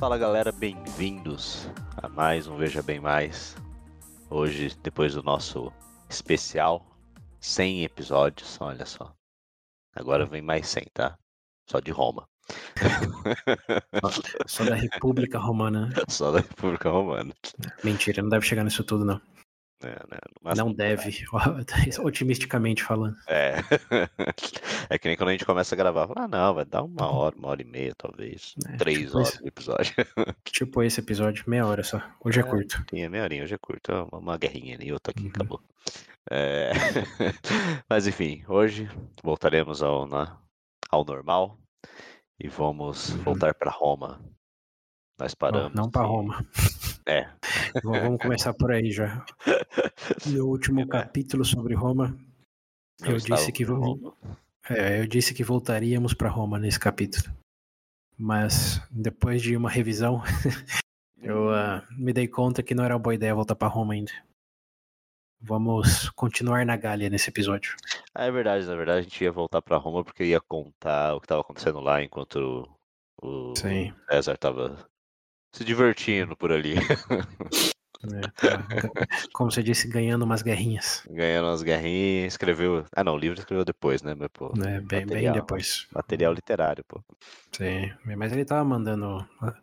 Fala galera, bem-vindos a mais um Veja Bem Mais. Hoje, depois do nosso especial, 100 episódios, olha só. Agora vem mais 100, tá? Só de Roma. Só da República Romana. Só da República Romana. Mentira, não deve chegar nisso tudo, não. É, né? No máximo- Não deve, otimisticamente falando. É. É que nem quando a gente começa a gravar. fala, Ah, não, vai dar uma hora, uma hora e meia, talvez. É, Três tipo horas isso. de episódio. Tipo esse episódio, meia hora só. Hoje é, É. curto. Tinha meia horinha, hoje é curto. Uma, uma guerrinha ali, outra aqui, Uhum. acabou. É, Mas enfim, hoje voltaremos ao, na- ao normal e vamos Uhum. voltar para Roma. Nós paramos. não pra em- Roma. É. V- Vamos começar por aí já. No último capítulo sobre Roma, Não eu disse que Roma. é, eu disse que voltaríamos pra Roma nesse capítulo. Mas depois de uma revisão, eu ah, me dei conta que não era uma boa ideia voltar pra Roma ainda. Vamos continuar na Gália nesse episódio. Ah, é verdade, na verdade a gente ia voltar para Roma porque ia contar o que estava acontecendo lá enquanto o Sim. César estava se divertindo por ali, É, tá. Como você disse, ganhando umas guerrinhas. ganhando umas guerrinhas, escreveu. Ah, não, o livro escreveu depois, né, meu pô? Né? Bem, bem material. depois. Material literário, pô. Sim. Mas ele tava mandando ah,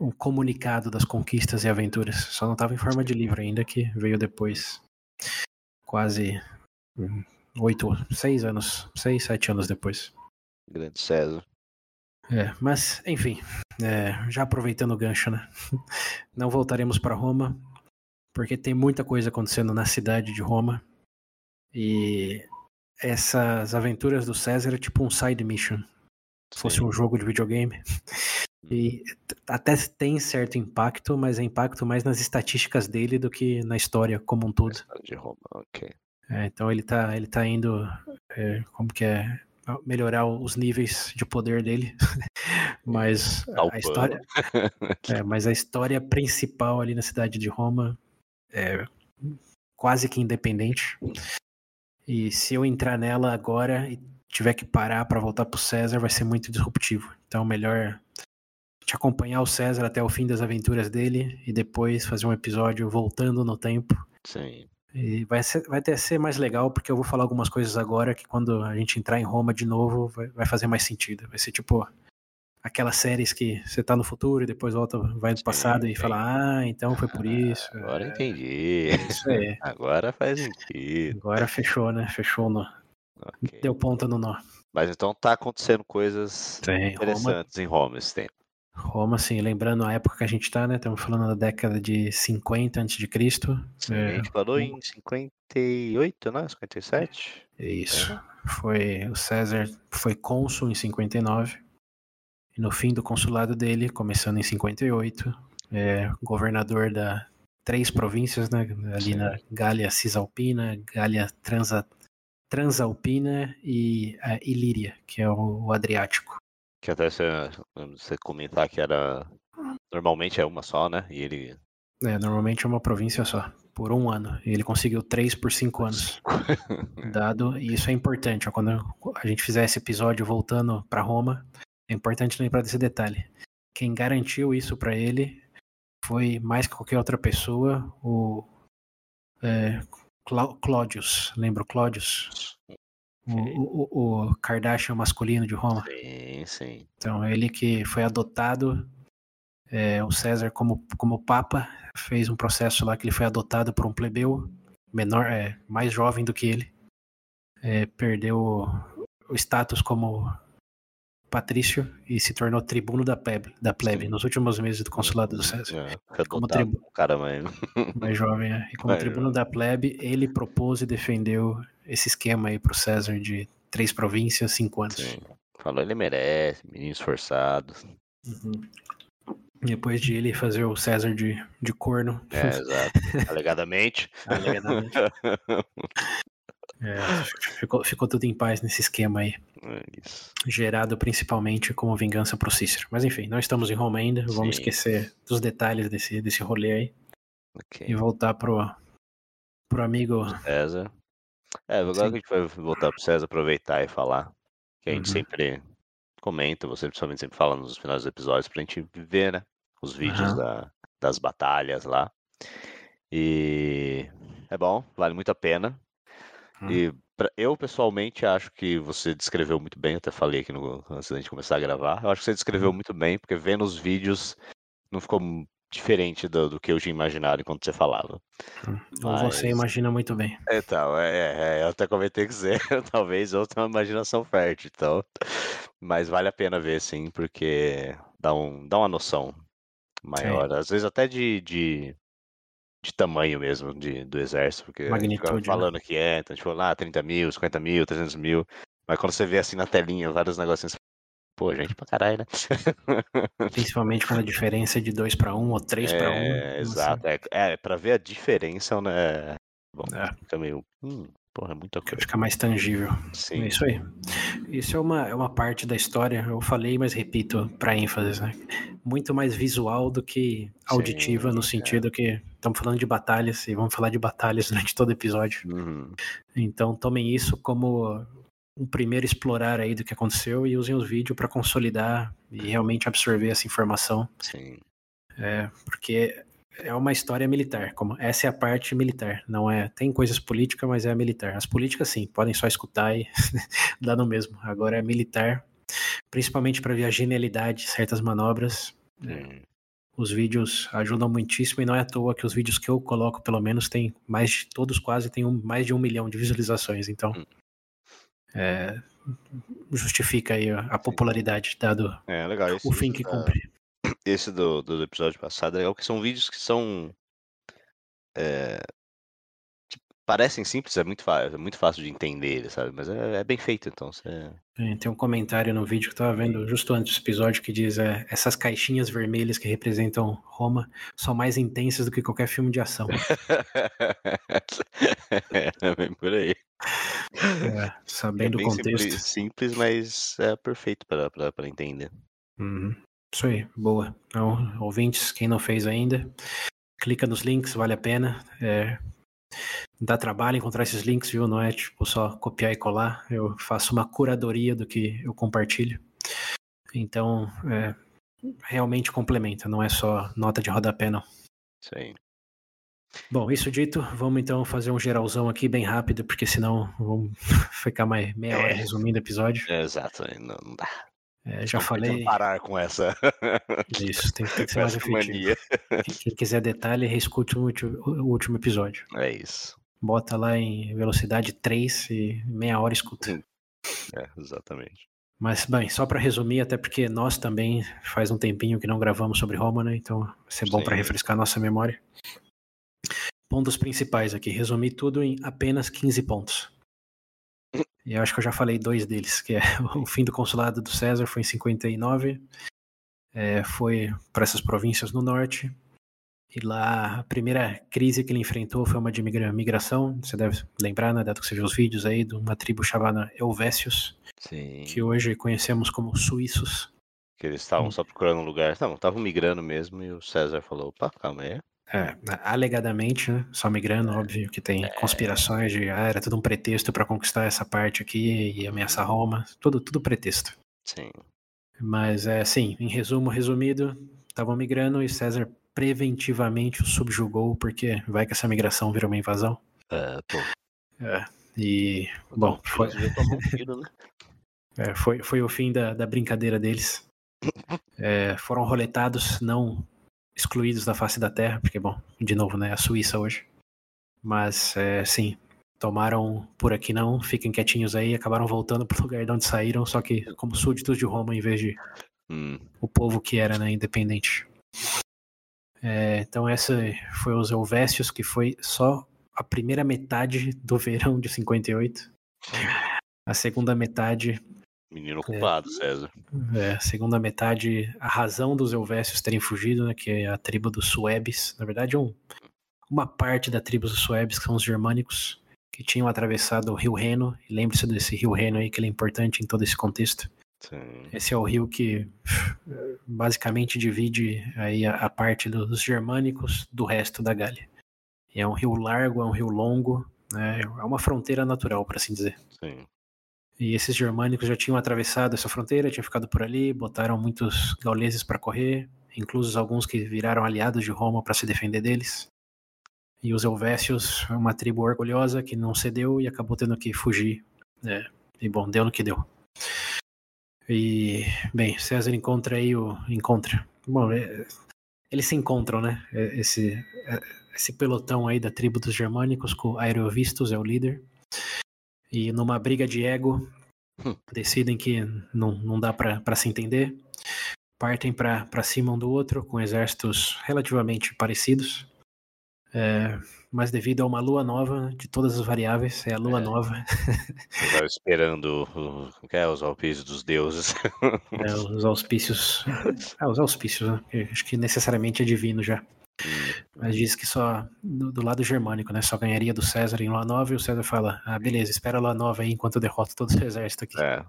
um comunicado das conquistas e aventuras. Só não tava em forma de livro ainda, que veio depois. Quase hum, oito, seis anos, seis, sete anos depois. Grande César. É, mas, enfim, é, já aproveitando o gancho, né? Não voltaremos para Roma, porque tem muita coisa acontecendo na cidade de Roma. E essas aventuras do César é tipo um side mission. Se fosse um jogo de videogame. E t- até tem certo impacto, mas é impacto mais nas estatísticas dele do que na história como um todo. De Roma, ok. É, então ele tá, ele tá indo, é, como que é, melhorar os níveis de poder dele. mas a história, é, mas a história principal ali na cidade de Roma é quase que independente. E se eu entrar nela agora e tiver que parar para voltar pro César, vai ser muito disruptivo. Então, melhor te acompanhar o César até o fim das aventuras dele e depois fazer um episódio voltando no tempo. Sim. E vai, ser, vai ter ser mais legal, porque eu vou falar algumas coisas agora que quando a gente entrar em Roma de novo, vai, vai fazer mais sentido. Vai ser tipo aquelas séries que você tá no futuro e depois volta, vai no Sim, passado e sim. fala, ah, então foi por isso. Agora É, entendi. isso aí. Agora faz sentido. Agora fechou, né? Fechou no. Ok. Deu ponta no nó. Mas então tá acontecendo coisas Tem, Roma, interessantes em Roma esse tempo. Roma, assim, lembrando a época que a gente tá, né? Estamos falando da década de 50 a.C. Sim, É, a gente falou em 58, né? 57? É isso. Foi o César foi cônsul em 59. E no fim do consulado dele, começando em 58, é governador da três províncias, né? Ali Sim. na Gália Cisalpina, Gália Transa, Transalpina e a Ilíria, que é o, o Adriático. Que até você, você comentar que era. Normalmente é uma só, né? E ele. É, normalmente é uma província só, por um ano. E ele conseguiu três por cinco anos. Dado, e isso é importante, ó, quando a gente fizer esse episódio voltando para Roma, é importante lembrar desse detalhe. Quem garantiu isso para ele foi mais que qualquer outra pessoa, o é, Clá- Cláudius, lembra o Cláudius? O, o, Kardashian masculino de Roma. Sim, sim. Então, ele que foi adotado, é, o César como, como papa, fez um processo lá que ele foi adotado por um plebeu menor, é, mais jovem do que ele, É, perdeu o status como patrício e se tornou tribuno da plebe, da plebe nos últimos meses do consulado do César. É, Como um cara mais. Mais jovem, é. E como Mais tribuno jovem. da plebe, ele propôs e defendeu esse esquema aí pro César de três províncias, cinco anos. Sim. Falou, ele merece, menino esforçado. Uhum. Depois de ele fazer o César de, de corno, É, exato. Alegadamente. alegadamente. É, ficou, ficou tudo em paz nesse esquema aí, É gerado principalmente como vingança pro Cícero. Mas enfim, não estamos em Roma ainda, vamos Sim. esquecer dos detalhes desse, desse rolê aí Ok. e voltar pro, pro amigo. César. É, agora Sim. que a gente vai voltar pro César aproveitar e falar. Que a gente Uhum. sempre comenta, você principalmente sempre fala nos finais dos episódios pra gente ver, né? os vídeos Aham. da, das batalhas lá. E é bom, vale muito a pena. Hum. E pra- eu pessoalmente acho que você descreveu muito bem, até falei aqui no, antes da gente começar a gravar. Eu acho que você descreveu Uhum. muito bem, porque vendo os vídeos não ficou diferente do, do que eu tinha imaginado enquanto você falava. Ou você Mas- imagina muito bem. Então, é, é, eu até comentei com você, talvez eu tenha uma imaginação fértil, então. Mas vale a pena ver, sim, porque dá, um, dá uma noção maior. Às vezes até de, de, de tamanho mesmo de, do exército, porque Magnitude, né? falando que é, então falou, ah, 30 mil, 50 mil, 300 mil. Mas quando você vê assim na telinha vários negocinhos, você fala, pô, gente pra caralho, né? Principalmente quando a diferença é de 2 para 1 ou 3 para 1. É, exato. É, é, pra ver a diferença, né? Bom, É. fica meio. Hum, porra, é muita coisa. Fica mais tangível. Sim. É isso aí. Isso é uma, é uma parte da história, eu falei, mas repito para ênfase, né? Muito mais visual do que auditiva, Sim, no é. sentido que estamos falando de batalhas e vamos falar de batalhas durante todo o episódio. Uhum. Então tomem isso como um primeiro explorar aí do que aconteceu e usem os vídeos para consolidar e realmente absorver essa informação, Sim. é, porque é uma história militar, como essa é a parte militar, não é, tem coisas políticas, mas é a militar. As políticas sim, podem só escutar e dá no mesmo. Agora é militar, principalmente para ver a genialidade de certas manobras. Hum. Os vídeos ajudam muitíssimo e não é à toa que os vídeos que eu coloco, pelo menos, tem mais de todos quase tem um, mais de um milhão de visualizações. Então, Hum. é, justifica aí a, popularidade, dado É, legal. O fim que da- cumpre. esse do, do episódio passado é legal, que são vídeos que são. é, que parecem simples, é muito, é muito fácil de entender, sabe? Mas é, é bem feito, então. Você... É, Tem um comentário no vídeo que eu tava vendo justo antes do episódio que diz é, essas caixinhas vermelhas que representam Roma são mais intensas do que qualquer filme de ação. é bem por aí. É, É sabendo o contexto. simples, simples, mas é perfeito para para entender. Uhum. Isso aí, boa. Então, ouvintes, quem não fez ainda, clica nos links, vale a pena. É, dá trabalho encontrar esses links, viu? Não é tipo só copiar e colar. Eu faço uma curadoria do que eu compartilho. Então, é, realmente complementa, não é só nota de rodapé, não. Aí. Bom, isso dito, vamos então fazer um geralzão aqui bem rápido, porque senão vamos ficar mais meia hora É. resumindo o episódio. É, exato, não, não dá. É, já Não falei. parar com essa, Isso, tem, tem que ser mais efetivo. Quem, quiser detalhe, reescute o último, o último episódio. É isso. Bota lá em velocidade 3 e meia hora escuta. Hum. É, exatamente. Mas, bem, só para resumir, até porque nós também faz um tempinho que não gravamos sobre Roma, né? Então vai ser bom para refrescar nossa memória. Pontos principais aqui. Resumir tudo em apenas 15 pontos. E eu acho que eu já falei dois deles, que é o fim do consulado do César foi em 59, é, foi para essas províncias no norte, e lá a primeira crise que ele enfrentou foi uma de migra- migração, você deve lembrar, né, dado que você viu os vídeos aí, de uma tribo chamada Helvécios, que hoje conhecemos como suíços. Que eles estavam Hum. só procurando um lugar. Não, estavam migrando mesmo e o César falou: opa, calma aí. É, alegadamente, né? Só migrando, óbvio que tem conspirações de ah, era tudo um pretexto para conquistar essa parte aqui e ameaçar Roma, tudo, tudo pretexto. Sim. Mas é assim, em resumo, resumido, estavam migrando e César preventivamente o subjugou porque vai que essa migração vira uma invasão. É, pô, É, e bom, foi, né? é, foi, foi o fim da, da brincadeira deles. É, foram roletados, não excluídos da face da terra, porque, bom, de novo, né, a Suíça hoje. Mas, é, sim, tomaram por aqui não, fiquem quietinhos aí, acabaram voltando pro lugar de onde saíram, só que como súditos de Roma, em vez de Hum, o povo que era, né, independente. É, então, essa foi os Helvécios, que foi só a primeira metade do verão de 58. A segunda metade menino ocupado, César. É, segunda metade, a razão dos Helvécios terem fugido, né, que é a tribo dos Suebes, na verdade um, uma parte da tribo dos Suebes, que são os germânicos, que tinham atravessado o rio Reno, e lembre-se desse rio Reno aí, que ele é importante em todo esse contexto. Sim. Esse é o rio que basicamente divide aí a, a parte dos germânicos do resto da Gália. E é um rio largo, é um rio longo, né, é uma fronteira natural, para assim dizer. Sim. E esses germânicos já tinham atravessado essa fronteira, tinham ficado por ali, botaram muitos gauleses para correr, inclusos alguns que viraram aliados de Roma para se defender deles. E os Helvécios, uma tribo orgulhosa que não cedeu e acabou tendo que fugir. Né? E bom, deu no que deu. E, bem, César encontra aí o. Encontra. Bom, é, eles se encontram, né? É, esse, é, esse pelotão aí da tribo dos germânicos, com Aerovistus é o líder. E numa briga de ego, hum. decidem que não, não dá para se entender. Partem para cima um do outro, com exércitos relativamente parecidos. É, mas devido a uma lua nova, de todas as variáveis, é a lua é. nova. Estava esperando é, os auspícios dos deuses. É, os auspícios. É, os auspícios, né? Acho que necessariamente é divino já. Hum. Mas diz que só do, do, lado germânico, né? Só ganharia do César em Lua Nova e o César fala: Ah, beleza, espera Lua Nova aí enquanto eu derroto todo o exército aqui. É.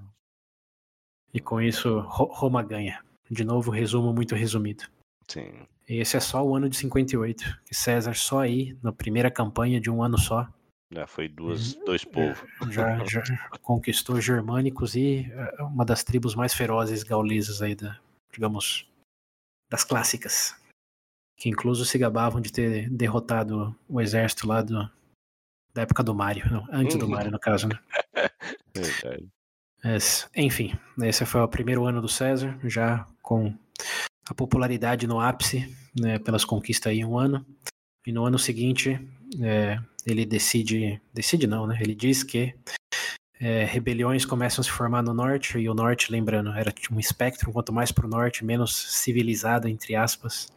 E com isso, Roma ganha. De novo, resumo muito resumido. Sim. E esse é só o ano de 58. Que César só aí, na primeira campanha de um ano só. Já foi duas, dois povos. Já, já conquistou germânicos e é, uma das tribos mais ferozes gaulesas aí, da, digamos, das clássicas que incluso se gabavam de ter derrotado o exército lá do, da época do Mario, não, antes do Mario no caso, né? Verdade. Mas, enfim, esse foi o primeiro ano do César, já com a popularidade no ápice, né, pelas conquistas aí em um ano. E no ano seguinte, é, ele decide, decide não, né? Ele diz que é, rebeliões começam a se formar no norte, e o norte, lembrando, era um espectro, quanto mais para o norte, menos civilizado, entre aspas,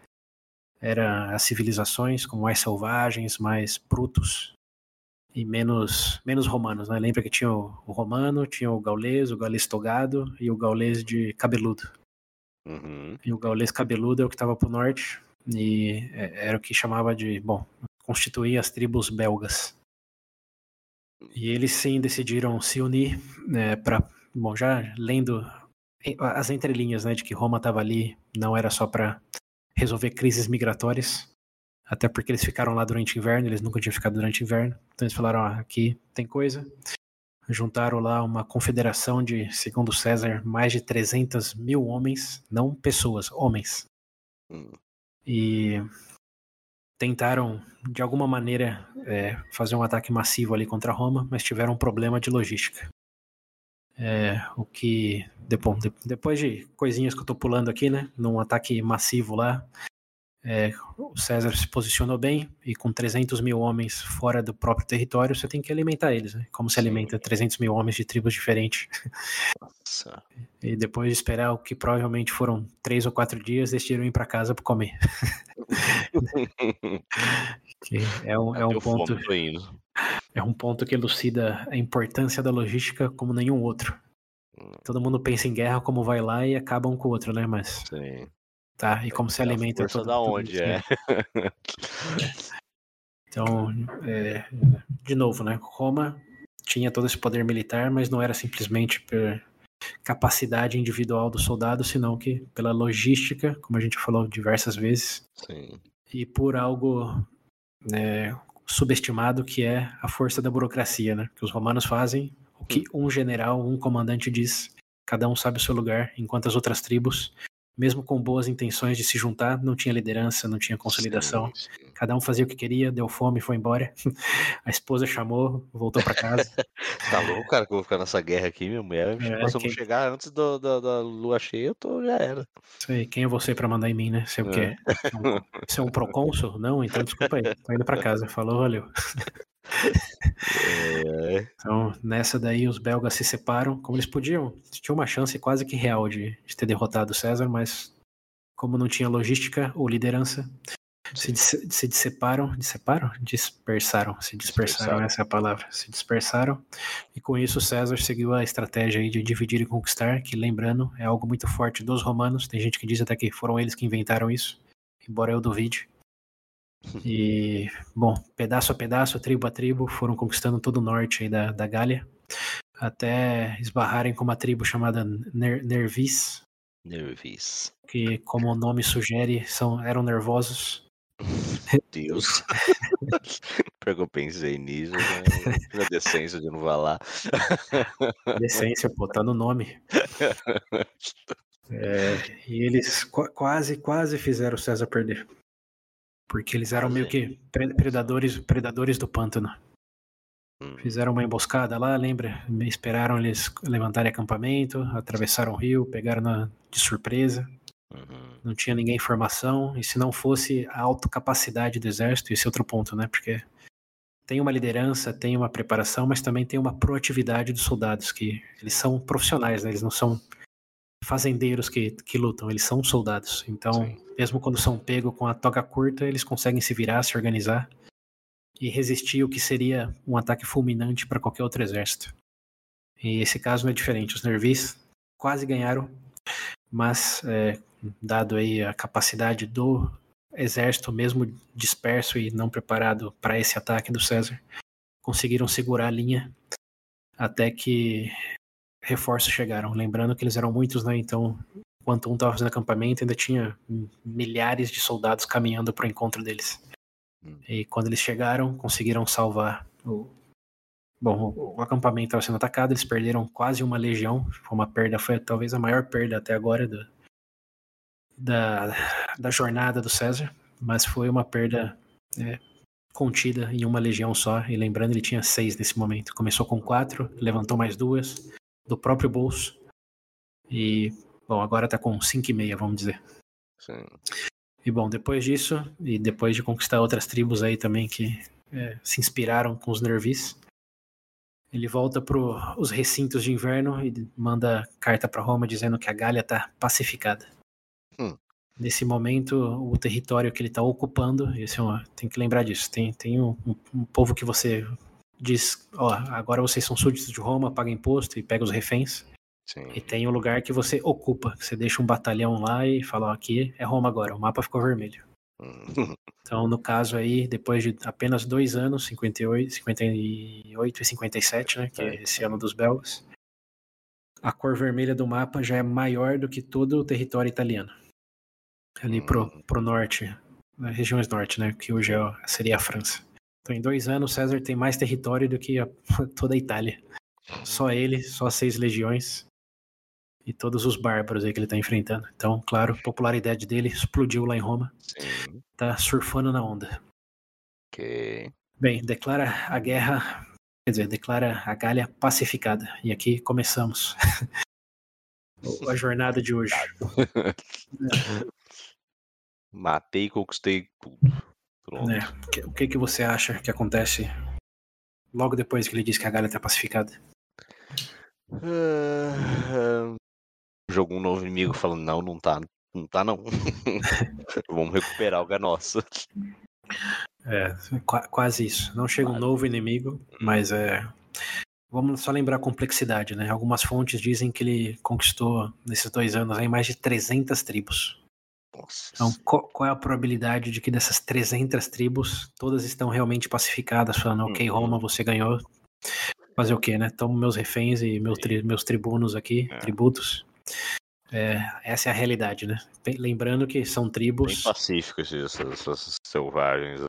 era as civilizações como mais selvagens, mais brutos e menos menos romanos, né? Lembra que tinha o, o romano, tinha o gaulês, o gaulês togado e o gaulês de cabeludo. Uhum. E o gaulês cabeludo é o que estava pro norte e é, era o que chamava de, bom, constituir as tribos belgas. E eles sim decidiram se unir né, para, bom, já lendo as entrelinhas, né, de que Roma estava ali, não era só para resolver crises migratórias, até porque eles ficaram lá durante o inverno, eles nunca tinham ficado durante o inverno. Então eles falaram: ó, aqui tem coisa. Juntaram lá uma confederação de, segundo César, mais de 300 mil homens, não pessoas, homens. Hum. E tentaram, de alguma maneira, é, fazer um ataque massivo ali contra Roma, mas tiveram um problema de logística. É, o que depois, depois de coisinhas que eu tô pulando aqui, né? Num ataque massivo lá, é, o César se posicionou bem e com 300 mil homens fora do próprio território, você tem que alimentar eles, né? Como se alimenta 300 mil homens de tribos diferentes. Nossa. E depois de esperar o que provavelmente foram três ou quatro dias, decidiram ir para casa para comer. é um, é um ponto. É um ponto que elucida a importância da logística como nenhum outro. Hum. Todo mundo pensa em guerra como vai lá e acaba um com o outro, né? Mas. Sim. Tá, e como se alimenta todo, da onde, é. então, é, de novo, né? Roma tinha todo esse poder militar, mas não era simplesmente por capacidade individual do soldado, senão que pela logística, como a gente falou diversas vezes, Sim. e por algo né, subestimado que é a força da burocracia, né? Que os romanos fazem o que hum. um general, um comandante diz. Cada um sabe o seu lugar, enquanto as outras tribos, mesmo com boas intenções de se juntar, não tinha liderança, não tinha consolidação. Sim, sim. Cada um fazia o que queria, deu fome, foi embora. A esposa chamou, voltou para casa. tá louco, cara, que eu vou ficar nessa guerra aqui, minha mulher. É, se eu quem... chegar antes do, do, da lua cheia, eu tô, já era. Sei, quem é você para mandar em mim, né? Você é o quê? Você é um procônsul? Não, então desculpa aí. Tô indo para casa. Falou, valeu. É. Então, nessa daí, os belgas se separam. Como eles podiam, tinha uma chance quase que real de, de ter derrotado César, mas como não tinha logística ou liderança, se, se disseparam, disseparam? Dispersaram, se dispersaram, dispersaram, essa é a palavra, se dispersaram, e com isso César seguiu a estratégia de dividir e conquistar, que lembrando, é algo muito forte dos romanos, tem gente que diz até que foram eles que inventaram isso, embora eu duvide, e, bom, pedaço a pedaço, tribo a tribo, foram conquistando todo o norte aí da, da Gália, até esbarrarem com uma tribo chamada Ner Nervis. Nervis. Que, como o nome sugere, são, eram nervosos. Meu Deus. Que eu pensei nisso, né? Na decência de não falar. Decência, pô, tá no nome. É, e eles qu quase, quase fizeram o César perder. Porque eles eram meio que predadores, predadores do pântano. Hum. Fizeram uma emboscada lá, lembra? Esperaram eles levantarem acampamento, atravessaram o rio, pegaram na, de surpresa. Uhum. Não tinha ninguém em formação. E se não fosse a autocapacidade do exército, esse é outro ponto, né? Porque tem uma liderança, tem uma preparação, mas também tem uma proatividade dos soldados, que eles são profissionais, né? Eles não são fazendeiros que, que lutam, eles são soldados. Então, Sim. mesmo quando são pegos com a toga curta, eles conseguem se virar, se organizar e resistir o que seria um ataque fulminante para qualquer outro exército. E esse caso não é diferente. Os Nervis quase ganharam, mas é, dado aí a capacidade do exército, mesmo disperso e não preparado para esse ataque do César, conseguiram segurar a linha até que reforços chegaram. Lembrando que eles eram muitos, né? Então, enquanto um estava fazendo acampamento, ainda tinha milhares de soldados caminhando para o encontro deles. Hum. E quando eles chegaram, conseguiram salvar o. Bom, o, o acampamento estava sendo atacado, eles perderam quase uma legião. Foi uma perda, foi talvez a maior perda até agora do, da, da jornada do César, mas foi uma perda é, contida em uma legião só. E lembrando, ele tinha seis nesse momento. Começou com quatro, levantou mais duas do próprio bolso. E, bom, agora tá com cinco e meia, vamos dizer. Sim. E, bom, depois disso, e depois de conquistar outras tribos aí também que é, se inspiraram com os Nervis, ele volta para os recintos de inverno e manda carta para Roma dizendo que a Gália está pacificada. Hum. Nesse momento, o território que ele está ocupando, esse é uma, tem que lembrar disso, tem, tem um, um, povo que você diz, ó, agora vocês são súditos de Roma, paga imposto e pega os reféns. Sim. E tem um lugar que você ocupa, você deixa um batalhão lá e fala, ó, aqui é Roma agora, o mapa ficou vermelho. Hum. Então, no caso aí, depois de apenas dois anos, 58, 58 e 57, né, que é esse ano dos belgas, a cor vermelha do mapa já é maior do que todo o território italiano ali pro, hum. pro norte, regiões norte, né? Que hoje é, seria a França. Então, em dois anos, César tem mais território do que a, toda a Itália. Só ele, só seis legiões e todos os bárbaros aí que ele tá enfrentando. Então, claro, a popularidade dele explodiu lá em Roma. Sim. Tá surfando na onda. Ok. Bem, declara a guerra, quer dizer, declara a Gália pacificada. E aqui começamos a jornada de hoje. é. Matei e conquistei tudo. Pronto. É. O que, que você acha que acontece logo depois que ele diz que a galha tá pacificada? Uh, jogo um novo inimigo falando, não, não tá, não tá não. Vamos recuperar o que é nosso. É, quase isso. Não chega um novo inimigo, mas é. Vamos só lembrar a complexidade, né? Algumas fontes dizem que ele conquistou nesses dois anos aí mais de 300 tribos. Nossa. Então, qual, é a probabilidade de que dessas 300 tribos, todas estão realmente pacificadas, falando, ok, uhum. Roma, você ganhou, fazer o quê, né? Tomo meus reféns e meus, tri, meus tribunos aqui, é. tributos. É, essa é a realidade, né? Lembrando que são tribos... Bem pacíficos essas selvagens.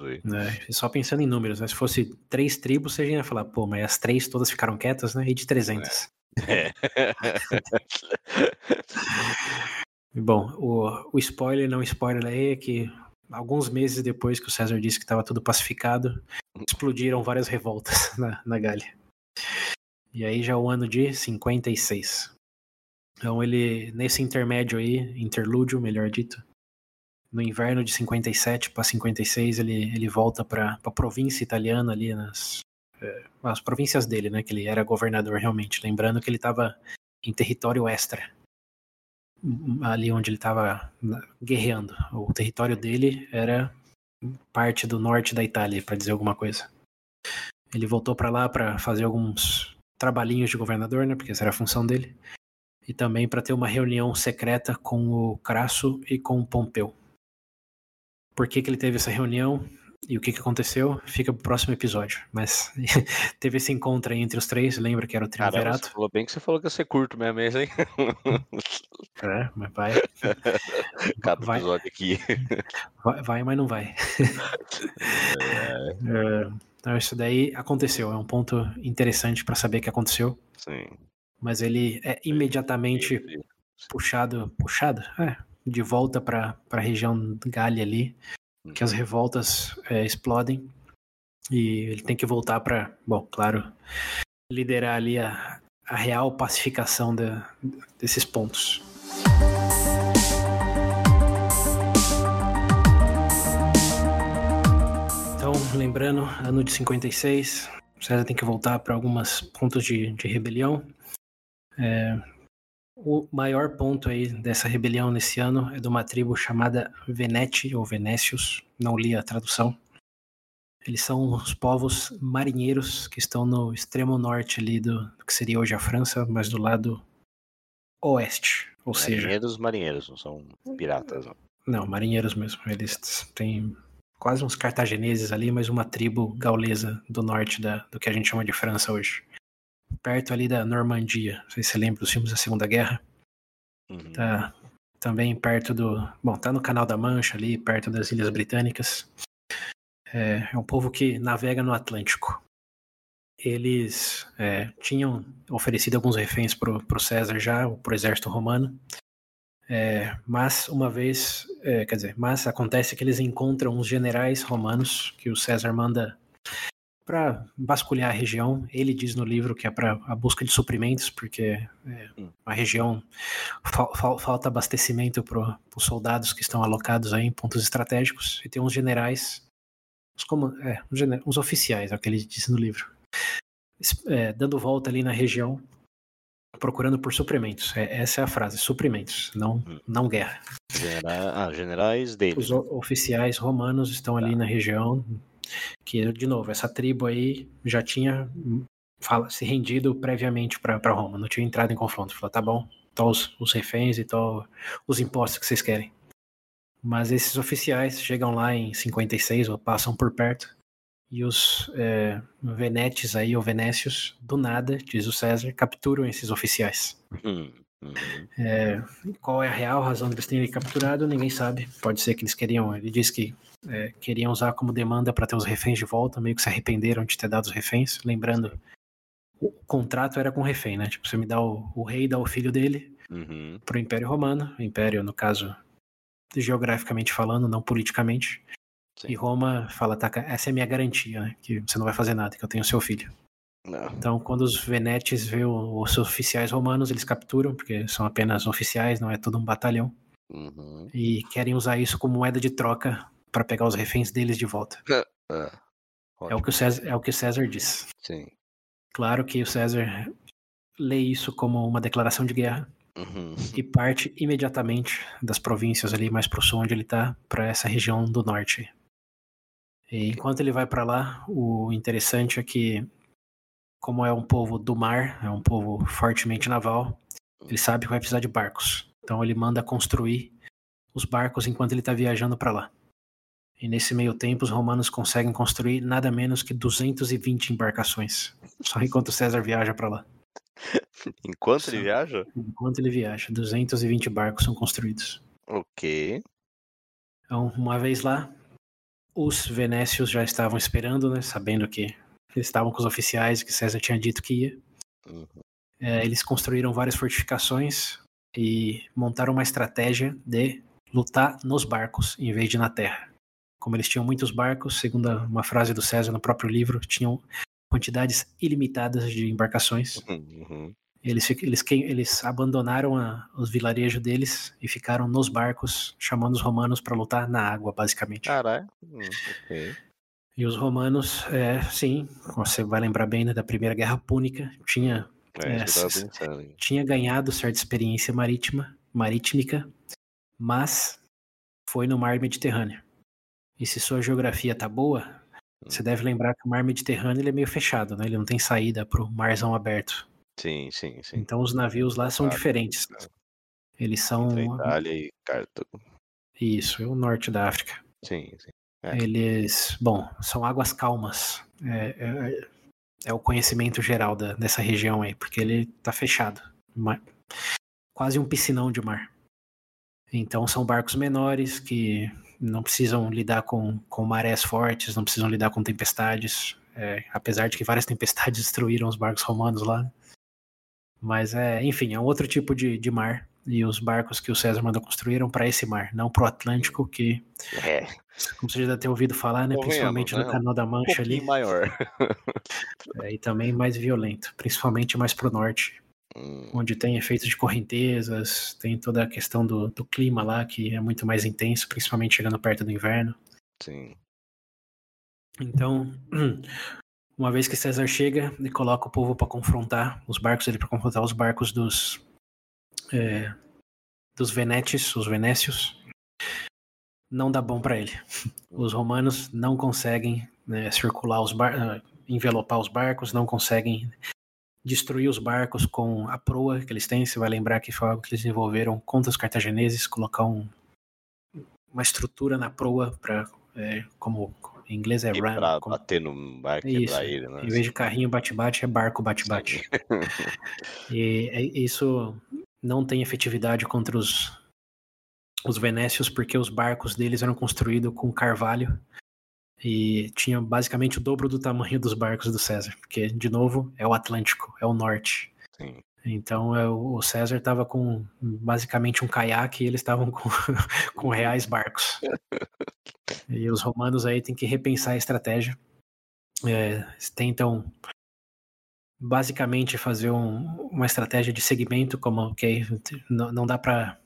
É, só pensando em números, né? Se fosse três tribos, você já ia falar, pô, mas as três todas ficaram quietas, né? E de 300. É. Bom, o, o spoiler, não spoiler aí, é que alguns meses depois que o César disse que estava tudo pacificado, explodiram várias revoltas na, na Gália. E aí já é o ano de 56. Então ele, nesse intermédio aí, interlúdio, melhor dito, no inverno de 57 para 56, ele, ele volta para a província italiana ali, nas é, as províncias dele, né, que ele era governador realmente. Lembrando que ele estava em território extra ali onde ele estava guerreando. O território dele era parte do norte da Itália, para dizer alguma coisa. Ele voltou para lá para fazer alguns trabalhinhos de governador, né, porque essa era a função dele, e também para ter uma reunião secreta com o Crasso e com o Pompeu. Por que, que ele teve essa reunião? E o que, que aconteceu fica pro próximo episódio. Mas teve esse encontro aí entre os três, lembra que era o Triunvirato? Caramba, falou bem que você falou que ia ser curto mesmo, hein? É, mas vai. Cada vai. episódio aqui. Vai, vai, mas não vai. É. é. Então, isso daí aconteceu. É um ponto interessante para saber que aconteceu. Sim. Mas ele é imediatamente puxado, puxado, é, de volta para a região Gália ali, que as revoltas é, explodem e ele tem que voltar para, bom, claro, liderar ali a, a real pacificação da, desses pontos. Então, lembrando, ano de 56, César tem que voltar para alguns pontos de, de rebelião. É, o maior ponto aí dessa rebelião nesse ano é de uma tribo chamada Venete ou Venécios, não li a tradução. Eles são os povos marinheiros que estão no extremo norte ali do, do que seria hoje a França, mas do lado oeste, ou marinheiros, seja... Marinheiros, marinheiros, não são piratas. Não. não, marinheiros mesmo. Eles têm quase uns cartagineses ali, mas uma tribo gaulesa do norte da, do que a gente chama de França hoje. Perto ali da Normandia. Não sei se você lembra dos filmes da Segunda Guerra. Uhum. Tá também perto do. Bom, tá no Canal da Mancha ali, perto das Ilhas Britânicas. É, é um povo que navega no Atlântico. Eles é, tinham oferecido alguns reféns pro, pro César já, pro exército romano. É, mas uma vez, é, quer dizer, mas acontece que eles encontram uns generais romanos que o César manda para vasculhar a região. Ele diz no livro que é para a busca de suprimentos, porque é, hum. a região falta abastecimento para os soldados que estão alocados aí em pontos estratégicos. E tem uns generais, uns, como, é, uns, uns oficiais, é o que ele diz no livro, é, dando volta ali na região procurando por suprimentos. É, essa é a frase, suprimentos, não, hum. não guerra. Genera... Ah, generais deles. Os oficiais romanos estão ali tá. na região, que, de novo, essa tribo aí já tinha fala, se rendido previamente para Roma, não tinha entrado em confronto. Falou, tá bom, tô os, os reféns e tô os impostos que vocês querem. Mas esses oficiais chegam lá em 56 ou passam por perto e os é, venetes aí, ou venécios, do nada, diz o César, capturam esses oficiais. Uhum. É, qual é a real razão deles terem capturado, ninguém sabe. Pode ser que eles queriam, ele diz que é, queriam usar como demanda para ter os reféns de volta, meio que se arrependeram de ter dado os reféns. Lembrando, o contrato era com o refém, né? Tipo, você me dá o, o rei, dá o filho dele uhum. pro Império Romano, o Império, no caso, geograficamente falando, não politicamente. Sim. E Roma fala, tá, essa é a minha garantia, né? Que você não vai fazer nada, que eu tenho seu filho. Não. Então, quando os venetes vê os oficiais romanos, eles capturam, porque são apenas oficiais, não é todo um batalhão. Uhum. E querem usar isso como moeda de troca para pegar os reféns deles de volta. É, é. é, o que o César, é o que César diz. Sim. Claro que o César lê isso como uma declaração de guerra uhum. e parte imediatamente das províncias ali mais pro sul onde ele tá, para essa região do norte. E enquanto ele vai para lá, o interessante é que, como é um povo do mar, é um povo fortemente naval, ele sabe que vai precisar de barcos. Então ele manda construir os barcos enquanto ele está viajando para lá. E nesse meio tempo, os romanos conseguem construir nada menos que 220 embarcações. Só enquanto César viaja para lá. Enquanto ele viaja? Enquanto ele viaja, 220 barcos são construídos. Ok. Então, uma vez lá, os venécios já estavam esperando, né? Sabendo que eles estavam com os oficiais, que César tinha dito que ia. Uhum. É, eles construíram várias fortificações e montaram uma estratégia de lutar nos barcos em vez de na terra. Como eles tinham muitos barcos, segundo uma frase do César no próprio livro, tinham quantidades ilimitadas de embarcações. Uhum. Eles, eles, eles abandonaram a, os vilarejos deles e ficaram nos barcos, chamando os romanos para lutar na água, basicamente. Caralho. Hum, okay. E os romanos, é, sim, você vai lembrar bem né, da Primeira Guerra Púnica, tinha, é, é, tinha ganhado certa experiência marítima, marítima, mas foi no mar Mediterrâneo. E se sua geografia tá boa, você deve lembrar que o mar Mediterrâneo ele é meio fechado, né? Ele não tem saída para o marzão aberto. Sim, sim, sim. Então os navios lá são diferentes. É. Eles são. Entre Itália e Cartago. Isso, é o norte da África. Sim, sim. É. Eles, bom, são águas calmas. É, é, é o conhecimento geral da, dessa região aí, porque ele tá fechado. Uma, quase um piscinão de mar. Então são barcos menores que não precisam lidar com, com marés fortes, não precisam lidar com tempestades. É, apesar de que várias tempestades destruíram os barcos romanos lá. Mas é, enfim, é um outro tipo de, de mar. e os barcos que o César mandou construir eram para esse mar, não para o Atlântico, que, É, como você já deve ter ouvido falar, né, principalmente né, no Canal da um Mancha ali, pouquinho maior. é, e também mais violento, principalmente mais para o norte, Hum, onde tem efeitos de correntezas, tem toda a questão do, do clima lá, que é muito mais intenso, principalmente chegando perto do inverno. sim. Então, uma vez que César chega, ele coloca o povo para confrontar os barcos, ele para confrontar os barcos dos é, dos venetes, os venécios. Não dá bom para ele. Os romanos não conseguem né, circular os barcos, envelopar os barcos, não conseguem destruir os barcos com a proa que eles têm. Você vai lembrar que foi algo que eles desenvolveram contra os cartagineses, colocar um, uma estrutura na proa para, é, como em inglês é E ram, pra como- bater no barco, quebrar ele, né? em vez de carrinho bate-bate, é barco bate-bate. E é- isso não tem efetividade contra os, os venécios, porque os barcos deles eram construídos com carvalho e tinha basicamente o dobro do tamanho dos barcos do César, porque, de novo, é o Atlântico, é o norte. Sim. Então é, o César estava com basicamente um caiaque e eles estavam com, com reais barcos. E os romanos aí têm que repensar a estratégia. É, tentam basicamente fazer um- uma estratégia de segmento, como ok, não, não dá para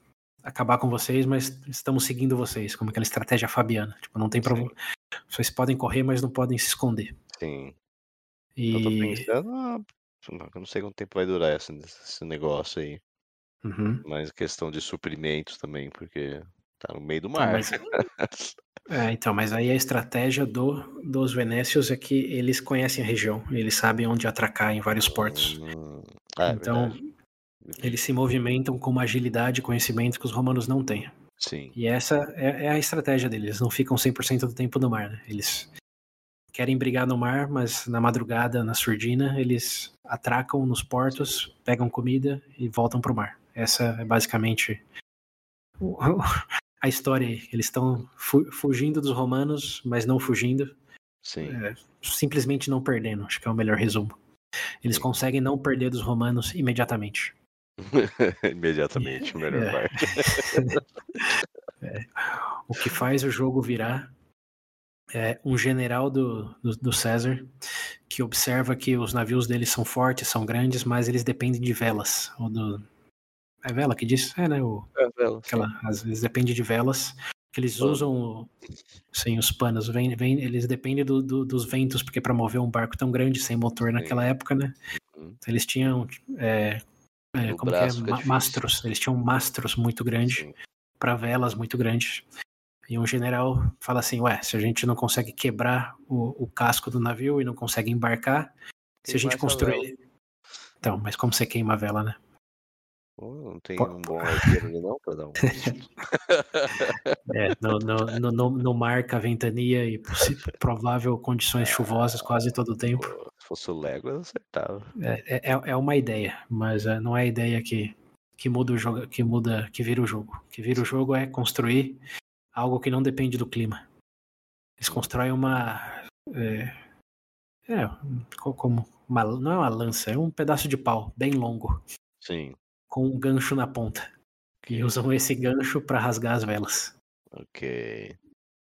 acabar com vocês, mas estamos seguindo vocês, como aquela estratégia fabiana. Tipo, não tem problema. Vocês podem correr, mas não podem se esconder. Sim. Eu tô E pensando, ah, eu não sei quanto tempo vai durar esse, esse negócio aí. Uhum. Mas questão de suprimentos também, porque tá no meio do Então, mar. mas, é, então, mas aí a estratégia do, dos venécios é que eles conhecem a região, eles sabem onde atracar em vários portos. Hum, ah, é então, eles se movimentam com uma agilidade e conhecimento que os romanos não têm. Sim. E essa é, é a estratégia deles. Eles não ficam 100% do tempo no mar. Né? Eles querem brigar no mar, mas na madrugada, na surdina, eles atracam nos portos, pegam comida e voltam para o mar. Essa é basicamente a história aí. Eles estão fu- fugindo dos romanos, mas não fugindo, Sim. é, simplesmente não perdendo. Acho que é o melhor resumo. Eles Sim. conseguem não perder dos romanos imediatamente. Imediatamente, o melhor É. parte. É, o que faz o jogo virar é um general do, do, do César que observa que os navios deles são fortes, são grandes, mas eles dependem de velas. Ou do... É vela que diz? É, né? O, aquela, às vezes depende de velas. Que eles usam sim, os panos. Vem, vem, eles dependem do, do- dos ventos, porque para mover um barco tão grande sem motor naquela época, né? Uhum. Eles tinham. É, é, como que é? Ma-. Mastros. Eles tinham mastros muito grandes para velas muito grandes. E um general fala assim: Ué, se a gente não consegue quebrar o, o casco do navio e não consegue embarcar, se a gente construir. Então, mas como você queima a vela, né? Não tem um bom arqueiro ali não pra dar um. É, no, no, no, no, no mar, com a ventania e provável condições chuvosas quase todo o tempo. Se fosse o Legolas, acertava. É, é, é uma ideia, mas é, não é a ideia que, que muda o jogo, que muda, que vira o jogo. Que vira o jogo é construir algo que não depende do clima. Eles constroem uma. É, é, co- como. Uma, não é uma lança, é um pedaço de pau bem longo, Sim. Com um gancho na ponta. E usam esse gancho para rasgar as velas. Ok.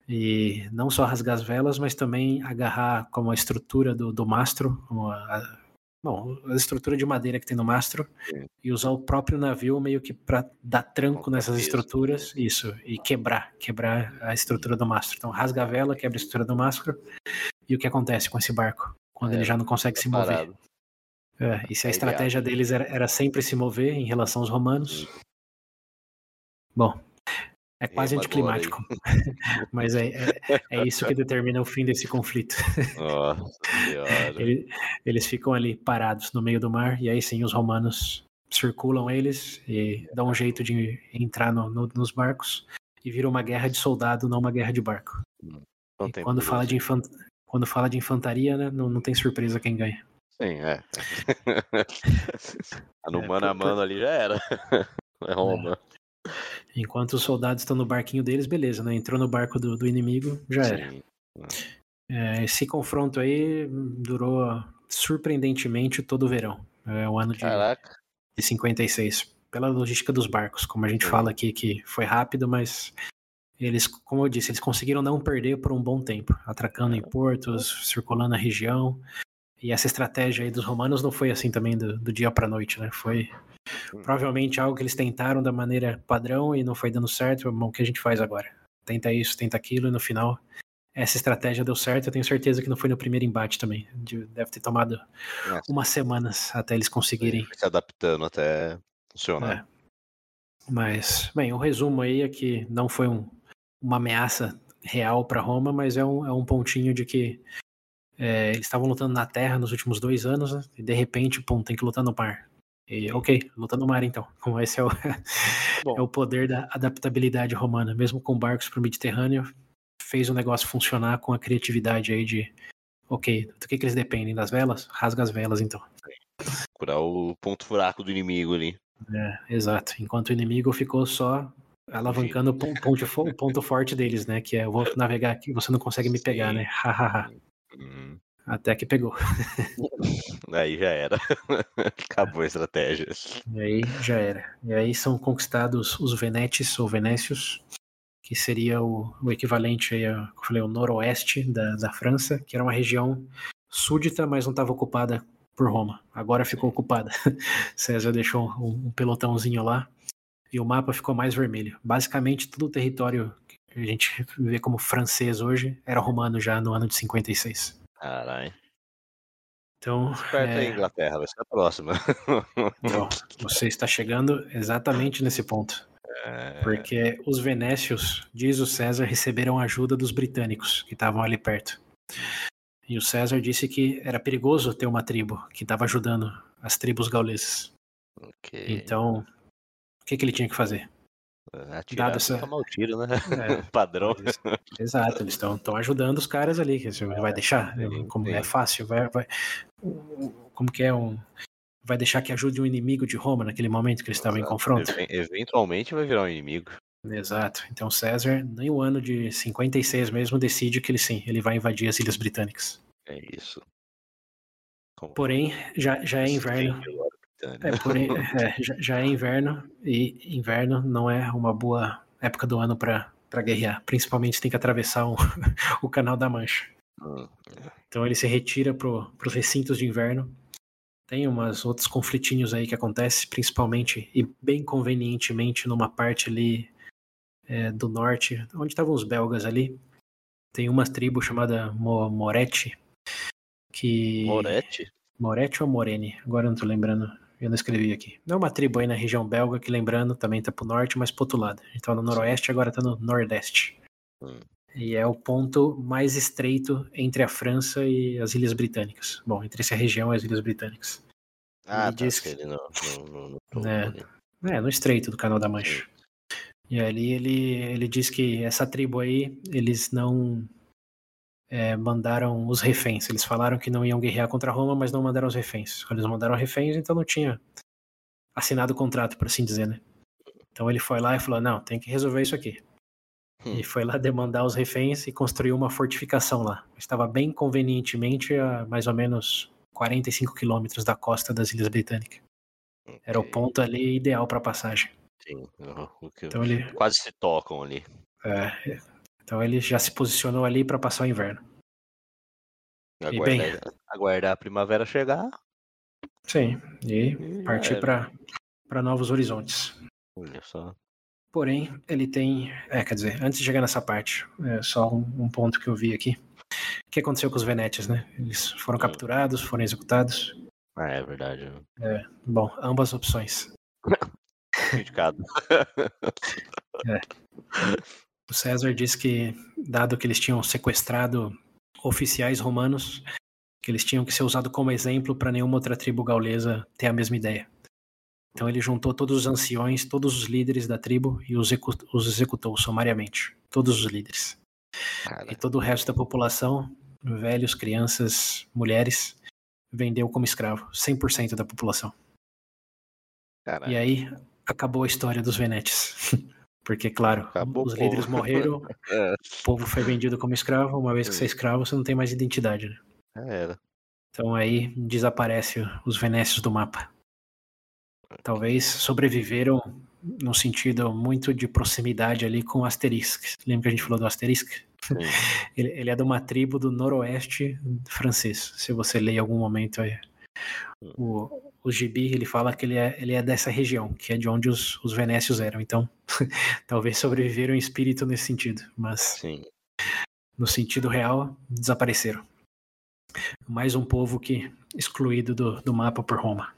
E não só rasgar as velas, mas também agarrar como a estrutura do, do mastro, a, a- bom, a estrutura de madeira que tem no mastro, Sim. e usar o próprio navio meio que para dar tranco nessas estruturas, isso, e quebrar, quebrar a estrutura do mastro. Então rasga a vela, quebra a estrutura do mastro, e o que acontece com esse barco? Quando É, ele já não consegue Tá se mover. parado. É, e se a estratégia deles era, era sempre se mover em relação aos romanos, bom, é quase Rema agora, anticlimático. Mas é, é, é isso que determina o fim desse conflito. Nossa senhora. Ele- eles ficam ali parados no meio do mar, e aí sim os romanos circulam eles e dão um jeito de entrar no- no- nos barcos, e vira uma guerra de soldado, não uma guerra de barco. Tem quando, fala de infan- quando fala de infantaria, né, não, não tem surpresa quem ganha. Sim, é. Tá no É, mano a mano ali já era. É Roma. Enquanto os soldados estão no barquinho deles, beleza, né? Entrou no barco do, do inimigo, já era. Sim. É, esse confronto aí durou surpreendentemente todo o verão. É o ano de, Caraca. de 56. pela logística dos barcos. Como a gente fala aqui que foi rápido, mas eles, como eu disse, eles conseguiram não perder por um bom tempo, atracando em portos, circulando na região. E essa estratégia aí dos romanos não foi assim também do, do dia para noite, né? Foi provavelmente algo que eles tentaram da maneira padrão e não foi dando certo. Bom, o que a gente faz agora? Tenta isso, tenta aquilo, e no final essa estratégia deu certo. Eu tenho certeza que não foi no primeiro embate também. Deve ter tomado Nossa. umas semanas até eles conseguirem. Se adaptando até funcionar. É. Mas, bem, o resumo aí é que não foi um, uma ameaça real para Roma, mas é um, é um pontinho de que é, eles estavam lutando na terra nos últimos dois anos, né? e de repente, pum, tem que lutar no mar. E, ok, luta no mar então. Como esse é o, é o poder da adaptabilidade romana, mesmo com barcos para o Mediterrâneo, fez o negócio funcionar com a criatividade aí de, ok, do que, que eles dependem? Das velas? Rasga as velas então. Curar o ponto fraco do inimigo ali. É, exato. Enquanto o inimigo ficou só alavancando o ponto, ponto forte deles, né? Que é eu vou navegar aqui, você não consegue me pegar, Sim. né? Hahaha. Hum. Até que pegou. aí já era. Acabou a estratégia. E aí já era. E aí são conquistados os Venetes ou Venécios, que seria o, o equivalente aí, a, eu falei, o noroeste da, da França, que era uma região súdita, mas não estava ocupada por Roma. Agora ficou ocupada. César deixou um, um pelotãozinho lá e o mapa ficou mais vermelho. Basicamente, todo o território a gente vê como francês hoje era romano já no ano de 56. Caralho. Então. Perto é... Inglaterra, vai ser a próxima. Então, você está chegando exatamente nesse ponto. É... Porque os venécios, diz o César, receberam ajuda dos britânicos que estavam ali perto. E o César disse que era perigoso ter uma tribo que estava ajudando as tribos gaulesas. Okay. Então, o que, que ele tinha que fazer? É, atirar Dado essa... tomar o tiro, né? É, Padrão. Exato, eles estão ajudando os caras ali. Que vai deixar? Sim, como sim. é fácil, vai, vai, Como que é um. Vai deixar que ajude um inimigo de Roma naquele momento que eles estavam em confronto? Eventualmente vai virar um inimigo. Exato. Então César, nem o ano de 56 mesmo, decide que ele sim, ele vai invadir as Ilhas Britânicas. É isso. Como... Porém, já, já é inverno. É, porém, é, já, é inverno e inverno não é uma boa época do ano para guerrear. Principalmente tem que atravessar o, o Canal da Mancha. Hum, é. Então ele se retira para os recintos de inverno. Tem umas outros conflitinhos aí que acontecem, principalmente e bem convenientemente numa parte ali é, do norte, onde estavam os belgas ali. Tem uma tribo chamada Mo Moretti, que... Moretti? Moretti ou Morene? Agora não tô lembrando. Eu não escrevi aqui. Não é uma tribo aí na região belga, que lembrando, também tá pro norte, mas pro outro lado. Tá no noroeste, agora tá no nordeste. Hum. E é o ponto mais estreito entre a França e as Ilhas Britânicas. Bom, entre essa região e as Ilhas Britânicas. Ah, tá, diz que... no, no, no, é, é, no estreito do Canal da Mancha. E ali ele, ele diz que essa tribo aí, eles não é, mandaram os reféns. Eles falaram que não iam guerrear contra Roma, mas não mandaram os reféns. Quando eles mandaram reféns, então não tinha assinado o contrato, por assim dizer, né? Então ele foi lá e falou: não, tem que resolver isso aqui. Hum. E foi lá demandar os reféns e construiu uma fortificação lá. Estava bem convenientemente a mais ou menos 45 quilômetros da costa das Ilhas Britânicas. Okay. Era o ponto ali ideal para passagem. Sim, então ele quase se tocam ali. É, então ele já se posicionou ali para passar o inverno. Aguardar, bem, aguardar a primavera chegar. Sim, e, e partir para novos horizontes. Olha só. Porém, ele tem. É, quer dizer, antes de chegar nessa parte, é só um, um ponto que eu vi aqui. O que aconteceu com os Venetes, né? Eles foram hum. capturados, foram executados. Ah, é verdade. É, bom, ambas opções. Criticado. é. O César diz que, dado que eles tinham sequestrado oficiais romanos, que eles tinham que ser usados como exemplo para nenhuma outra tribo gaulesa ter a mesma ideia. Então ele juntou todos os anciões, todos os líderes da tribo e os, os executou sumariamente. Todos os líderes. Cara. E todo o resto da população, velhos, crianças, mulheres, vendeu como escravo. 100% da população. Caralho. E aí acabou a história dos Venetes. Porque, claro, acabou os líderes morreram, é. o povo foi vendido como escravo. Uma vez que você é escravo, você não tem mais identidade. Né? É, era. Então aí desaparece os Venécios do mapa. Talvez sobreviveram no sentido muito de proximidade ali com o Asterisco. Lembra que a gente falou do Asterisco? Ele, ele, é de uma tribo do noroeste francês. Se você ler em algum momento aí, hum. o, o Gibi, ele fala que ele é, ele é dessa região, que é de onde os, os venécios eram. Então, talvez sobreviveram em espírito nesse sentido, mas Sim. no sentido real, desapareceram. Mais um povo que excluído do, do mapa por Roma.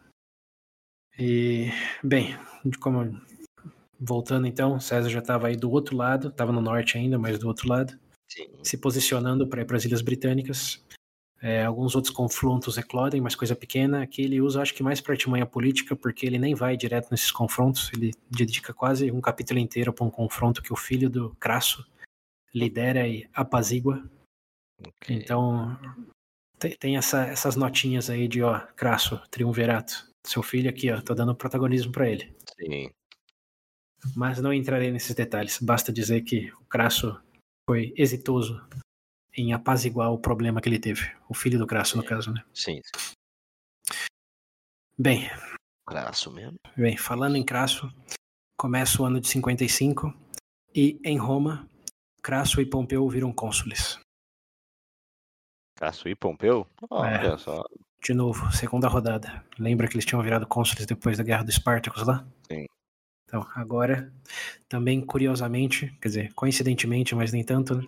E, bem, como voltando então, César já estava aí do outro lado, estava no norte ainda, mas do outro lado, Sim. se posicionando para ir para as Ilhas Britânicas. É, alguns outros confrontos eclodem, mas coisa pequena. Aqui ele usa, acho que mais para artimanha política, porque ele nem vai direto nesses confrontos. Ele dedica quase um capítulo inteiro para um confronto que o filho do Crasso lidera e apazigua. Okay. Então, tem, tem essa, essas notinhas aí de, ó, Crasso, triunvirato. Seu filho aqui, ó, tô dando protagonismo para ele. Sim. Mas não entrarei nesses detalhes. Basta dizer que o Crasso foi exitoso em apaziguar o problema que ele teve. O filho do Crasso, no caso, né? Sim. Bem. Crasso mesmo. Bem, falando em Crasso, começa o ano de 55 e em Roma, Crasso e Pompeu viram cônsules. Crasso e Pompeu? Oh, é. Olha só. De novo, segunda rodada. Lembra que eles tinham virado cônsules depois da Guerra dos Espartacos lá? Sim. Então, agora, também curiosamente, quer dizer, coincidentemente, mas nem tanto, né?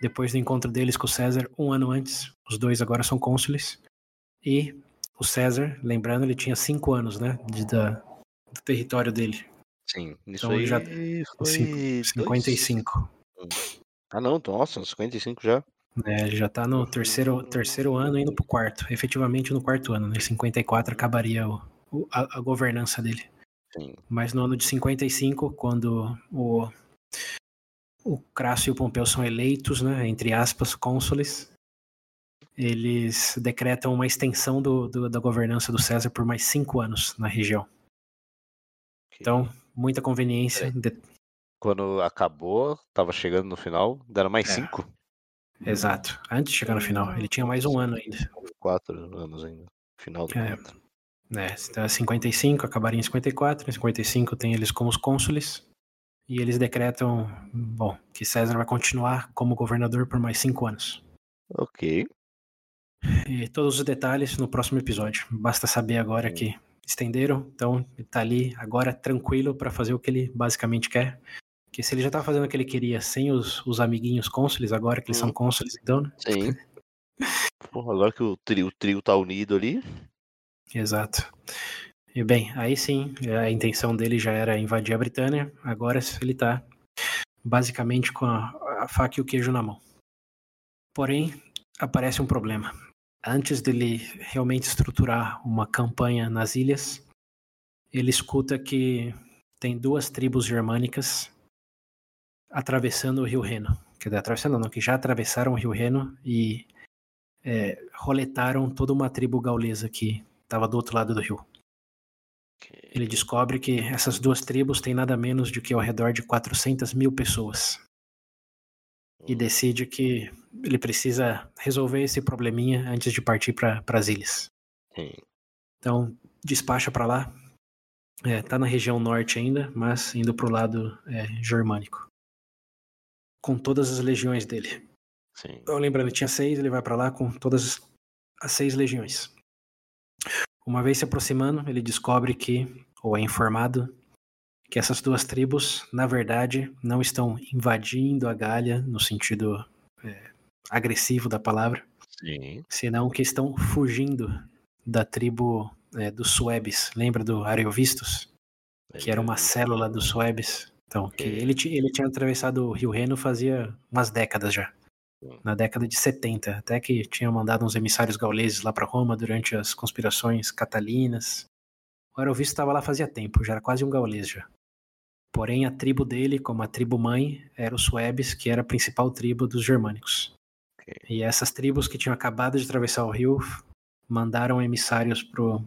Depois do encontro deles com o César, um ano antes, os dois agora são cônsules. E o César, lembrando, ele tinha cinco anos, né, de, da, do território dele. Sim, isso então, aí já foi 55. Dois... Ah não, nossa, 55 já. É, ele já tá no terceiro, terceiro ano indo pro quarto. Efetivamente no quarto ano, né? 54 acabaria o, o a, a, governança dele. Sim. Mas no ano de 55, quando o, o Crasso e o Pompeu são eleitos, né, entre aspas, cônsules, eles decretam uma extensão do, do, da governança do César por mais cinco anos na região. Então, muita conveniência. De... Quando acabou, tava chegando no final, deram mais é. cinco? Exato. Antes de chegar no final. Ele tinha mais um ano ainda. Quatro anos ainda. Final do é. quatro. É, então 55, acabaria em 54. Em 55 tem eles como os cônsules. E eles decretam, bom, que César vai continuar como governador por mais cinco anos. Ok. E todos os detalhes no próximo episódio. Basta saber agora que estenderam, então ele tá ali agora tranquilo para fazer o que ele basicamente quer, porque se ele já tá fazendo o que ele queria sem os, os amiguinhos cônsules, agora que eles hum. são cônsules, então, né? Sim. Porra, agora que o trio, o trio tá unido ali. Exato. E bem, aí sim, a intenção dele já era invadir a Britânia, agora ele tá basicamente com a, a faca e o queijo na mão. Porém, aparece um problema. Antes dele realmente estruturar uma campanha nas ilhas, ele escuta que tem duas tribos germânicas atravessando o Rio Reno. Quer dizer, atravessando não, que já atravessaram o Rio Reno e é, roletaram toda uma tribo gaulesa que estava do outro lado do rio. Ele descobre que essas duas tribos têm nada menos do que ao redor de 400 mil pessoas. E hum. decide que ele precisa resolver esse probleminha antes de partir para as ilhas. Então, despacha para lá. É, tá na região norte ainda, mas indo para o lado é, germânico com todas as legiões dele. Sim. Então, lembrando, tinha seis, ele vai para lá com todas as seis legiões. Uma vez se aproximando, ele descobre que, ou é informado, que essas duas tribos, na verdade, não estão invadindo a Gália no sentido é, agressivo da palavra, Sim. senão que estão fugindo da tribo é, dos Suebes. Lembra do Ariovistus? Que era uma célula dos Suebes. Então, que ele, ele tinha atravessado o Rio Reno fazia umas décadas já. Na década de 70, até que tinha mandado uns emissários gauleses lá para Roma durante as conspirações catalinas. O Arovisto estava lá fazia tempo, já era quase um gaulês já. Porém, a tribo dele, como a tribo mãe, era os Suebes, que era a principal tribo dos germânicos. Okay. E essas tribos que tinham acabado de atravessar o rio mandaram emissários pro,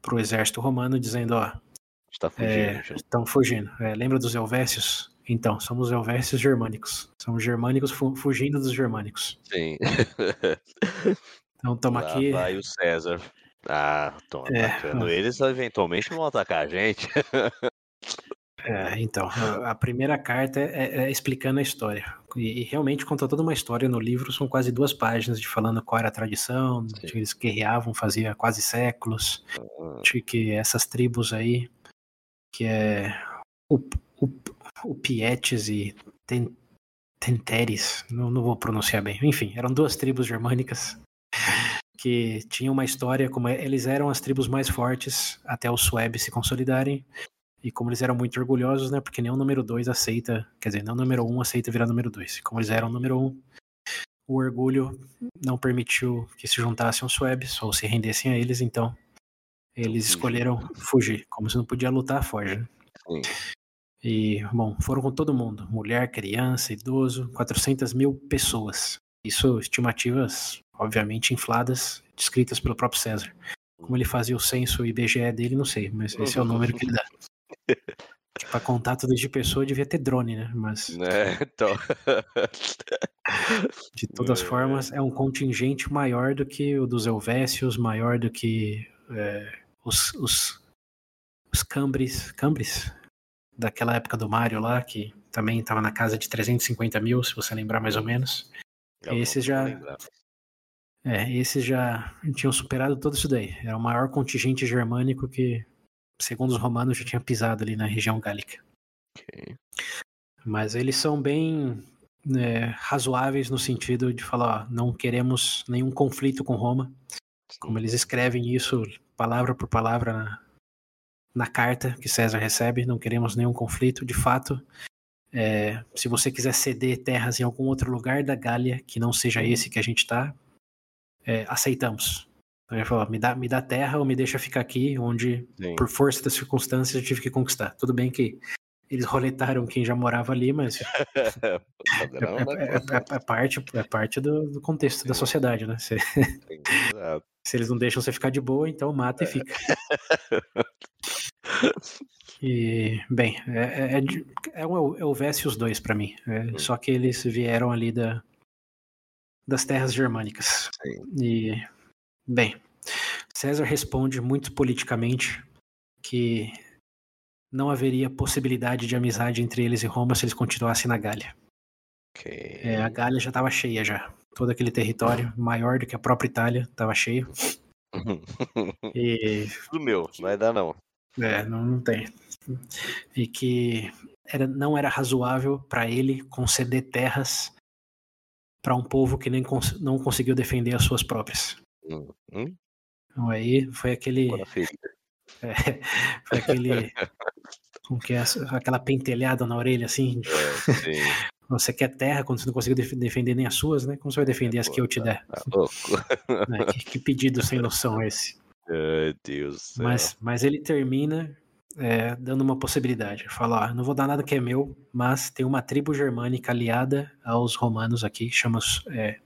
pro exército romano dizendo, ó, Está fugindo. É, estão fugindo. É, lembra dos Helvécios? Então, somos Helvécios germânicos. Somos germânicos fu fugindo dos germânicos. Sim. Então, toma aqui. Vai o César. Ah, estão É, atacando eles, eventualmente vão atacar a gente. É, então, a, primeira carta é, é explicando a história. E, e realmente conta toda uma história no livro, são quase duas páginas de falando qual era a tradição, de que eles guerreavam fazia quase séculos, de que essas tribos aí, que é o, o, o Pietes e Ten, Tenteres, não, não vou pronunciar bem, enfim, eram duas tribos germânicas que tinham uma história, como é- eles eram as tribos mais fortes até os Suebes se consolidarem, e como eles eram muito orgulhosos, né? Porque nem o número 2 aceita, quer dizer, nem o número 1 um aceita virar número 2. Como eles eram o número 1, um, o orgulho não permitiu que se juntassem aos Suebes ou se rendessem a eles, então eles Fugiu. escolheram fugir. Como se não podia lutar, foge. né? E, bom, foram com todo mundo: mulher, criança, idoso, 400 mil pessoas. Isso, estimativas, obviamente, infladas, descritas pelo próprio César. Como ele fazia o censo IBGE dele, não sei, mas esse é o número que ele dá. Pra contar tudo de pessoa, devia ter drone, né? Mas, Né? Então. de todas É. formas, é um contingente maior do que o dos Helvécios, maior do que é, os, os, os Cambres. Cambres? Daquela época do Mario lá, que também estava na casa de 350 mil, se você lembrar mais ou menos. Eu Esse não já-. É, esses já tinham superado todo isso daí. Era o maior contingente germânico que, segundo os romanos, já tinha pisado ali na região gálica. Ok. Mas eles são bem né, razoáveis no sentido de falar, ó, não queremos nenhum conflito com Roma. Como eles escrevem isso palavra por palavra na, na carta que César recebe, não queremos nenhum conflito. De fato, é, se você quiser ceder terras em algum outro lugar da Gália que não seja esse que a gente está, aceitamos. Então ele falou, me dá, me dá terra ou me deixa ficar aqui, onde Sim. por força das circunstâncias eu tive que conquistar. Tudo bem que eles roletaram quem já morava ali, mas é, Padrão, é- né? é- é parte, é parte do, do contexto da sociedade, né? Se, se eles não deixam você ficar de boa, então mata e fica. E, bem, é, é, é, é o é 2 pra mim. É, só que eles vieram ali da, das terras germânicas. Sim. E, bem, César responde muito politicamente que não haveria possibilidade de amizade entre eles e Roma se eles continuassem na Gália. Ok. É, a Gália já estava cheia já. Todo aquele território, maior do que a própria Itália, estava cheio. E Tudo meu, não vai dar não. É, não, não tem. E que era, não era razoável para ele conceder terras para um povo que nem cons- não conseguiu defender as suas próprias. Hum, hum, Então aí foi aquele. É, foi aquele. Como que é? Aquela pentelhada na orelha assim. É, sim. Você quer terra quando você não conseguiu def- defender nem as suas, né? Como você vai defender as que eu te der? Tá né? Que, que pedido sem noção é esse? Ai, Deus. Mas, mas ele termina é, dando uma possibilidade. Fala, ó, eu não vou dar nada que é meu, mas tem uma tribo germânica aliada aos romanos aqui, chama os, é,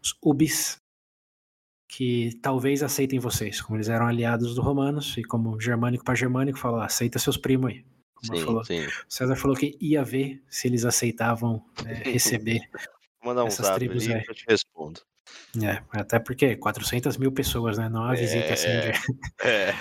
os Ubis, que talvez aceitem vocês. Como eles eram aliados dos romanos, e como germânico para germânico, fala, ó, aceita seus primos aí. Como sim, falou. sim. César falou que ia ver se eles aceitavam é, receber. Mandar um Essas tribos aí. eu te respondo. É, até porque 400 mil pessoas, né? Não é uma visita assim É. de... É.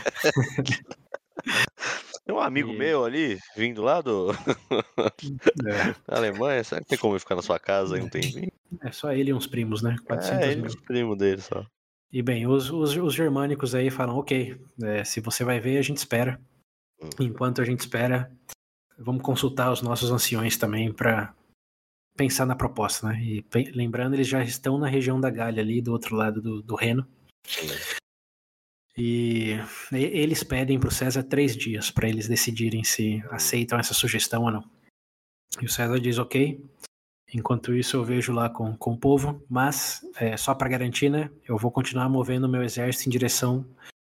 Tem um amigo E- meu ali, vindo lá do, É, da Alemanha. Será que tem como ele ficar na sua casa aí um tempinho? é só ele e uns primos, né? 400 É, ele e mil. os primos dele só. E bem, os, os, os germânicos aí falam, ok, é, se você vai ver, a gente espera. Hum. Enquanto a gente espera, vamos consultar os nossos anciões também para pensar na proposta, né? E lembrando, eles já estão na região da Gália ali, do outro lado do, do Reno. E e- eles pedem para o César três dias para eles decidirem se aceitam essa sugestão ou não. E o César diz ok. Enquanto isso, eu vejo lá com, com o povo, mas é, só para garantir, né? Eu vou continuar movendo o meu exército em direção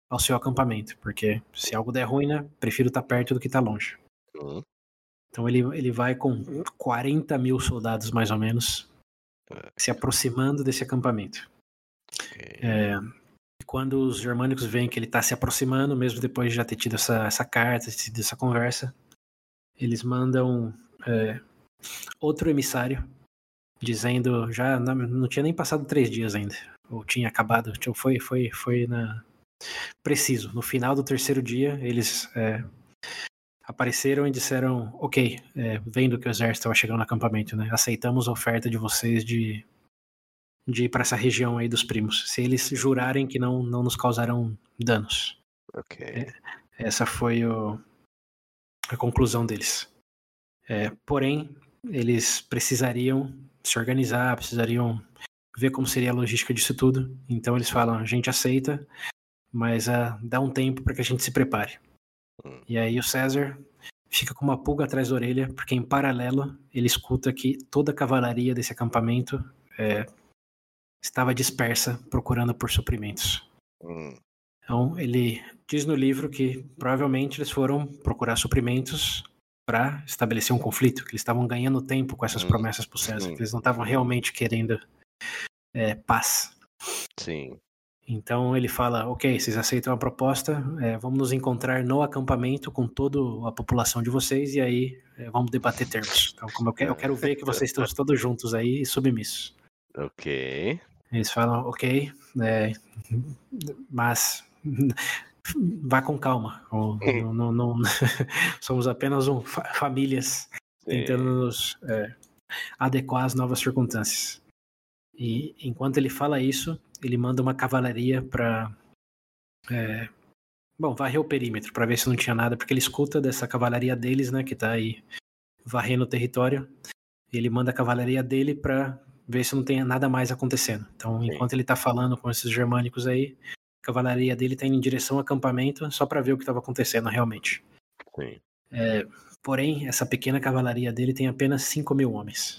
ao seu acampamento, porque se algo der ruim, né? Prefiro estar perto do que estar longe. Hum, Então ele, ele vai com 40 mil soldados, mais ou menos, se aproximando desse acampamento. ok. É, quando os germânicos veem que ele está se aproximando, mesmo depois de já ter tido essa, essa carta, ter tido essa conversa, eles mandam é, outro emissário dizendo já não, não tinha nem passado três dias ainda, ou tinha acabado, tipo, foi foi foi na preciso. No final do terceiro dia, eles é, apareceram e disseram: Ok, é, vendo que o exército estava chegando no acampamento, né? Aceitamos a oferta de vocês de, de ir para essa região aí dos primos. Se eles jurarem que não, não nos causarão danos. Ok. É, essa foi o, a conclusão deles. É, porém, eles precisariam se organizar, precisariam ver como seria a logística disso tudo. Então eles falam: a gente aceita, mas uh, dá um tempo para que a gente se prepare. Hum. E aí o César fica com uma pulga atrás da orelha, porque em paralelo ele escuta que toda a cavalaria desse acampamento é, estava dispersa procurando por suprimentos. Hum. Então ele diz no livro que provavelmente eles foram procurar suprimentos para estabelecer um conflito, que eles estavam ganhando tempo com essas hum. promessas para o César, que eles não estavam realmente querendo é, paz. Sim. Então ele fala, ok, vocês aceitam a proposta, é, vamos nos encontrar no acampamento com toda a população de vocês e aí é, vamos debater termos. Então, como eu quero, eu quero ver que vocês estão todos juntos aí e submissos. Ok. Eles falam, ok, é, mas vá com calma. Não, não, não, somos apenas um, famílias tentando nos é, adequar às novas circunstâncias. E enquanto ele fala isso, ele manda uma cavalaria para é, bom, varrer o perímetro para ver se não tinha nada, porque ele escuta dessa cavalaria deles, né, que tá aí varrendo o território. Ele manda a cavalaria dele para ver se não tem nada mais acontecendo. Então, enquanto ele tá falando com esses germânicos aí, cavalaria dele tá indo em direção ao acampamento só para ver o que estava acontecendo realmente. Sim. É, porém, essa pequena cavalaria dele tem apenas 5 mil homens.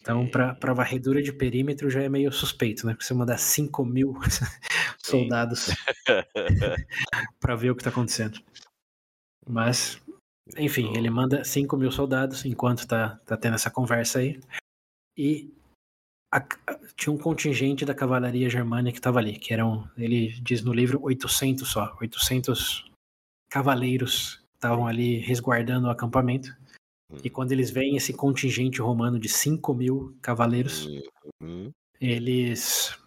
Então, para varredura de perímetro já é meio suspeito, né? Porque você mandar 5 mil soldados para ver o que está acontecendo. Mas, enfim, ele manda 5 mil soldados enquanto tá, tá tendo essa conversa aí. E a, tinha um contingente da cavalaria germânica que estava ali, que eram, ele diz no livro, 800 só. 800 cavaleiros estavam ali resguardando o acampamento. E quando eles veem esse contingente romano de 5 mil cavaleiros, uhum. eles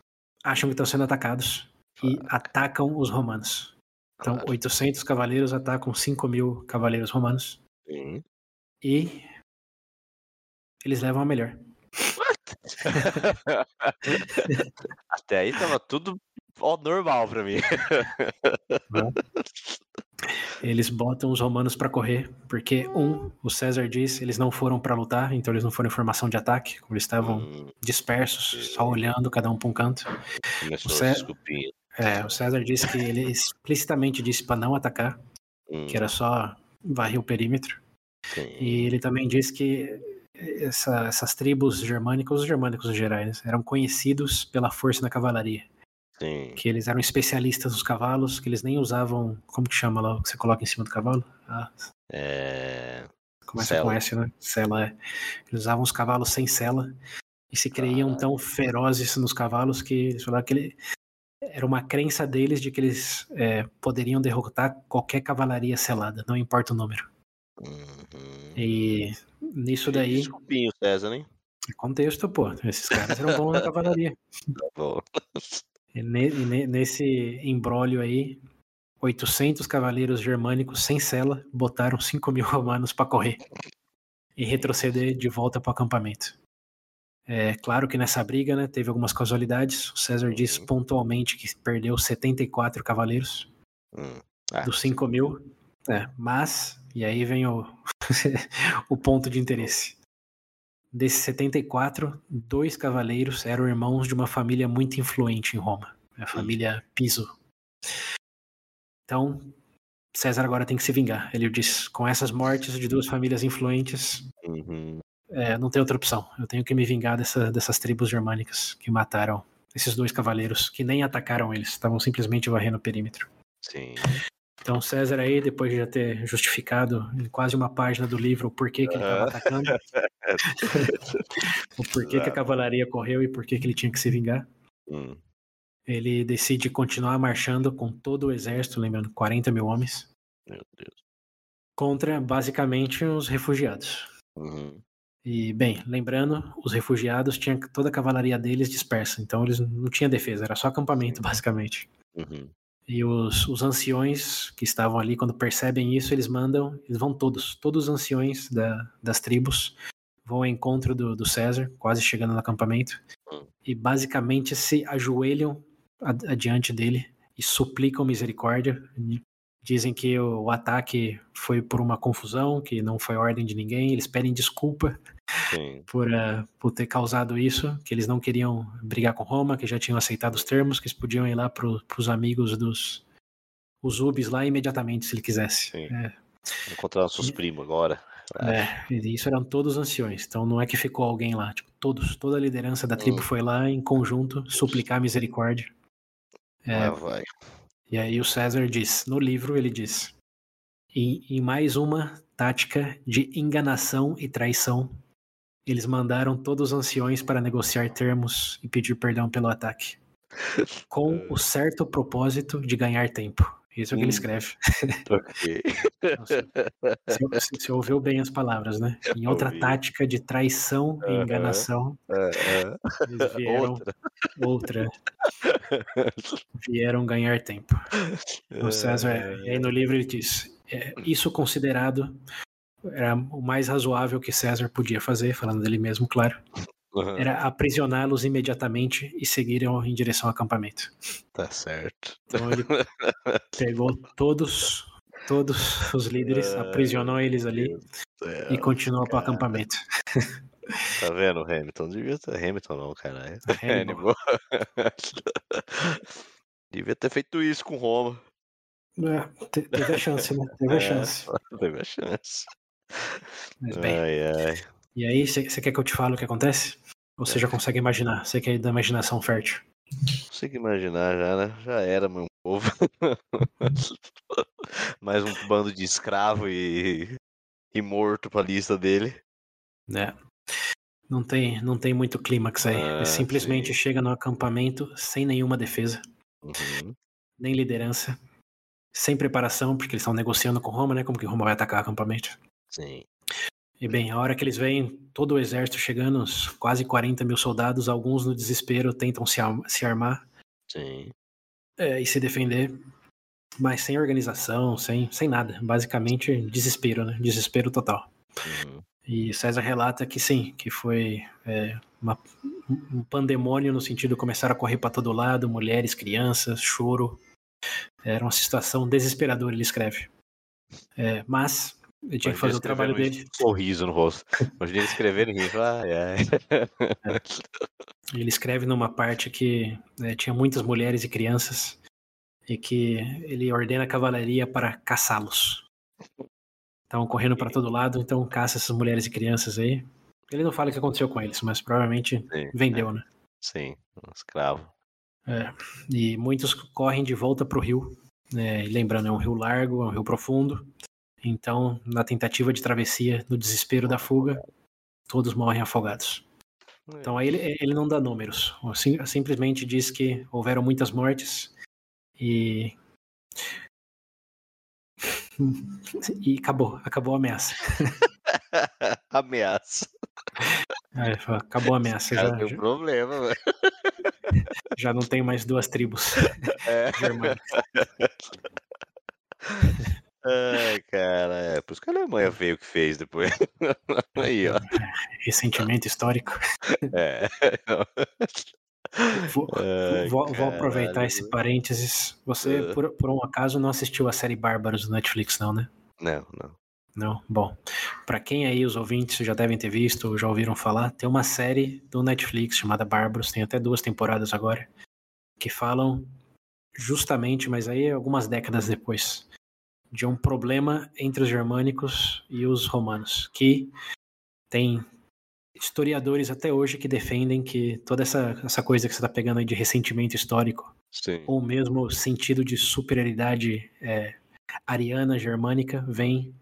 acham que estão sendo atacados e atacam os romanos. Então, claro. 800 cavaleiros atacam 5 mil cavaleiros romanos. Uhum. E eles levam a melhor. Até aí tava tudo normal pra mim. Eles botam os romanos para correr, porque um, o César diz, eles não foram para lutar, então eles não foram em formação de ataque, eles estavam hum, dispersos, só olhando cada um para um canto. O, César, é, o César disse que ele explicitamente disse para não atacar, hum. que era só varrer o perímetro. Sim. E ele também disse que essa, essas tribos germânicas, os germânicos em geral, eram conhecidos pela força da cavalaria. Sim. Que eles eram especialistas nos cavalos, que eles nem usavam. Como que chama lá o que você coloca em cima do cavalo? Ah. É. Que você conhece, né? Sela é. Eles usavam os cavalos sem sela e se creiam ah. tão ferozes nos cavalos que eles falavam que ele, era uma crença deles de que eles é, poderiam derrotar qualquer cavalaria selada, não importa o número. Uhum. E nisso daí. Desculpinho, César, hein? É contexto, pô. Esses caras eram bons na cavalaria. Tá bom. E nesse embrólio aí, 800 cavaleiros germânicos sem cela botaram 5 mil romanos para correr e retroceder de volta para o acampamento. É claro que nessa briga né, teve algumas casualidades. O César diz uhum. pontualmente que perdeu 74 cavaleiros hum. ah, dos 5 mil. É, mas, e aí vem o, o ponto de interesse. Desses 74, dois cavaleiros eram irmãos de uma família muito influente em Roma, a família Piso. Então, César agora tem que se vingar. Ele diz: com essas mortes de duas famílias influentes, uhum. é, não tem outra opção. Eu tenho que me vingar dessa, dessas tribos germânicas que mataram esses dois cavaleiros, que nem atacaram eles, estavam simplesmente varrendo o perímetro. Sim. Então César aí, depois de já ter justificado em quase uma página do livro o porquê que ele estava atacando, o porquê que a cavalaria correu e porquê que ele tinha que se vingar, hum. ele decide continuar marchando com todo o exército, lembrando, 40 mil homens, contra basicamente os refugiados. Uhum. E, bem, lembrando, os refugiados tinham toda a cavalaria deles dispersa, então eles não tinham defesa, era só acampamento, basicamente. Uhum. E os, os anciões que estavam ali, quando percebem isso, eles mandam, eles vão todos, todos os anciões da, das tribos vão ao encontro do, do César, quase chegando no acampamento, e basicamente se ajoelham adiante dele e suplicam misericórdia. Dizem que o, ataque foi por uma confusão, que não foi ordem de ninguém. Eles pedem desculpa por, uh, por ter causado isso, que eles não queriam brigar com Roma, que já tinham aceitado os termos, que eles podiam ir lá para os amigos dos os Ubis lá imediatamente, se ele quisesse. Sim. É. Encontrar nossos primos agora. É, e isso eram todos anciões, então não é que ficou alguém lá, tipo, todos, toda a liderança da tribo hum. foi lá em conjunto suplicar misericórdia. É, ah, vai. E aí o César diz, no livro ele diz, em, em mais uma tática de enganação e traição, eles mandaram todos os anciões para negociar termos e pedir perdão pelo ataque, com o certo propósito de ganhar tempo. Isso é o que ele hum. escreve. Ok. você, ouviu bem as palavras, né? Em outra Ouvi. tática de traição e enganação, uh -huh. eles vieram outra. outra. Vieram ganhar tempo. O César, e aí no livro ele diz: é, isso considerado era o mais razoável que César podia fazer, falando dele mesmo, claro. Uhum. Era aprisioná-los imediatamente e seguiram em direção ao acampamento. Tá certo. Então ele pegou todos, todos os líderes, aprisionou eles ali e continuou para o acampamento. Tá vendo, Hamilton? Devia ter Hamilton não, cara. Hannibal. Devia ter feito isso com Roma. É, teve a chance, né? Teve a é, chance. teve a chance. Mas bem. Ai, ai. E aí, você quer que eu te fale o que acontece? Ou você já consegue imaginar? Você quer da imaginação fértil? Consigo imaginar já, né? Já era, meu povo. Mais um bando de escravo e, e morto pra lista dele. É. Não tem, não tem muito clímax aí. Ah, simplesmente sim. chega no acampamento sem nenhuma defesa, uhum. nem liderança, sem preparação, porque eles estão negociando com Roma, né? Como que Roma vai atacar o acampamento. Sim. E bem, a hora que eles veem todo o exército chegando, uns quase 40 mil soldados, alguns no desespero tentam se, se armar Sim. É, e se defender, mas sem organização, sem, sem nada. Basicamente, desespero, né? Desespero total. Uhum. E César relata que sim, que foi é, uma, um pandemônio no sentido de começar a correr para todo lado, mulheres, crianças, choro. Era uma situação desesperadora, ele escreve. É, mas ele tinha que fazer o trabalho dele. Um sorriso no rosto. Imagina ele escrevendo e ai. É. Ele escreve numa parte que né, tinha muitas mulheres e crianças e que ele ordena a cavalaria para caçá-los. Estavam correndo para todo lado, então caça essas mulheres e crianças aí. Ele não fala o que aconteceu com eles, mas provavelmente Sim, vendeu, é. né? Sim, um escravo. É. E muitos correm de volta para o rio. Né? lembrando, é um rio largo, é um rio profundo. Então, na tentativa de travessia, no desespero da fuga, todos morrem afogados. Então, aí ele, ele não dá números, Sim, simplesmente diz que houveram muitas mortes e. e acabou, acabou a ameaça. ameaça. É, acabou a ameaça. Cara, já, tem um problema, velho. Já não tem mais duas tribos é. Ai, cara, é. Por isso que a Alemanha veio o que fez depois. Aí, ó. Ressentimento histórico. É. Vou, Ai, vou, vou, aproveitar esse parênteses. Você, uh. por, por um acaso, não assistiu a série Bárbaros do Netflix, não, né? Não, não. Não? Bom, para quem aí, os ouvintes já devem ter visto ou já ouviram falar, tem uma série do Netflix chamada Bárbaros, tem até duas temporadas agora, que falam justamente, mas aí algumas décadas depois, de um problema entre os germânicos e os romanos, que tem historiadores até hoje que defendem que toda essa, essa coisa que você está pegando aí de ressentimento histórico, Sim. ou mesmo sentido de superioridade é, ariana germânica, vem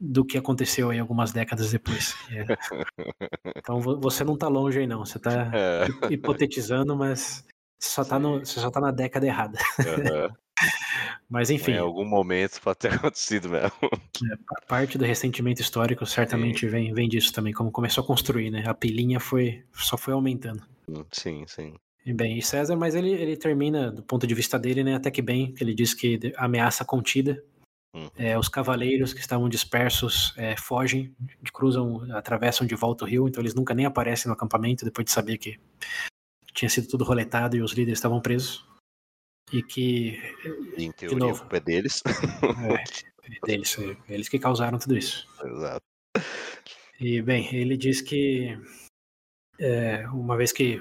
do que aconteceu aí algumas décadas depois. É. Então você não está longe aí não, você está é. hipotetizando, mas só tá no, você só tá na década errada. Uhum. Mas enfim. Em algum momento pode ter acontecido mesmo. É, parte do ressentimento histórico certamente vem, vem disso também, como começou a construir, né? A pilinha foi, só foi aumentando. Sim, sim. E bem, e César, mas ele, ele termina, do ponto de vista dele, né, até que bem, que ele diz que ameaça contida, Uhum. é, os cavaleiros que estavam dispersos é, fogem, cruzam, atravessam de volta o rio, então eles nunca nem aparecem no acampamento depois de saber que tinha sido tudo roletado e os líderes estavam presos. E que. Em teoria, novo. a culpa é deles. É, deles, é, eles que causaram tudo isso. Exato. E, bem, ele diz que. é, uma vez que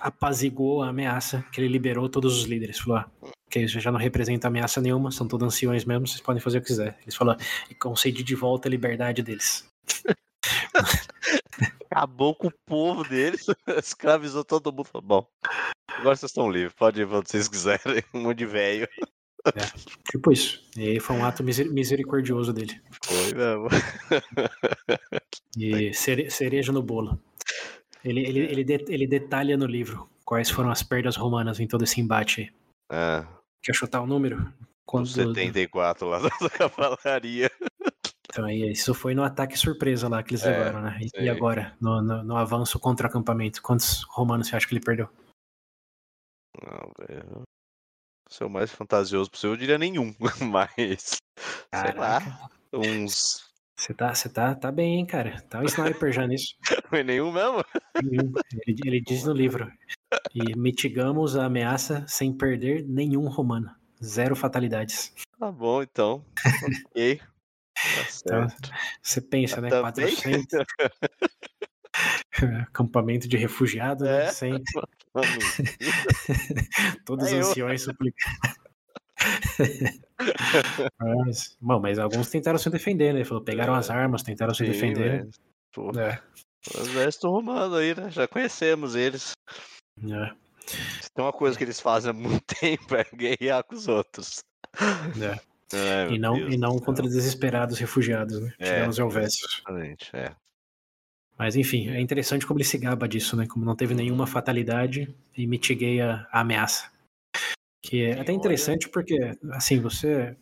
apaziguou a ameaça, que ele liberou todos os líderes. Falou: ah, que isso já não representa ameaça nenhuma, são todos anciões mesmo, vocês podem fazer o que quiser. Eles falaram: e concedi de volta a liberdade deles. Acabou com o povo deles, escravizou todo mundo. Falou, Bom, agora vocês estão livres, pode ir pra onde vocês quiserem, um monte de velho. Tipo isso. E aí foi um ato miser- misericordioso dele. Foi mesmo. E cere- cereja no bolo. Ele, ele, ele, de- ele detalha no livro quais foram as perdas romanas em todo esse embate. aí. Ah, Quer chutar o número? Quando, os 74 lá da cavalaria. Então, aí, isso foi no ataque surpresa lá que eles É, levaram, né? E, e agora, no, no, no avanço contra o acampamento, quantos romanos você acha que ele perdeu? Não, velho. Ser o mais fantasioso possível, eu diria nenhum. Mas, sei lá, Caraca. uns. Você tá, você tá, tá bem, hein, cara? Tá um sniper já nisso. Foi nenhum mesmo? Nenhum. Ele, ele diz no livro. E mitigamos a ameaça sem perder nenhum romano. Zero fatalidades. Tá bom, então. ok. Tá Então. Você pensa, né? Também? 400. Acampamento de refugiado, né? É. Sem Vamos. todos os eu- anciões suplicando. mas, bom, mas alguns tentaram se defender, né? Falou, pegaram as armas, tentaram se Sim, defender. mas, pô, É, O exército romano aí, né? Já conhecemos eles. é, Se tem uma coisa que eles fazem há muito tempo é guerrear com os outros. é. Ai, meu E não, Deus e não contra desesperados refugiados, né? É, Tirando os helvécios. Exatamente, é. Mas enfim, é interessante como ele se gaba disso, né? Como não teve nenhuma fatalidade e mitiguei a, a ameaça. Que é Sim, até olha. interessante porque, assim, você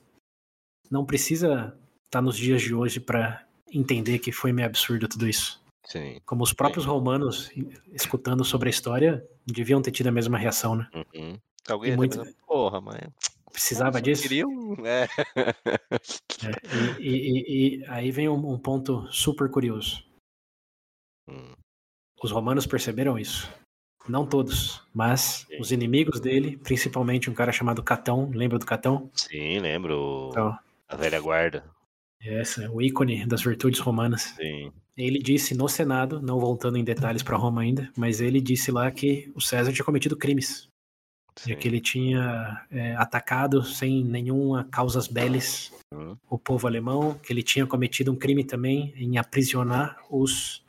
não precisa estar nos dias de hoje para entender que foi meio absurdo tudo isso. Sim. Como os próprios romanos, escutando sobre a história, deviam ter tido a mesma reação, né? Uhum. Alguém muito- pensado, porra, mas. Precisava só disso. É. É, e, e- e- e aí vem um, um ponto super curioso. Hum, Os romanos perceberam isso. Não todos, mas Sim. os inimigos dele, principalmente um cara chamado Catão, lembra do Catão? Sim, lembro. Então, A velha guarda. essa, o ícone das virtudes romanas. Sim. Ele disse no Senado, não voltando em detalhes para Roma ainda, mas ele disse lá que o César tinha cometido crimes. Sim. E que ele tinha é, atacado sem nenhuma causas belis Hum, o povo alemão, que ele tinha cometido um crime também em aprisionar os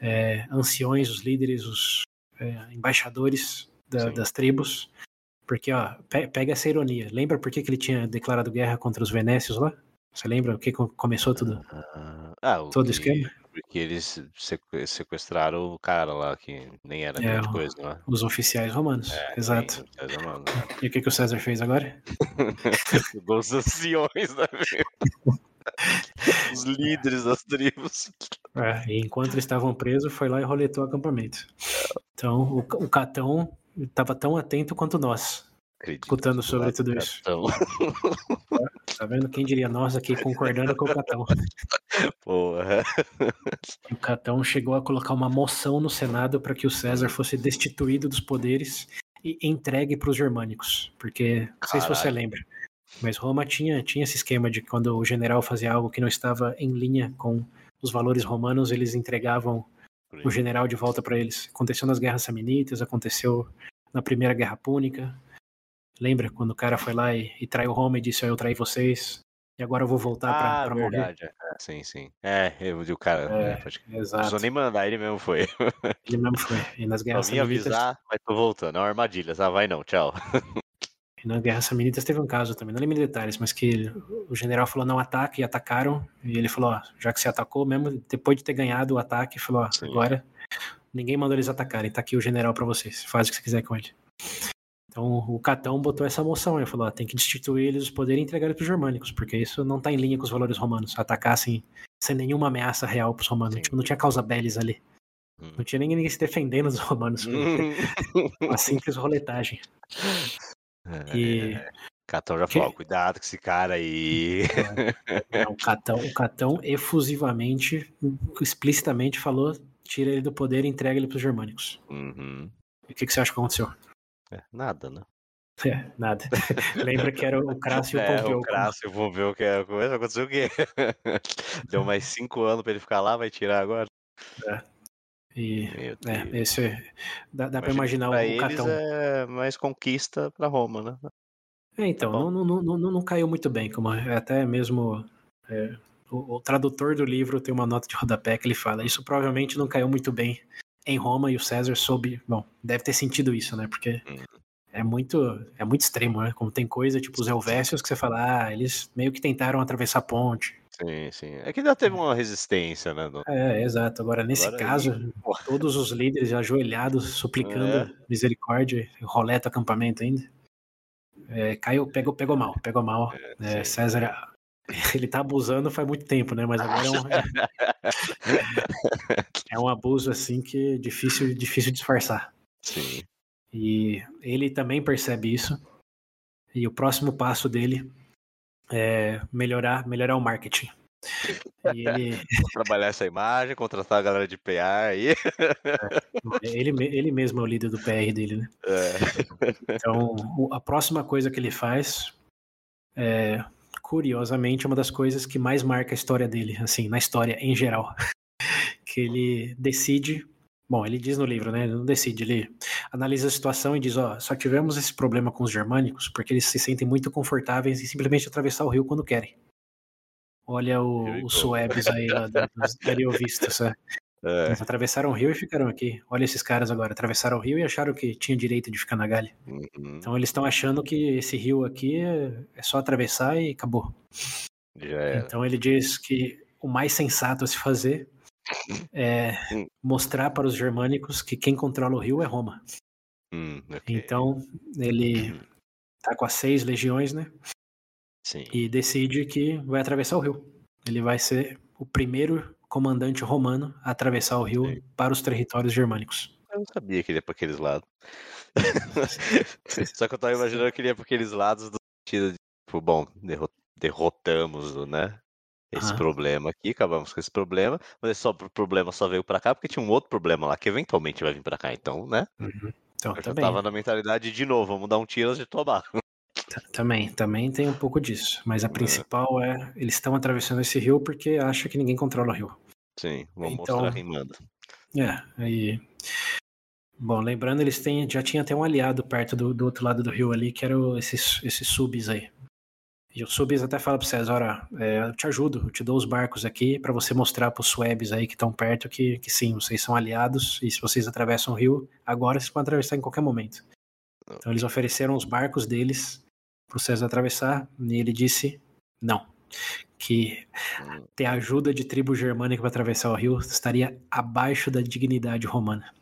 é, anciões, os líderes, os é, embaixadores da- Sim. das tribos. Porque, ó, pe- pega essa ironia. Lembra por que, que ele tinha declarado guerra contra os venécios lá? Você lembra o que co- começou tudo? Ah, ah, o Todo que- esquema? Porque eles sequ- sequestraram o cara lá, que nem era É, grande coisa, não é? Os oficiais romanos. Exato. Sim, é, mano. E o que, que o César fez agora? Dos anciões, né? meu? Os líderes das tribos. É, e enquanto estavam presos, foi lá e roletou o acampamento. Então, o, o Catão estava tão atento quanto nós, Acredito. escutando sobre tudo isso. Tá vendo? Quem diria nós aqui concordando com o Catão? porra. O Catão chegou a colocar uma moção no Senado para que o César fosse destituído dos poderes e entregue para os germânicos. Porque, não sei se você Caralho. lembra, mas Roma tinha, tinha esse esquema de que quando o general fazia algo que não estava em linha com os valores romanos, eles entregavam o general de volta para eles. Aconteceu nas guerras samnitas, aconteceu na primeira guerra púnica. Lembra quando o cara foi lá e, e traiu Roma e disse: "Ó, Eu traí vocês e agora eu vou voltar pra Ah, para morrer? verdade. é. Sim, sim. É, eu vi o cara. É, É, pode... Não precisou Exato. nem mandar, ele mesmo foi. Ele mesmo foi. E nas Só guerras vim samnitas, avisar, mas tô voltando. É uma armadilha. Ah, vai não, tchau. e nas guerras samnitas teve um caso também, não lembro de detalhes, mas que ele- o general falou não ataque e atacaram. E ele falou: ó, já que você atacou, mesmo depois de ter ganhado o ataque, falou: ó, Sim. agora ninguém mandou eles atacarem, tá aqui o general pra vocês, faz o que você quiser com ele. Então o Catão botou essa moção aí, falou: ó, tem que destituir eles dos poderes e entregar eles pros germânicos, porque isso não tá em linha com os valores romanos. Atacar assim, sem nenhuma ameaça real pros romanos. Sim. Tipo, não tinha causa belis ali. Hum. Não tinha ninguém se defendendo dos romanos. uma simples roletagem. É, e... Catão já falou, cuidado com esse cara aí. o Catão, o Catão efusivamente, explicitamente falou, tira ele do poder e entrega ele para os germânicos. Uhum. E o que, que você acha que aconteceu? É, nada, né? É, nada. Lembra que era o Crasso e o Pompeu. É, o Crasso e o Pompeu, que é, aconteceu o quê? Deu mais cinco anos para ele ficar lá, vai tirar agora? É. E é, esse é, dá, dá para imaginar pra o eles Catão. É mais conquista para Roma, né? É, então, não, não, não, não, caiu muito bem, como até mesmo é, o, o, tradutor do livro tem uma nota de rodapé que ele fala, isso provavelmente não caiu muito bem em Roma e o César soube, bom, deve ter sentido isso, né, porque hum. é muito é muito extremo, né, como tem coisa tipo os Helvécios que você fala, ah, eles meio que tentaram atravessar a ponte, Sim, sim. É que ainda teve uma resistência, né? No... É, exato. Agora, nesse Agora, caso, aí... todos os líderes ajoelhados, suplicando é. misericórdia, roleta acampamento ainda. É, caiu, pegou, pegou mal, pegou mal. É, é César, ele tá abusando faz muito tempo, né? Mas agora é um, é um abuso assim que é difícil, difícil disfarçar. Sim. E ele também percebe isso. E o próximo passo dele é melhorar, melhorar o marketing. Ele... Trabalhar essa imagem, contratar a galera de PR aí. É, ele, ele mesmo é o líder do PR dele, né? É. Então, a próxima coisa que ele faz é, curiosamente, uma das coisas que mais marca a história dele, assim, na história em geral. Que ele decide Bom, ele diz no livro, né? Ele não decide, ele analisa a situação e diz: ó, só tivemos esse problema com os germânicos porque eles se sentem muito confortáveis em simplesmente atravessar o rio quando querem. Olha o, os suebes aí lá dos Dariovistas, é. É. Eles atravessaram o rio e ficaram aqui. Olha esses caras agora, atravessaram o rio e acharam que tinha direito de ficar na galha. Uhum. Então eles estão achando que esse rio aqui é, só atravessar e acabou. Então ele diz que o mais sensato a se fazer é hum. mostrar para os germânicos que quem controla o rio é Roma. Hum, okay. Então, ele tá com as seis legiões, né? Sim. E decide que vai atravessar o rio. Ele vai ser o primeiro comandante romano a atravessar o rio Sim. para os territórios germânicos. Eu não sabia que ele ia para aqueles lados. Só que eu tava imaginando que ele ia para aqueles lados do sentido de, tipo, bom, derrotamos, né? esse problema aqui, acabamos com esse problema, mas só o problema só veio para cá porque tinha um outro problema lá que eventualmente vai vir para cá, então, né? Uhum. Então, eu já tava na mentalidade de novo, vamos dar um tiro de tomar. Também, também tem um pouco disso, mas a é. principal é, eles estão atravessando esse rio porque acha que ninguém controla o rio. Sim, vamos então, mostrar rimando. É, aí Bom, lembrando, eles têm, já tinha até um aliado perto do, do outro lado do rio ali, que eram esses, esses subs aí. E o Subis até fala para César, é, eu te ajudo, eu te dou os barcos aqui para você mostrar para os Suebes aí que estão perto que, que sim, vocês são aliados e se vocês atravessam o rio, agora vocês podem atravessar em qualquer momento. Então eles ofereceram os barcos deles para o César atravessar e ele disse não, que ter ajuda de tribo germânica para atravessar o rio estaria abaixo da dignidade romana.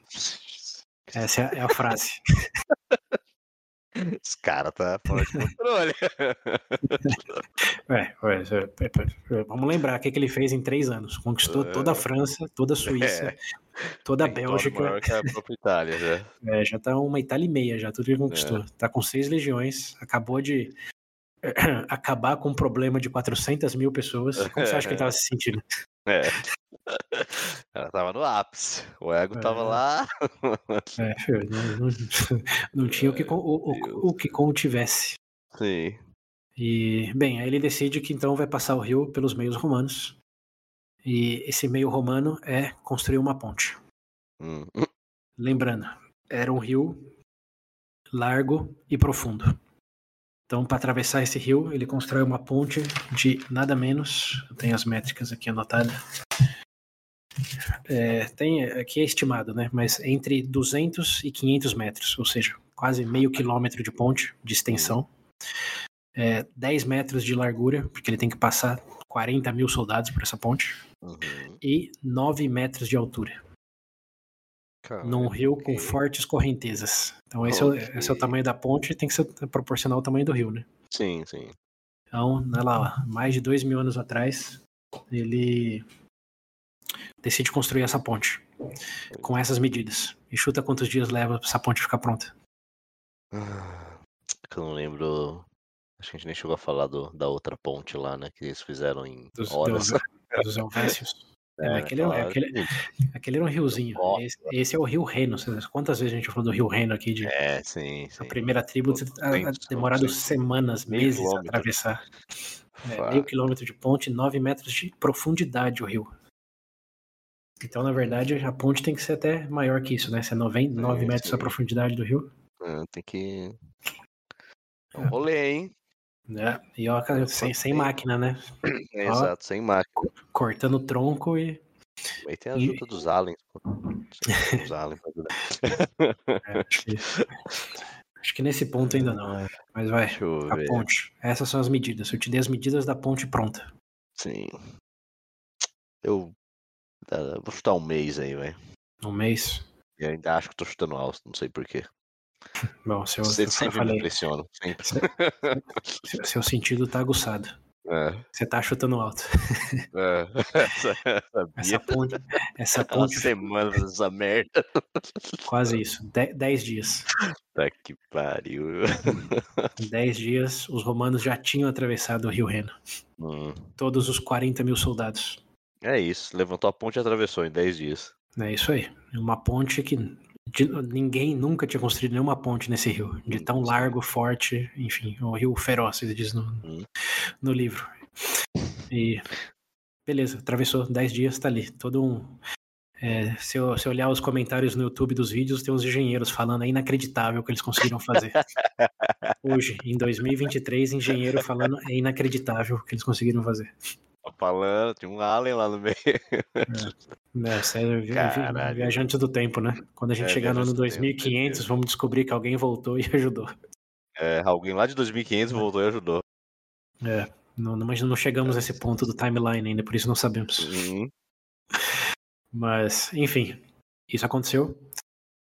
Essa é a, é a frase. Esse cara tá fora de controle. É, é, é, vamos lembrar o que, que ele fez em três anos. Conquistou toda a França, toda a Suíça, toda a Bélgica. A Itália, já. É, já tá uma Itália e meia, já tudo que ele conquistou. Tá com seis legiões, acabou de acabar com um problema de 400 mil pessoas. Como você acha que ele tava se sentindo? É. Ela tava no ápice. O ego é. tava lá. É, não, não, não, tinha o que, o, o, o que contivesse. Sim. E, bem, aí ele decide que então vai passar o rio pelos meios romanos. E esse meio romano é construir uma ponte. Hum. Lembrando, era um rio largo e profundo. Então, para atravessar esse rio, ele constrói uma ponte de nada menos. Eu tenho as métricas aqui anotadas. É, tem aqui é estimado, né? Mas entre 200 e 500 metros, ou seja, quase meio quilômetro de ponte de extensão. É, 10 metros de largura, porque ele tem que passar 40 mil soldados por essa ponte. Uhum. E 9 metros de altura. Caramba, num rio okay. com fortes correntezas. Então esse, okay. é, esse, é, o tamanho da ponte tem que ser proporcional ao tamanho do rio, né? Sim, sim. Então, olha lá, mais de dois mil anos atrás, ele decide construir essa ponte com essas medidas. E chuta quantos dias leva pra essa ponte ficar pronta. Ah, eu não lembro. Acho que a gente nem chegou a falar do, da outra ponte lá, né? Que eles fizeram em Dos, horas. dos, Helvécios. É, mas aquele, falar- aquele, aquele era um riozinho. Esse, esse é o Rio Reno. Quantas vezes a gente falou do Rio Reno aqui? De, É, sim, a sim. primeira tribo a- a- Duzentos demorado semanas, meses a atravessar. É, meio quilômetro de ponte, 9 metros de profundidade o rio. Então, na verdade, a ponte tem que ser até maior que isso, né? Se é 9, 9 Sim, metros a profundidade do rio. Ah, Tem que. É um rolê, hein? Né? E ó, sem, sem máquina, né? É, Ó. exato, sem máquina. Cortando o tronco e. Aí tem a E- ajuda dos aliens. pô. Tem Os aliens é, acho, que, acho que nesse ponto ainda não. Mas vai. Eu A ver. ponte. Essas são as medidas. Eu te dei as medidas da ponte pronta. Sim. Eu. ah, Vou chutar um mês aí, velho. Um mês. E ainda acho que tô chutando alto, não sei porquê. Bom, seu, Você eu sempre me falei, impressiona. Sempre. seu, seu sentido tá aguçado. É, Você tá chutando alto. é. Essa ponte, essa Uma ponte semana fazendo essa merda. Quase isso. De- dez dias. Tá que pariu. Em dez dias, os romanos já tinham atravessado o rio Reno. Hum, Todos os 40 mil soldados. É isso. Levantou a ponte e atravessou em 10 dias. É isso aí. Uma ponte que de- ninguém nunca tinha construído nenhuma ponte nesse rio. De tão largo, forte, enfim, o rio feroz, ele diz no, Hum. no livro. E beleza, atravessou 10 dias, tá ali. Todo um. é, se, eu, se eu olhar os comentários no YouTube dos vídeos, tem uns engenheiros falando, é inacreditável o que eles conseguiram fazer. Hoje, em 2023, engenheiro falando, é inacreditável o que eles conseguiram fazer. Falando, tinha um alien lá no meio. É, sério, vi- Caralho. viajante do tempo, né? Quando a gente É, chegar no ano viajante do tempo, 2500, vamos descobrir que alguém voltou e ajudou. É, alguém lá de 2500 voltou e ajudou. É, não, não- mas não chegamos a esse ponto do timeline ainda, por isso não sabemos. Uhum. Mas, enfim, isso aconteceu.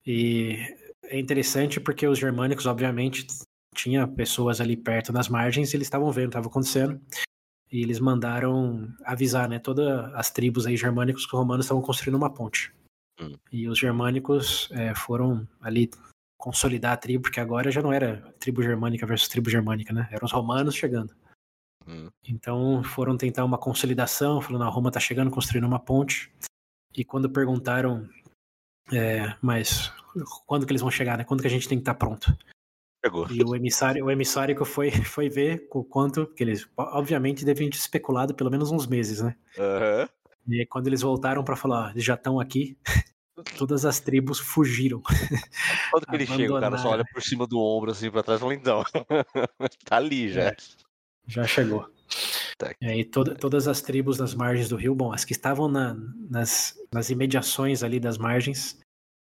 E é interessante porque os germânicos, obviamente, tinha pessoas ali perto nas margens e eles estavam vendo o que estava acontecendo. E eles mandaram avisar, né, todas as tribos aí germânicos que os romanos estavam construindo uma ponte. Hum. E os germânicos é, foram ali consolidar a tribo, porque agora já não era tribo germânica versus tribo germânica, né? Eram os romanos chegando. Hum. Então foram tentar uma consolidação, falando, a Roma tá chegando, construindo uma ponte. E quando perguntaram, é, mas quando que eles vão chegar, né? Quando que a gente tem que estar pronto? Chegou. E o emissário, o emissário que foi, foi ver o quanto, que eles obviamente devem ter especulado pelo menos uns meses, né? Aham. E quando eles voltaram para falar, ó, eles já estão aqui, todas as tribos fugiram. Quando que ele chega, o cara só olha por cima do ombro assim pra trás e fala, então. tá ali já. É. Já chegou. Tá. E aí toda- todas as tribos nas margens do rio, bom, as que estavam na- nas, nas imediações ali das margens,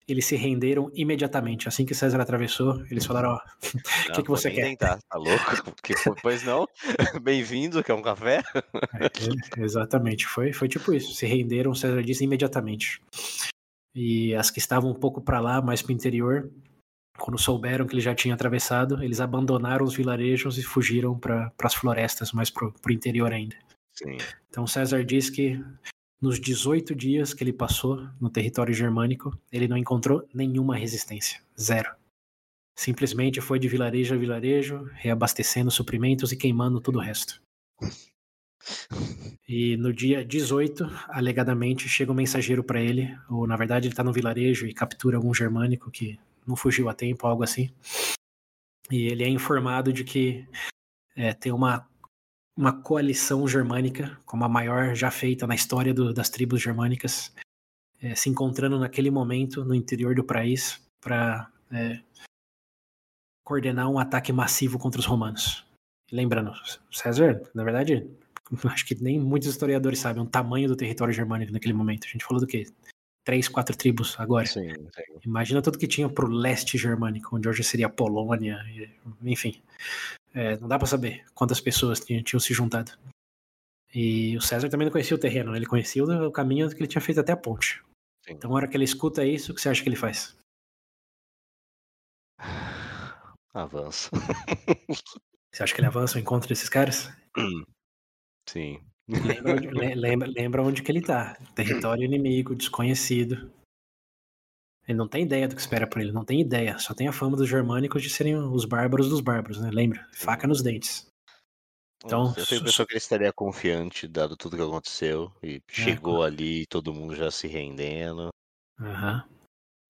eles se renderam imediatamente. Assim que César atravessou, eles falaram, ó, Não, que vou você quer? tentar, tá louco? Porque, pois não? Bem-vindo, quer um café? É, exatamente, foi, foi tipo isso. Se renderam, César disse, imediatamente. E as que estavam um pouco para lá, mais para o interior, quando souberam que ele já tinha atravessado, eles abandonaram os vilarejos e fugiram para as florestas, mais para o interior ainda. Sim. Então César diz que nos 18 dias que ele passou no território germânico, ele não encontrou nenhuma resistência. Zero. Simplesmente foi de vilarejo a vilarejo, reabastecendo suprimentos e queimando todo o resto. E no dia 18, alegadamente, chega um mensageiro para ele, ou na verdade ele tá no vilarejo e captura algum germânico que não fugiu a tempo, algo assim. E ele é informado de que é, tem uma, uma coalição germânica, como a maior já feita na história do- das tribos germânicas, é, se encontrando naquele momento no interior do país para coordenar um ataque massivo contra os romanos. Lembrando, César, na verdade, acho que nem muitos historiadores sabem o tamanho do território germânico naquele momento. A gente falou do quê? Três, quatro tribos agora. Sim, sim. Imagina tudo que tinha pro leste germânico, onde hoje seria a Polônia, enfim. É, não dá pra saber quantas pessoas tinham, tinham se juntado. E o César também não conhecia o terreno, né? ele conhecia o, o caminho que ele tinha feito até a ponte. Sim. Então, na hora que ele escuta isso, o que você acha que ele faz? Avança. Você acha que ele avança ao encontro desses caras? Sim. Lembra onde, lembra, lembra onde que ele tá. Território inimigo, desconhecido. Ele não tem ideia do que espera por ele, não tem ideia. Só tem a fama dos germânicos de serem os bárbaros dos bárbaros, né? Lembra? Faca nos dentes. Então, eu tenho pessoa que ele estaria confiante, dado tudo que aconteceu, e é, chegou é, ali, todo mundo já se rendendo. Aham.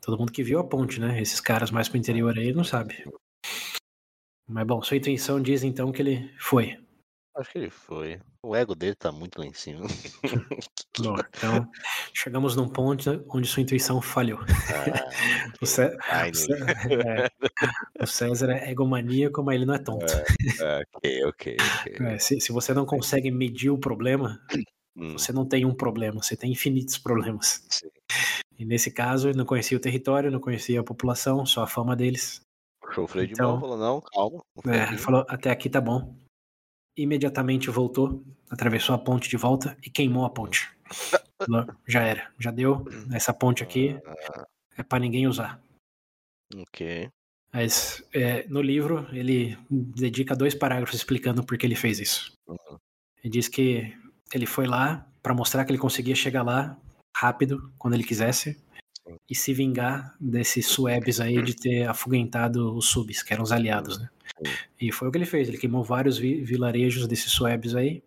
Todo mundo que viu a ponte, né? Esses caras mais pro interior aí não sabe. Mas bom, sua intuição diz então que ele foi. Acho que ele foi. O ego dele tá muito lá em cima. Bom, então, chegamos num ponto onde sua intuição falhou. Ah, o, Cé... o, Cé... é. o, César é egomaníaco, mas ele não é tonto. É, ok, ok, okay. É, se, se você não consegue medir o problema, hum. você não tem um problema, você tem infinitos problemas. Sim. E nesse caso, ele não conhecia o território, não conhecia a população, só a fama deles. O freio então, de mão falou, não, calma. É, falou, até aqui tá bom imediatamente voltou, atravessou a ponte de volta e queimou a ponte. já era, já deu. Essa ponte aqui é para ninguém usar. Ok. Mas é, no livro ele dedica dois parágrafos explicando por que ele fez isso. Uhum. Ele diz que ele foi lá para mostrar que ele conseguia chegar lá rápido quando ele quisesse e se vingar desses suebes aí de ter afugentado os subs, que eram os aliados, né? E foi o que ele fez, ele queimou vários vi vilarejos desses suebes aí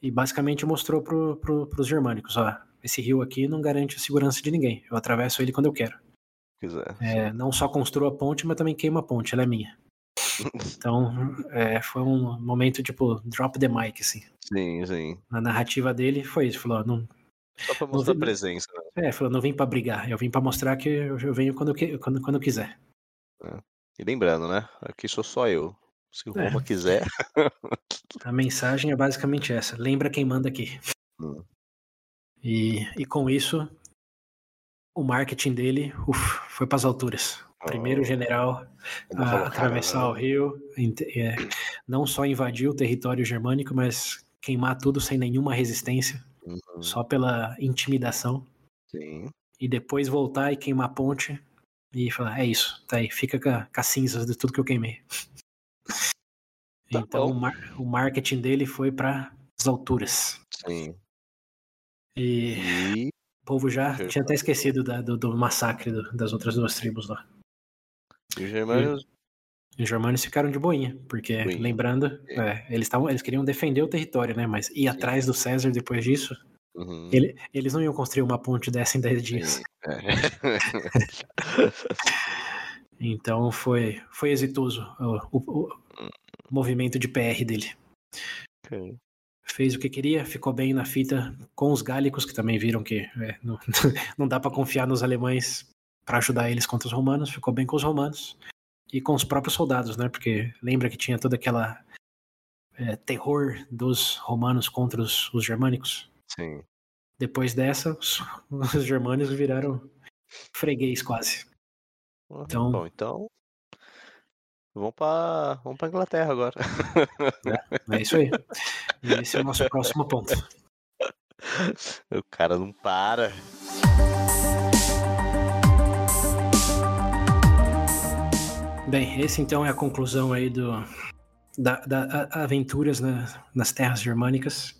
e basicamente mostrou pro, pro, pros germânicos, ó, esse rio aqui não garante a segurança de ninguém, eu atravesso ele quando eu quero. É, não só construo a ponte, mas também queimo a ponte, ela é minha. Então, é, foi um momento tipo drop the mic, assim. Sim, sim. Na narrativa dele foi isso, falou, não, só pra mostrar não, presença. Né? É, falou, não vim pra brigar, eu vim pra mostrar que eu, venho quando, quando, quando eu quiser. É. E lembrando, né? Aqui sou só eu. Se o é. Roma quiser. A mensagem é basicamente essa. Lembra quem manda aqui. Hum. E, e com isso, o marketing dele uf, foi para as alturas. Primeiro oh. general a atravessar o rio, é, não só invadir o território germânico, mas queimar tudo sem nenhuma resistência. Uhum. Só pela intimidação. Sim. E depois voltar e queimar a ponte e falar: é isso, tá aí, fica com, com as cinzas de tudo que eu queimei. Tá então o, mar, o, marketing dele foi para as alturas. Sim. E, e... o povo já tinha até esquecido da, do, do, massacre do, das outras duas tribos lá. E os germanos os germanos ficaram de boinha, porque, Sim. lembrando, é. É, eles, tavam, eles queriam defender o território, né? Mas ir Sim. atrás do César depois disso, uhum. ele, eles não iam construir uma ponte dessa em 10 dias. É. então foi, foi exitoso o, o, o, movimento de PR dele. Okay. Fez o que queria, ficou bem na fita com os gálicos, que também viram que é, não, não dá para confiar nos alemães para ajudar eles contra os romanos, ficou bem com os romanos e com os próprios soldados, né? Porque lembra que tinha toda aquela é, terror dos romanos contra os, os, germânicos. Sim. Depois dessa, os, os germânicos viraram freguês quase. então, bom, então vamos para vamos para Inglaterra agora. É, é isso aí. E esse é o nosso próximo ponto. O cara não para. Bem, esse então é a conclusão aí do, da, da aventuras na, nas terras germânicas.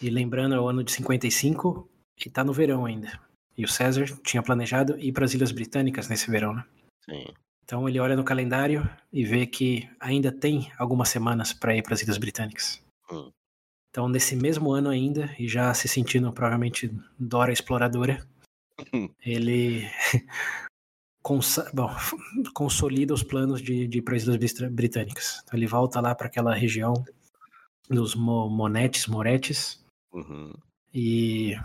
E lembrando, é o ano de 55 e tá no verão ainda. E o César tinha planejado ir para as Ilhas Britânicas nesse verão, né? Sim. Então ele olha no calendário e vê que ainda tem algumas semanas para ir para as Ilhas Britânicas. Hum. Então, nesse mesmo ano ainda, e já se sentindo provavelmente Dora exploradora, ele cons bom, consolida os planos de, de ir para as Ilhas Britânicas. Então ele volta lá para aquela região dos Mo Monetes, Moretes, uhum. e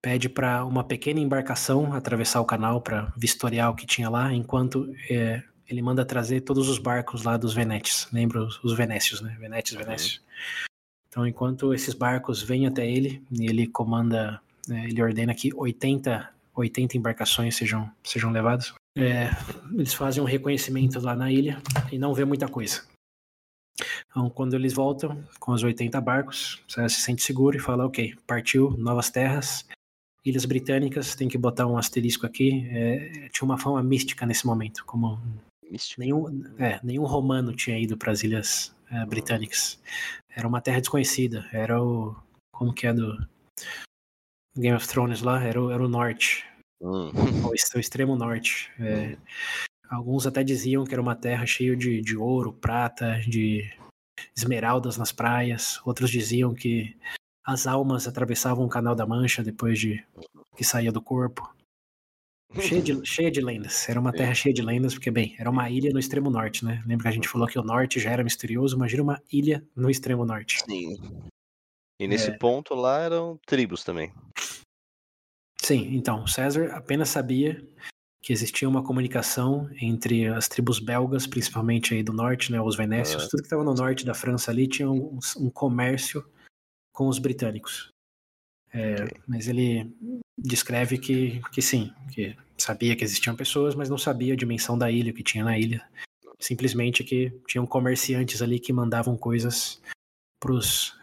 pede para uma pequena embarcação atravessar o canal para vistoriar o que tinha lá, enquanto é, ele manda trazer todos os barcos lá dos Venetes. Lembra os, os Venécios, né? Venetes, Venécios. Uhum. Então, enquanto esses barcos vêm até ele, ele comanda, né, ele ordena que 80 80 embarcações sejam, sejam levadas. É, eles fazem um reconhecimento lá na ilha e não vê muita coisa. Então, quando eles voltam com os 80 barcos, você se sente seguro e fala: Ok, partiu, novas terras, Ilhas Britânicas, tem que botar um asterisco aqui. É, tinha uma fama mística nesse momento, como nenhum, é, nenhum romano tinha ido para as Ilhas uh, britânicas. Era uma terra desconhecida. Era o. Como que é do. Game of Thrones lá? Era o, era o norte. Hum. O, o extremo norte. É, alguns até diziam que era uma terra cheia de, de ouro, prata, de esmeraldas nas praias. Outros diziam que as almas atravessavam o Canal da Mancha depois de que saía do corpo. Cheia de, cheia de lendas. Era uma terra cheia de lendas, porque, bem, era uma ilha no extremo norte, né? Lembra que a gente falou que o norte já era misterioso? Imagina uma ilha no extremo norte. Sim. E nesse É. ponto lá eram tribos também. Sim, então, César apenas sabia que existia uma comunicação entre as tribos belgas, principalmente aí do norte, né, os venécios, Ah. tudo que estava no norte da França ali tinha um, um comércio com os britânicos. É, Ok. Mas ele descreve que, que sim, que sabia que existiam pessoas, mas não sabia a dimensão da ilha, o que tinha na ilha. Simplesmente que tinham comerciantes ali que mandavam coisas para os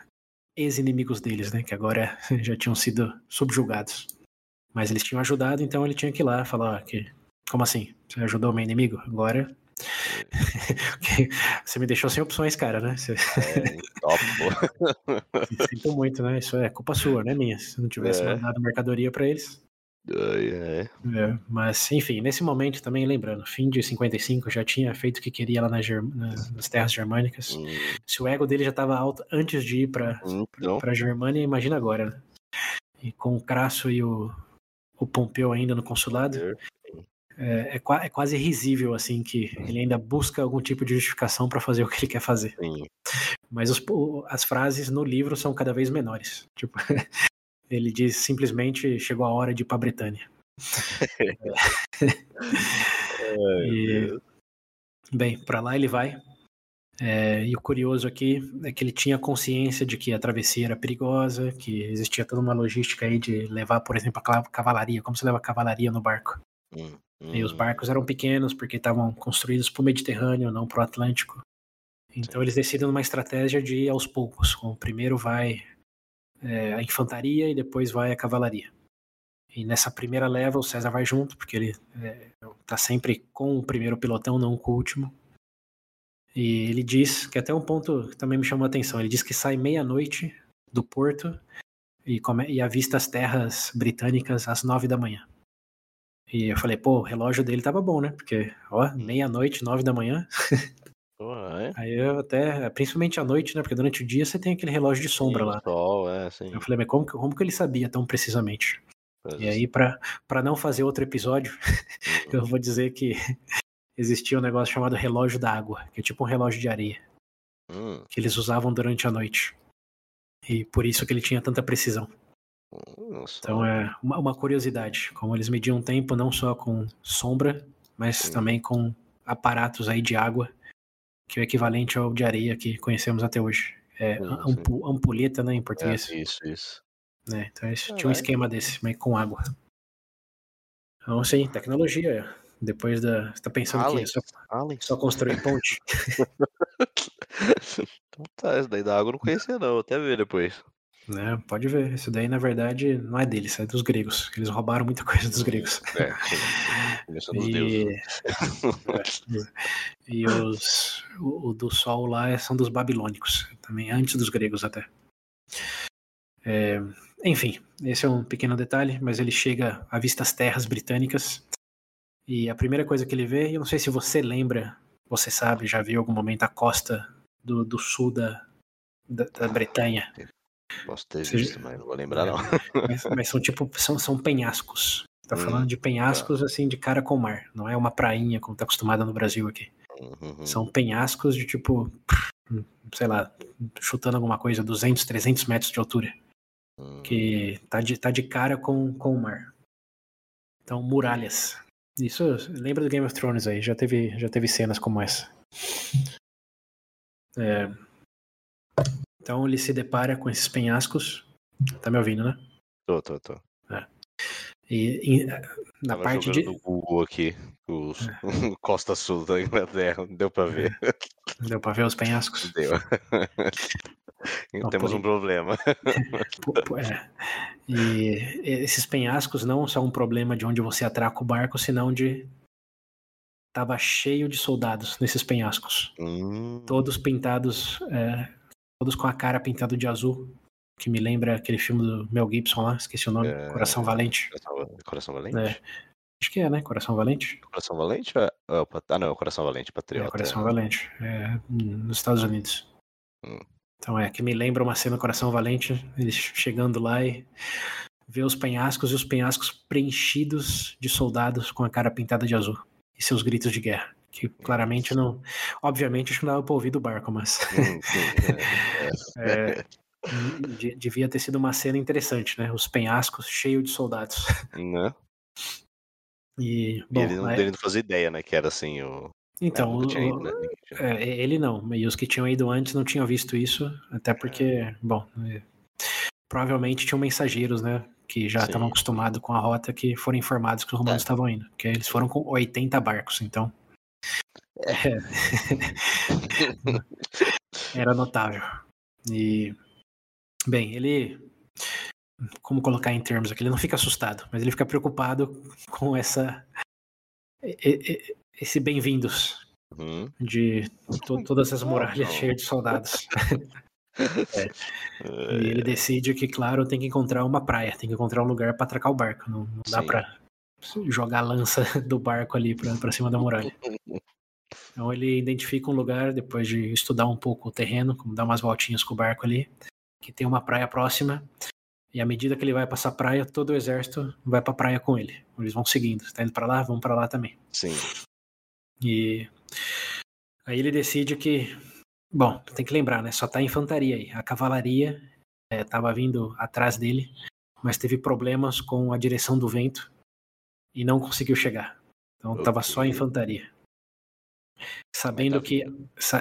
ex-inimigos deles, né? Que agora já tinham sido subjugados. Mas eles tinham ajudado, então ele tinha que ir lá falar ó, que. Como assim? Você ajudou o meu inimigo? Agora. Você me deixou sem opções, cara, né? Você... É, top, pô. Sinto muito, né? Isso é culpa sua, não é minha. Se não tivesse É. mandado mercadoria pra eles. É. É, mas, enfim, nesse momento também, lembrando, fim de 55, já tinha feito o que queria lá na Ger- na- nas terras germânicas. Hum, Se o ego dele já estava alto antes de ir pra, Então, pra Germânia, imagina agora, né? E com o Crasso e o, o Pompeu ainda no consulado, é, é, é quase risível, assim, que ele ainda busca algum tipo de justificação para fazer o que ele quer fazer. sim. Mas os- as frases no livro são cada vez menores. Tipo, ele diz simplesmente chegou a hora de ir pra Britânia. E, bem, para lá ele vai. É, e o curioso aqui é que ele tinha consciência de que a travessia era perigosa, que existia toda uma logística aí de levar, por exemplo, a cavalaria. Como se leva cavalaria no barco? Hum, E os hum, barcos eram pequenos porque estavam construídos para o Mediterrâneo, não para o Atlântico. Então eles decidem numa estratégia de ir aos poucos. Com primeiro vai é, a infantaria e depois vai a cavalaria. E nessa primeira leva o César vai junto, porque ele está sempre com o primeiro pelotão, não com o último. E ele diz, que até um ponto que também me chamou a atenção, ele diz que sai meia-noite do porto e, come, e avista as terras britânicas às nove da manhã. E eu falei, pô, o relógio dele tava bom, né? Porque, ó, meia-noite, nove da manhã. pô, é. Aí eu até, principalmente à noite, né? Porque durante o dia você tem aquele relógio de sombra Sim, lá. Sol, é, sim. Eu falei, mas como que, como que ele sabia tão precisamente? E aí, pra, pra não fazer outro episódio, eu vou dizer que existia um negócio chamado relógio da água, que é tipo um relógio de areia, Hum, que eles usavam durante a noite. E por isso que ele tinha tanta precisão. nossa. Então é uma, uma curiosidade, como eles mediam tempo não só com sombra, mas também com aparatos aí de água, que é o equivalente ao de areia que conhecemos até hoje. É ampu- ampulheta, né, em É, português. isso, isso. né? Então eles tinham um esquema desse, mas com água. Então, sim, tecnologia. Depois da. Você tá pensando que é Aliens. só, Aliens. só construir ponte? Então tá, esse daí da água eu não conhecia não, até ver depois. né? Pode ver. Isso daí, na verdade, não é deles, é dos gregos. Eles roubaram muita coisa dos gregos. É, dos E, deuses. e os, o, o do sol lá são dos babilônicos, também antes dos gregos até. É, enfim, esse é um pequeno detalhe, mas ele chega a vista as terras britânicas e a primeira coisa que ele vê, eu não sei se você lembra, você sabe, já viu em algum momento a costa do, do sul da, da, da Bretanha, Posso ter Você- visto, mas não vou lembrar não. mas, mas são tipo, são, são penhascos. Tá Hum, falando de penhascos assim de cara com o mar, não é uma prainha como tá acostumada no Brasil aqui. Uhum. São penhascos de tipo, sei lá, chutando alguma coisa, 200, 300 metros de altura, Hum, que tá de, tá de cara com, com o mar. Então, muralhas. Isso lembra do Game of Thrones aí, já teve, já teve cenas como essa. É, então ele se depara com esses penhascos. Tá me ouvindo, né? Tô, tô, tô. E, e, na Tava parte de. Google aqui, os Costa Sul da Inglaterra, não deu pra ver. Deu pra ver os penhascos? Deu. Não, Temos por- um problema. É. E esses penhascos não são um problema de onde você atraca o barco, senão de Tava cheio de soldados nesses penhascos. Hum, Todos pintados, é, todos com a cara pintada de azul. Que me lembra aquele filme do Mel Gibson lá, esqueci o nome, É. Coração Valente. Coração, Valente? É. Acho que é, né? Coração Valente? Coração Valente? ou é- é Ah, não, é Coração Valente, É, Patriota. Coração Valente. É, nos Estados Unidos. Hum. Então é, que me lembra uma cena Coração Valente, eles chegando lá e vê os penhascos e os penhascos preenchidos de soldados com a cara pintada de azul. E seus gritos de guerra. Que claramente não. Obviamente acho que não dava pra ouvir do barco, mas. Hum, sim, é, é, de- devia ter sido uma cena interessante, né? Os penhascos cheios de soldados. é, né? E, E bom, ele não, é- ele não fazia ideia, né? Que era assim o. então, é, nunca tinha o- ido, né? É, ele não, e os que tinham ido antes não tinham visto isso, até porque, bom, é, provavelmente tinham mensageiros, né, que já Sim. estavam acostumados com a rota, que foram informados que os romanos É. estavam indo, porque eles foram com 80 barcos, então é. era notável. E, bem, ele, como colocar em termos aqui, ele não fica assustado, mas ele fica preocupado com essa, esse bem-vindos, Uhum. de to- todas as muralhas cheias de soldados. É, E ele decide que, claro, tem que encontrar uma praia, tem que encontrar um lugar para atracar o barco. Não, não dá para jogar a lança do barco ali para cima da muralha. Então ele identifica um lugar, depois de estudar um pouco o terreno, como dar umas voltinhas com o barco ali, que tem uma praia próxima. E à medida que ele vai passar a praia, todo o exército vai para a praia com ele. Eles vão seguindo. Está indo para lá, vão para lá também. Sim. E aí ele decide que, bom, tem que lembrar, né? Só tá a infantaria aí. A cavalaria estava vindo atrás dele, mas teve problemas com a direção do vento e não conseguiu chegar. Então tava só a infantaria. Sabendo tá que.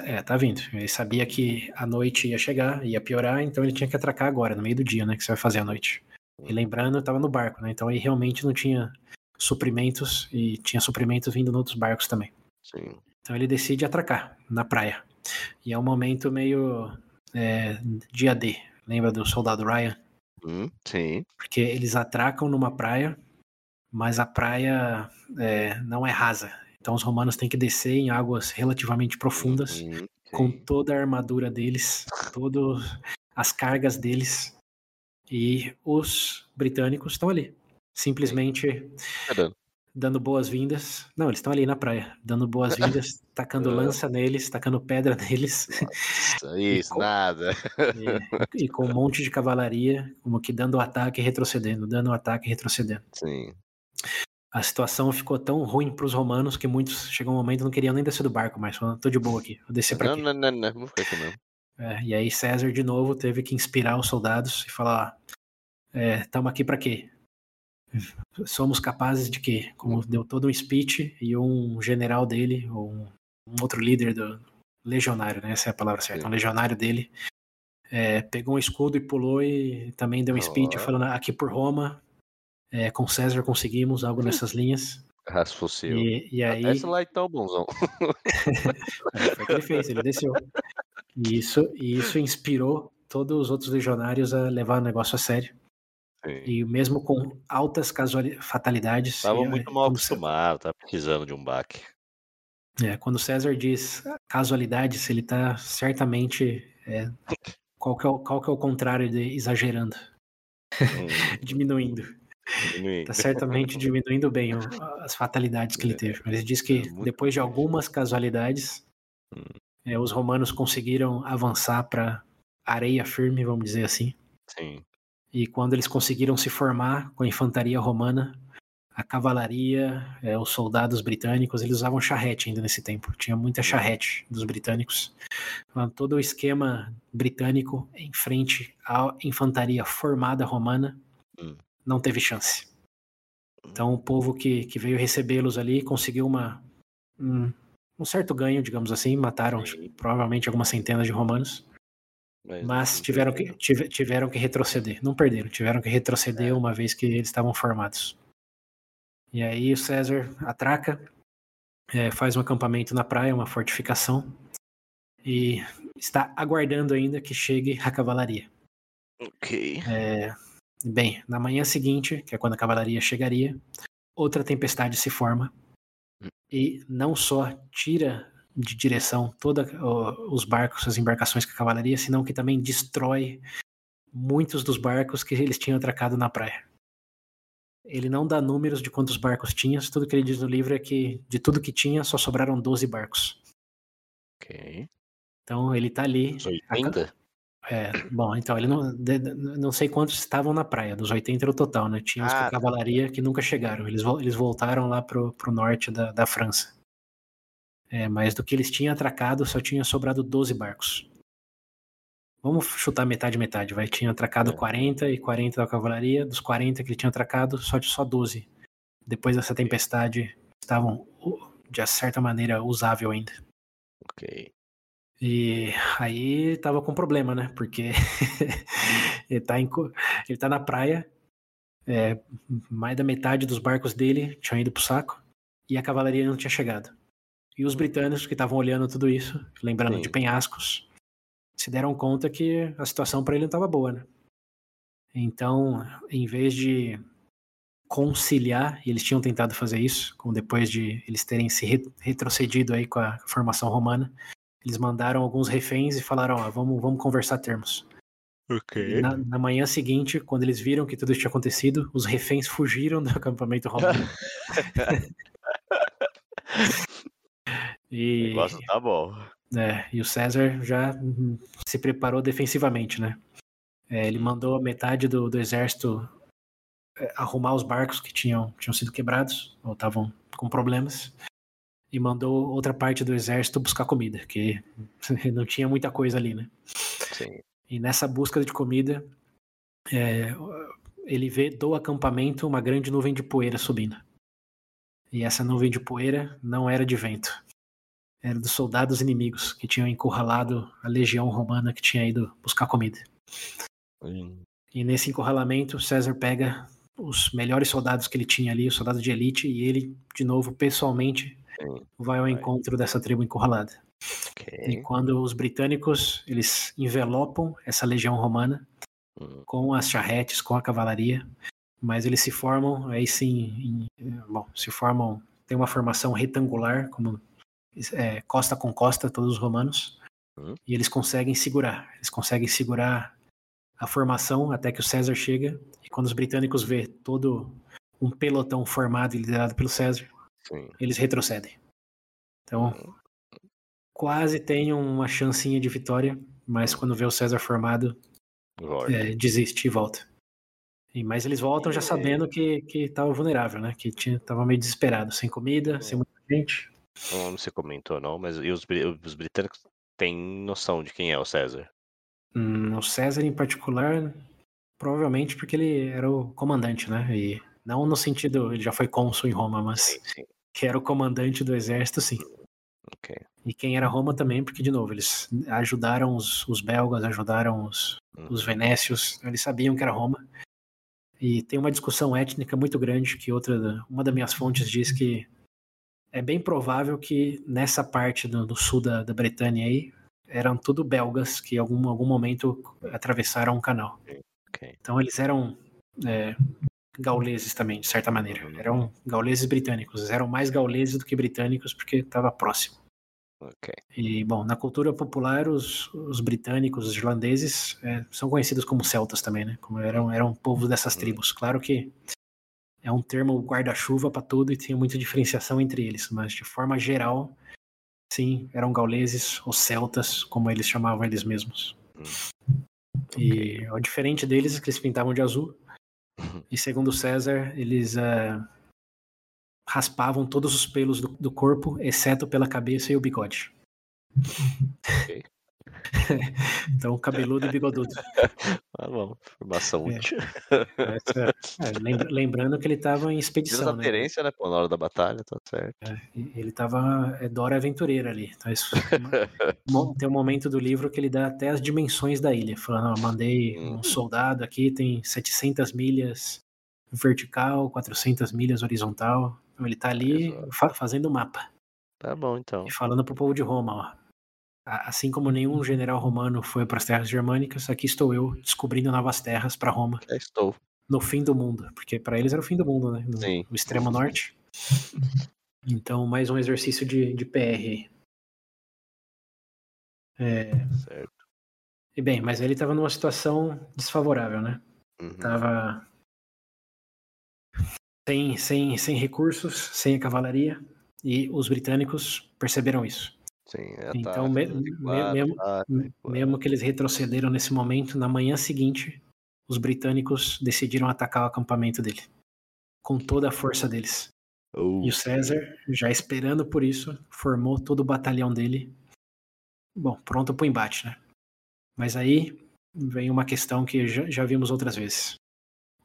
É, tá vindo. Ele sabia que a noite ia chegar, ia piorar, então ele tinha que atracar agora, no meio do dia, né? Que você vai fazer à noite. E lembrando, tava no barco, né? Então aí realmente não tinha suprimentos e tinha suprimentos vindo em outros barcos também. Sim. Então ele decide atracar na praia. E é um momento meio é, dia D. Lembra do soldado Ryan? Hum, sim. Porque eles atracam numa praia, mas a praia é, não é rasa. Então os romanos têm que descer em águas relativamente profundas, Uhum, com toda a armadura deles, todas as cargas deles. E os britânicos estão ali, simplesmente Caramba. dando boas-vindas. Não, eles estão ali na praia, dando boas-vindas, tacando Ah. lança neles, tacando pedra neles, Isso, isso, com- nada. e, e com um monte de cavalaria, como que dando ataque e retrocedendo, dando ataque e retrocedendo. Sim. A situação ficou tão ruim para os romanos que muitos chegou um momento não queriam nem descer do barco mais, falando, tô de boa aqui, vou descer para Não, aqui. não, não, não, vou ficar aqui mesmo. É, e aí César de novo teve que inspirar os soldados e falar, estamos aqui para quê? Somos capazes de quê? Como deu todo um speech e um general dele, ou um, um outro líder do legionário, né? Essa é a palavra certa, Sim. um legionário dele, é, pegou um escudo e pulou e também deu um speech Ó. falando aqui por Roma, é, com César conseguimos algo nessas linhas. Rasfucil. E, e aí Desce lá então, bonzão. é, foi o que ele fez, ele desceu. E isso, e isso inspirou todos os outros legionários a levar o negócio a sério. Sim. E mesmo com altas fatalidades. Tava e, muito mal acostumado, tava precisando de um baque. É, quando César diz casualidades, ele está certamente. é, qual, que é o, qual que é o contrário de exagerando? Hum, Diminuindo. Diminuindo. Está certamente diminuindo bem o- as fatalidades que ele teve. Mas ele diz que É, depois de algumas casualidades, Hum. é, os romanos conseguiram avançar para areia firme, vamos dizer assim. Sim. E quando eles conseguiram se formar com a infantaria romana, a cavalaria, é, os soldados britânicos, eles usavam charrete ainda nesse tempo. Tinha muita charrete dos britânicos. Então, todo o esquema britânico em frente à infantaria formada romana Hum. Não teve chance. Então o povo que, que veio recebê-los ali conseguiu uma, um, um certo ganho, digamos assim. Mataram provavelmente algumas centenas de romanos. Mas não tiveram que, tive- tiveram que retroceder. Não perderam, tiveram que retroceder É. uma vez que eles estavam formados. E aí o César atraca, é, faz um acampamento na praia, uma fortificação, e está aguardando ainda que chegue a cavalaria. Ok. É, bem, na manhã seguinte, que é quando a cavalaria chegaria, outra tempestade se forma e não só tira de direção todos os barcos, as embarcações com a cavalaria, senão que também destrói muitos dos barcos que eles tinham atracado na praia. Ele não dá números de quantos barcos tinha, tudo que ele diz no livro é que de tudo que tinha só sobraram 12 barcos. Ok. Então ele tá ali. 80? É, bom, então ele não. Não sei quantos estavam na praia, dos 80 era o total, né? Tinha os ah, cavalaria que nunca chegaram. Eles, eles voltaram lá pro, pro norte da, da França. É, mas do que eles tinham atracado, só tinha sobrado 12 barcos. Vamos chutar metade, metade, vai. Tinha atracado é. 40 e 40 da cavalaria. Dos 40 que ele tinha atracado, só, só 12. Depois dessa tempestade, estavam, de certa maneira, usável ainda. Ok. E aí tava com problema, né? Porque ele, tá em, ele tá na praia, é, mais da metade dos barcos dele tinham ido pro saco, e a cavalaria não tinha chegado. E os britânicos que estavam olhando tudo isso, lembrando Sim. de penhascos, se deram conta que a situação para ele não estava boa, né? Então, em vez de conciliar, e eles tinham tentado fazer isso, como depois de eles terem se retrocedido aí com a formação romana, eles mandaram alguns reféns e falaram, ó, vamos, vamos conversar termos. Ok. Na, na, manhã seguinte, quando eles viram que tudo isso tinha acontecido, os reféns fugiram do acampamento romano. E, o negócio tá bom. É, e o César já se preparou defensivamente, né? É, ele mandou a metade do, do exército é, arrumar os barcos que tinham, tinham sido quebrados ou estavam com problemas e mandou outra parte do exército buscar comida, que não tinha muita coisa ali, né? Sim. E nessa busca de comida, é, ele vê do acampamento uma grande nuvem de poeira subindo. E essa nuvem de poeira não era de vento, era dos soldados inimigos que tinham encurralado a legião romana que tinha ido buscar comida. Hum. E nesse encurralamento, César pega os melhores soldados que ele tinha ali, os soldados de elite, e ele, de novo, pessoalmente, Sim. vai ao encontro dessa tribo encurralada. Okay. E quando os britânicos eles envelopam essa legião romana hum. com as charretes, com a cavalaria, mas eles se formam aí sim, em, bom, se formam tem uma formação retangular, como é, costa com costa, todos os romanos, uhum. e eles conseguem segurar. Eles conseguem segurar a formação até que o César chega, e quando os britânicos vê todo um pelotão formado e liderado pelo César, Sim. eles retrocedem. Então, quase tem uma chancinha de vitória, mas quando vê o César formado, é, desiste e volta. E, mas eles voltam já sabendo que, que estava vulnerável, né? Que tinha, tava meio desesperado, sem comida, sem muita gente. Não, não se comentou, não, mas e os, os britânicos têm noção de quem é o César? Hum, o César, em particular, provavelmente porque ele era o comandante, né? E não no sentido, ele já foi cônsul em Roma, mas sim, sim. Que era o comandante do exército, sim. Okay. E quem era Roma também, porque, de novo, eles ajudaram os, os belgas, ajudaram os, uhum. os venécios, eles sabiam que era Roma. E tem uma discussão étnica muito grande que outra, uma das minhas fontes diz que é bem provável que nessa parte do, do sul da, da, Bretanha aí eram tudo belgas que em algum, algum momento atravessaram o canal. Okay. Então eles eram é, gauleses também, de certa maneira. Uhum. Eram gauleses britânicos. Eram mais gauleses do que britânicos porque estava próximo. Okay. E, bom, na cultura popular, os, os britânicos, os irlandeses, é, são conhecidos como celtas também, né? Como eram, eram povos dessas uhum. tribos. Claro que é um termo guarda-chuva para tudo e tem muita diferenciação entre eles, mas de forma geral, sim, eram gauleses ou celtas, como eles chamavam eles mesmos. Hum. E o diferente deles é que eles pintavam de azul. Uhum. E segundo César, eles uh, raspavam todos os pelos do, do, corpo, exceto pela cabeça e o bigode. Okay. então, cabeludo e bigodudo. Ah, bom, informação é. útil. É, lembrando que ele estava em expedição. Né? né? Pô, na hora da batalha, tá certo. É, ele estava é Dora Aventureira ali. Então, isso, tem um momento do livro que ele dá até as dimensões da ilha, falando: ó, mandei um hum. soldado aqui, tem 700 milhas vertical, 400 milhas horizontal. Então, ele está ali fa fazendo o mapa. Tá bom, então. E falando pro povo de Roma, ó Assim como nenhum general romano foi para as terras germânicas, aqui estou eu descobrindo novas terras para Roma. Já estou. No fim do mundo, porque para eles era o fim do mundo, né? No, Sim. no extremo norte. Então, mais um exercício de, de PR. É... Certo. E bem, mas ele estava numa situação desfavorável, né? Uhum. Tava sem, sem, sem recursos, sem a cavalaria, e os britânicos perceberam isso. Sim, é Então, ataque, me- mesmo, me- recuar. mesmo que eles retrocederam nesse momento, na manhã seguinte, os britânicos decidiram atacar o acampamento dele, com toda a força deles. Uh, E o César, já esperando por isso, formou todo o batalhão dele. Bom, pronto para o embate, né? Mas aí vem uma questão que já, já vimos outras vezes.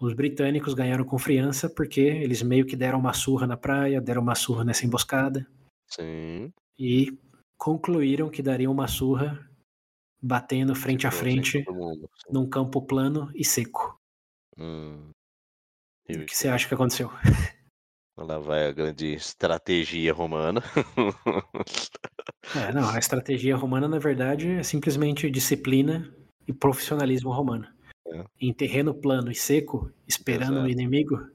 Os britânicos ganharam confiança porque eles meio que deram uma surra na praia, deram uma surra nessa emboscada Sim. e concluíram que dariam uma surra batendo frente a frente num campo plano e seco. Hum. O que você acha que aconteceu? Lá vai a grande estratégia romana. É, não, a estratégia romana, na verdade, é simplesmente disciplina e profissionalismo romano. É. Em terreno plano e seco, esperando o Exato. inimigo,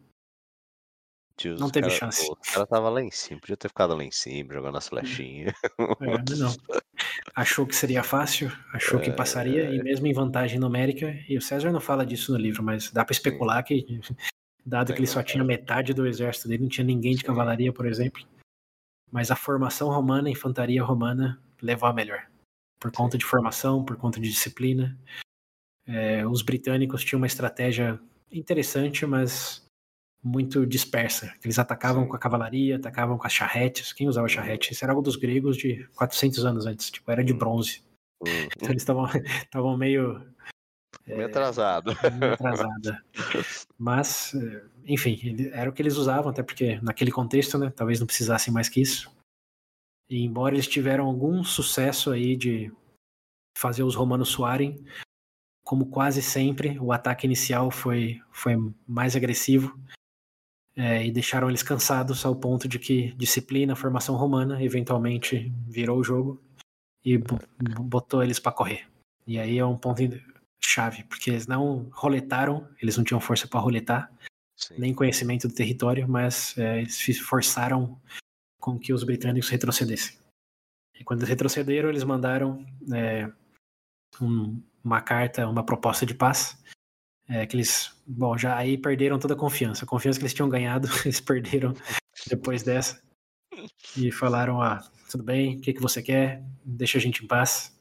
Tio, Não teve cara- chance. pô, Os caras tava lá em cima, podia ter ficado lá em cima, jogando as flechinhas. é, não. Achou que seria fácil, achou que passaria, e mesmo em vantagem numérica, e o César não fala disso no livro, mas dá para especular que, dado Tem que ele só tinha metade do exército dele, não tinha ninguém de Sim. cavalaria, por exemplo. Mas a formação romana, a infantaria romana, levou a melhor. Por conta de formação, por conta de disciplina. É, os britânicos tinham uma estratégia interessante, mas muito dispersa. Eles atacavam com a cavalaria, atacavam com as charretes. Quem usava charrete? Isso era algo dos gregos de 400 anos antes, tipo, era de Hum. bronze. Hum, Então eles estavam meio meio atrasado. meio atrasada. Mas, eh, enfim, era o que eles usavam, até porque naquele contexto, né, talvez não precisassem mais que isso. E embora eles tiveram algum sucesso aí de fazer os romanos suarem, como quase sempre, o ataque inicial foi, foi mais agressivo eh, e deixaram eles cansados ao ponto de que disciplina, formação romana, eventualmente virou o jogo e bo- botou eles para correr. E aí é um ponto chave, porque eles não roletaram, eles não tinham força para roletar, Sim. nem conhecimento do território, mas é, eles forçaram com que os britânicos retrocedessem. E quando eles retrocederam, eles mandaram é, um- uma carta, uma proposta de paz, é, que eles, bom, já aí perderam toda a confiança. A confiança que eles tinham ganhado, eles perderam depois dessa. E falaram, ah, tudo bem, o que, que você quer? Deixa a gente em paz.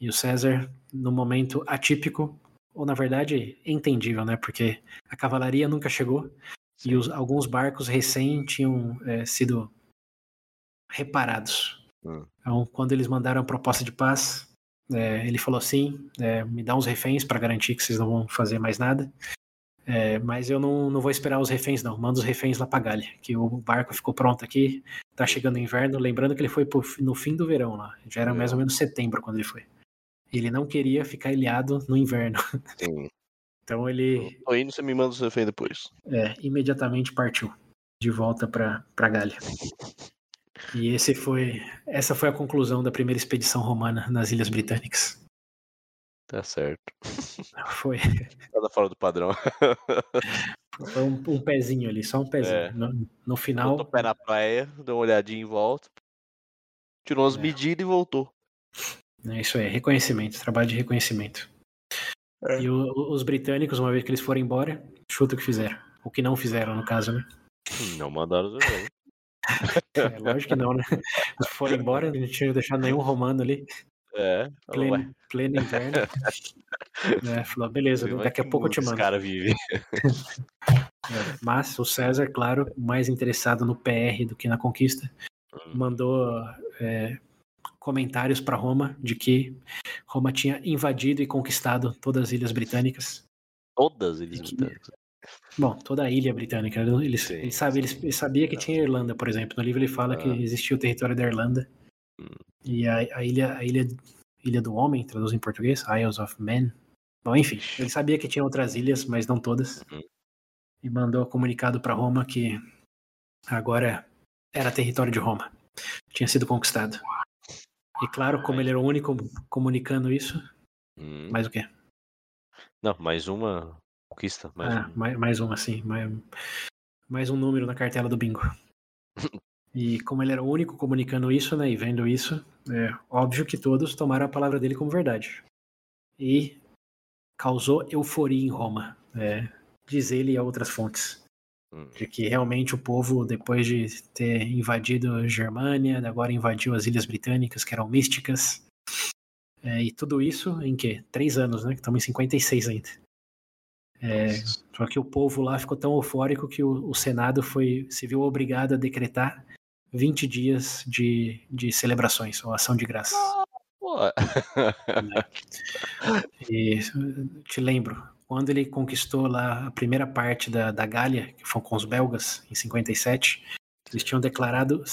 E o César, no momento atípico, ou na verdade entendível, né? Porque a cavalaria nunca chegou e os- alguns barcos recém tinham é, sido reparados. Hum. Então, quando eles mandaram a proposta de paz, é, ele falou assim: é, me dá uns reféns para garantir que vocês não vão fazer mais nada. É, mas eu não, não vou esperar os reféns, não. Manda os reféns lá pra Galha, que o barco ficou pronto aqui, tá chegando o inverno. Lembrando que ele foi pro no fim do verão lá, já era mais ou menos setembro quando ele foi. Ele não queria ficar ilhado no inverno. Sim. Então ele Tô indo, você me manda o seu refém depois. é, imediatamente partiu de volta para para Galha. E esse foi, essa foi a conclusão da primeira expedição romana nas Ilhas Britânicas. Tá certo. Foi, Nada fora do padrão. foi um, um pezinho ali, só um pezinho. É. No, no Botou final, o pé na praia, deu uma olhadinha em volta, tirou as É. medidas e voltou. é isso aí, reconhecimento, trabalho de reconhecimento. É. E o- os britânicos, uma vez que eles foram embora, chuta o que fizeram. O que não fizeram, no caso, né? Não mandaram o jogo. É, lógico que não, né? Eles foram embora, não tinha deixado nenhum romano ali. É. pleno, pleno inverno. É, falou, beleza, vai daqui a pouco eu te mando. Cara vive. É, mas o César, claro, mais interessado no PR do que na conquista, Hum. mandou é, comentários para Roma de que Roma tinha invadido e conquistado todas as ilhas britânicas. Todas eles que- britânicos. Bom, toda a ilha britânica. Ele, Sim, ele, sabe, ele, sim. ele sabia que tinha Irlanda, por exemplo. No livro ele fala que Ah. existia o território da Irlanda. Hum. E a, a ilha, a ilha, ilha do Homem, traduz em português, Isles of Men. Bom, enfim, ele sabia que tinha outras ilhas, mas não todas. Uhum. E mandou comunicado para Roma que agora era território de Roma. Tinha sido conquistado. E claro, como ele era o único comunicando isso, Hum. mais o quê? Não, mais uma conquista. Mais ah, um. mais, mais um assim, mais, mais um número na cartela do bingo. E como ele era o único comunicando isso, né, e vendo isso, é óbvio que todos tomaram a palavra dele como verdade. E causou euforia em Roma, é, diz ele e outras fontes. Hum. De que realmente o povo, depois de ter invadido a Germânia, agora invadiu as Ilhas Britânicas, que eram místicas. É, e tudo isso em que? Três anos, né? Que estamos em 56 ainda. É, só que o povo lá ficou tão eufórico que o, o, Senado foi, se viu obrigado a decretar 20 dias de, de celebrações, ou ação de graças. e te lembro, quando ele conquistou lá a primeira parte da, da Gália, que foi com os belgas, em 57, eles tinham declarado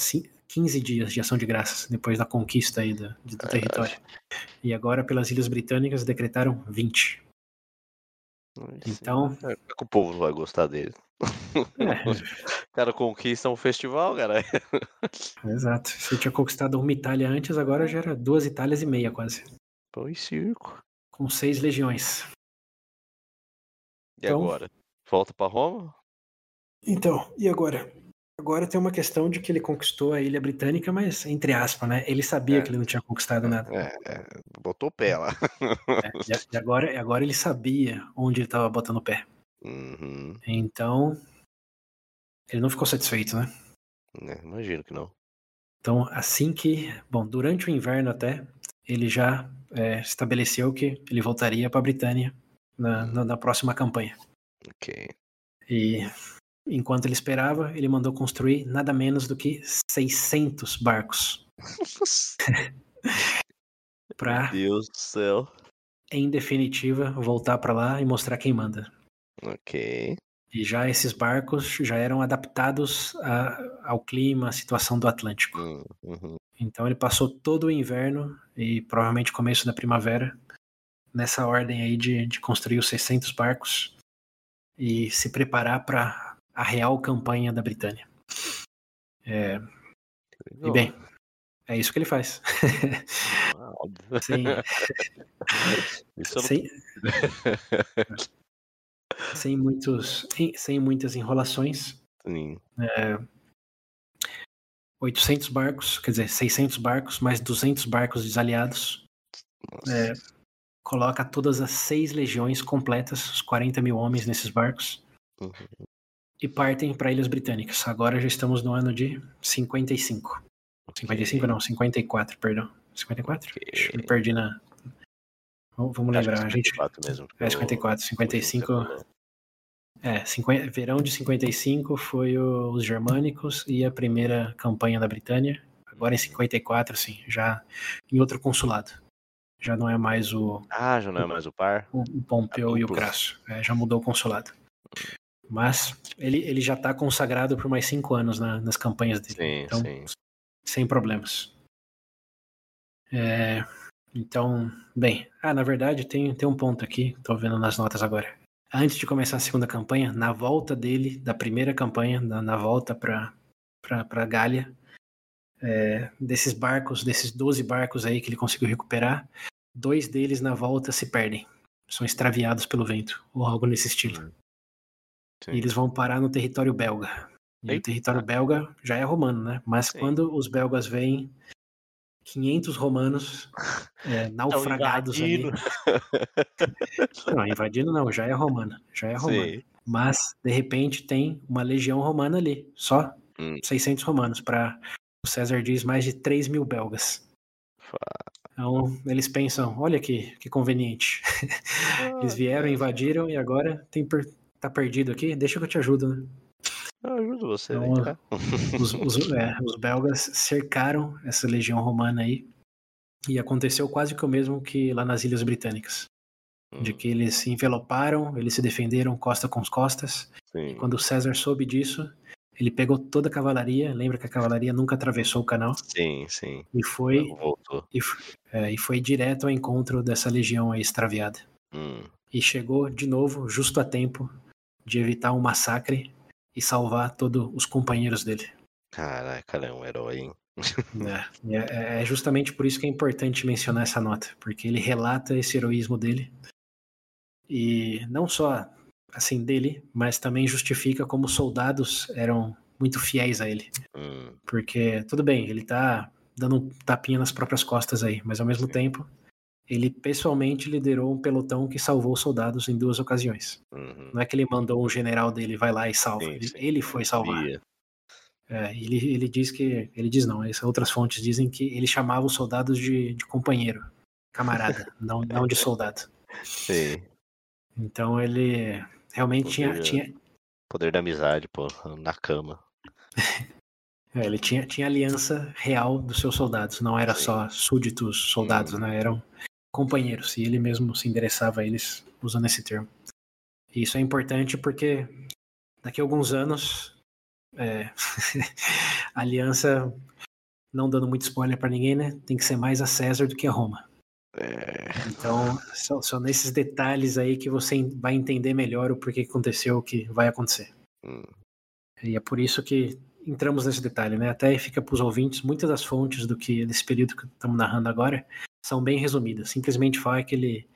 15 dias de ação de graças depois da conquista aí do, do território. E agora, pelas Ilhas Britânicas, decretaram 20. Então. É, que o povo vai gostar dele. É. O cara conquista um festival, cara. Exato. Se eu tinha conquistado uma Itália antes, agora já era duas Itálias e meia, quase. Pão e circo. Com seis legiões. E então... agora? Volta para Roma? Então, e agora? Agora tem uma questão de que ele conquistou a ilha britânica, mas entre aspas, né? Ele sabia é. que ele não tinha conquistado nada. É, é. botou o pé lá. É, e agora, agora ele sabia onde ele estava botando o pé. Uhum. Então, ele não ficou satisfeito, né? É, imagino que não. Então, assim que, bom, durante o inverno até, ele já é, estabeleceu que ele voltaria para a Britânia na, na, na próxima campanha. Ok. E Enquanto ele esperava, ele mandou construir nada menos do que 600 barcos. pra, Deus do céu. Em definitiva, voltar para lá e mostrar quem manda. Ok. E já esses barcos já eram adaptados a, ao clima, à situação do Atlântico. Hum, uhum. Então ele passou todo o inverno e provavelmente começo da primavera nessa ordem aí de, de construir os 600 barcos e se preparar para a real campanha da Britânia. É... E bem, é isso que ele faz. Ah, sem, sem, muitos, sem muitas enrolações. Sim. É, 800 barcos, quer dizer, 600 barcos, mais 200 barcos desaliados. É, coloca todas as seis legiões completas, os 40 mil homens nesses barcos. Uhum e partem para Ilhas Britânicas. Agora já estamos no ano de 55. Okay. 55 não, 54, perdão. 54? Okay. Me perdi na. Vamos lembrar, a gente. Mesmo, é 54, 55. É, 50, verão de 55 foi o, os germânicos e a primeira campanha da Britânia. Agora em 54, assim, já em outro consulado. Já não é mais o. Ah, já não é mais o par? O, o Pompeu e o Crasso. É, já mudou o consulado. Mas ele, ele já está consagrado por mais cinco anos na, nas campanhas dele. Sim, então, sim. sem problemas. É, então, bem. Ah, na verdade, tem, tem um ponto aqui, estou vendo nas notas agora. Antes de começar a segunda campanha, na volta dele, da primeira campanha, na, na volta para para Gália, é, desses barcos, desses 12 barcos aí que ele conseguiu recuperar, dois deles na volta se perdem. São extraviados pelo vento, ou algo nesse estilo. Sim. E eles vão parar no território belga. E o território belga já é romano, né? Mas Sim. quando os belgas veem 500 romanos é, naufragados ali. não, invadindo não, já é romano. Já é romano. Sim. Mas, de repente, tem uma legião romana ali. Só hum. 600 romanos. para O César diz mais de 3 mil belgas. Então, eles pensam, olha que, que conveniente. eles vieram, invadiram e agora tem, tá perdido aqui, deixa que eu te ajudo, né? Eu ajudo você, então, né? os, os, é, os, belgas cercaram essa legião romana aí e aconteceu quase que o mesmo que lá nas Ilhas Britânicas. Hum. De que eles se enveloparam, eles se defenderam costa com costas. Sim. E quando o César soube disso, ele pegou toda a cavalaria. Lembra que a cavalaria nunca atravessou o canal? Sim, sim. E foi, e, é, e, foi direto ao encontro dessa legião aí extraviada. Hum. E chegou de novo, justo a tempo, de evitar um massacre e salvar todos os companheiros dele. Caraca, ele é um herói, hein? É, é, é, justamente por isso que é importante mencionar essa nota, porque ele relata esse heroísmo dele e não só assim dele, mas também justifica como soldados eram muito fiéis a ele. Hum, Porque, tudo bem, ele tá dando um tapinha nas próprias costas aí, mas ao mesmo tempo, ele pessoalmente liderou um pelotão que salvou soldados em duas ocasiões. uhum. Não é que ele mandou um general dele, vai lá e salva. Sim, ele, sim. ele foi salvar. É, ele, ele diz que. Ele diz não, essas outras fontes dizem que ele chamava os soldados de, de companheiro, camarada, não, não de soldado. Sim. Então ele realmente tinha, Poderia- tinha, Poder da amizade, pô, na cama. é, ele tinha, tinha aliança real dos seus soldados, não era Sim. só súditos soldados, Hum. né? Eram companheiros, e ele mesmo se endereçava a eles usando esse termo. E isso é importante porque daqui a alguns anos é, a aliança, não dando muito spoiler para ninguém, né? Tem que ser mais a César do que a Roma. É, Então, são, são nesses detalhes aí que você vai entender melhor o porquê que aconteceu o que vai acontecer. hum, E é por isso que entramos nesse detalhe, né? Até fica para os ouvintes, muitas das fontes do que desse período que estamos narrando agora são bem resumidas. Simplesmente fala que ele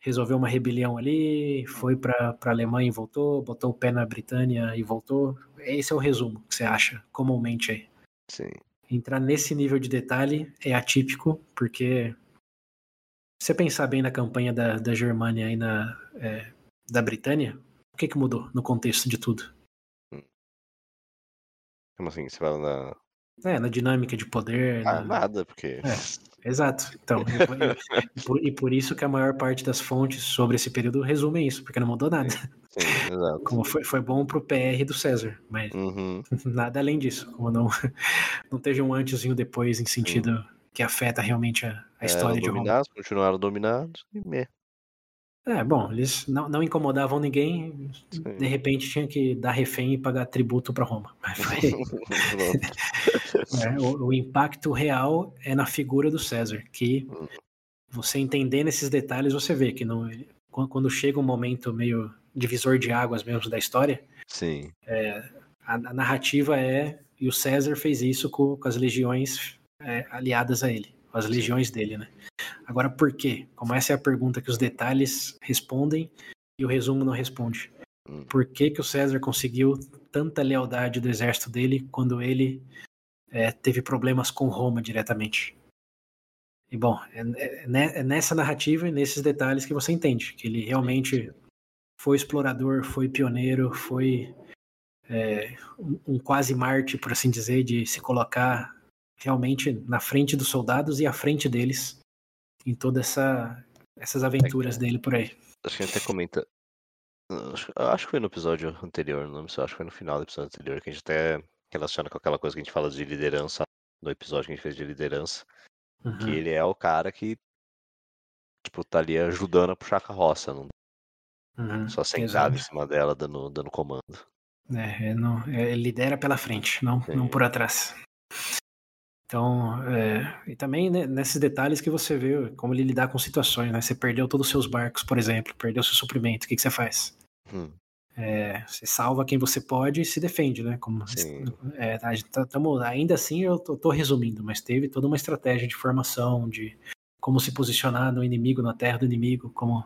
resolveu uma rebelião ali, foi para a Alemanha e voltou, botou o pé na Britânia e voltou. Esse é o resumo que você acha comumente aí. sim. Entrar nesse nível de detalhe é atípico, porque se você pensar bem na campanha da, da Germânia e na, é, da Britânia, o que, que mudou no contexto de tudo? Como assim? Você fala na. É, na dinâmica de poder. Ah, na- nada, porque. Exato. Então, e, por- e- por, isso que a maior parte das fontes sobre esse período resumem isso, porque não mudou nada. Sim, exato. Como foi, foi bom pro PR do César, mas Uhum, nada além disso. Como não, não teve um antes e um depois em sentido que afeta realmente a, a história Eram de Roma. dominados, continuaram dominados e me. É, bom, eles não, não incomodavam ninguém, Sim. de repente tinha que dar refém e pagar tributo para Roma. Mas foi-. É, o, o impacto real é na figura do César, que você entendendo esses detalhes, você vê que não, quando, chega um momento meio divisor de águas mesmo da história, Sim, a, a narrativa é e o César fez isso com, com as legiões é, aliadas a ele, com as legiões dele, né? Agora, por quê? Como essa é a pergunta que os detalhes respondem e o resumo não responde. Hum. Por que, que o César conseguiu tanta lealdade do exército dele quando ele é, teve problemas com Roma diretamente? E bom, é, é- é ne- é nessa narrativa e nesses detalhes que você entende que ele realmente foi explorador, foi pioneiro, foi é, um, quase Marte, por assim dizer, de se colocar realmente na frente dos soldados e à frente deles em todas essa, essas aventuras dele por aí. acho que a gente até comenta. Acho, acho que foi no episódio anterior, não lembro se eu acho que foi no final do episódio anterior, que a gente até relaciona com aquela coisa que a gente fala de liderança, no episódio que a gente fez de liderança, Uhum. que ele é o cara que, tipo, tá ali ajudando a puxar a carroça, não Uhum. só sentado em Exato. cima dela dando, dando comando. É, é, não, é, ele lidera pela frente, não, não Sim. por atrás. Então, é, e também né, nesses detalhes que você vê como ele lidar com situações, né? Você perdeu todos os seus barcos, por exemplo, perdeu seu suprimento, o que, que você faz? Hum, É, você salva quem você pode e se defende, né? Como, é, tá- tamo- ainda assim, eu tô, tô resumindo, mas teve toda uma estratégia de formação, de como se posicionar no inimigo, na terra do inimigo, como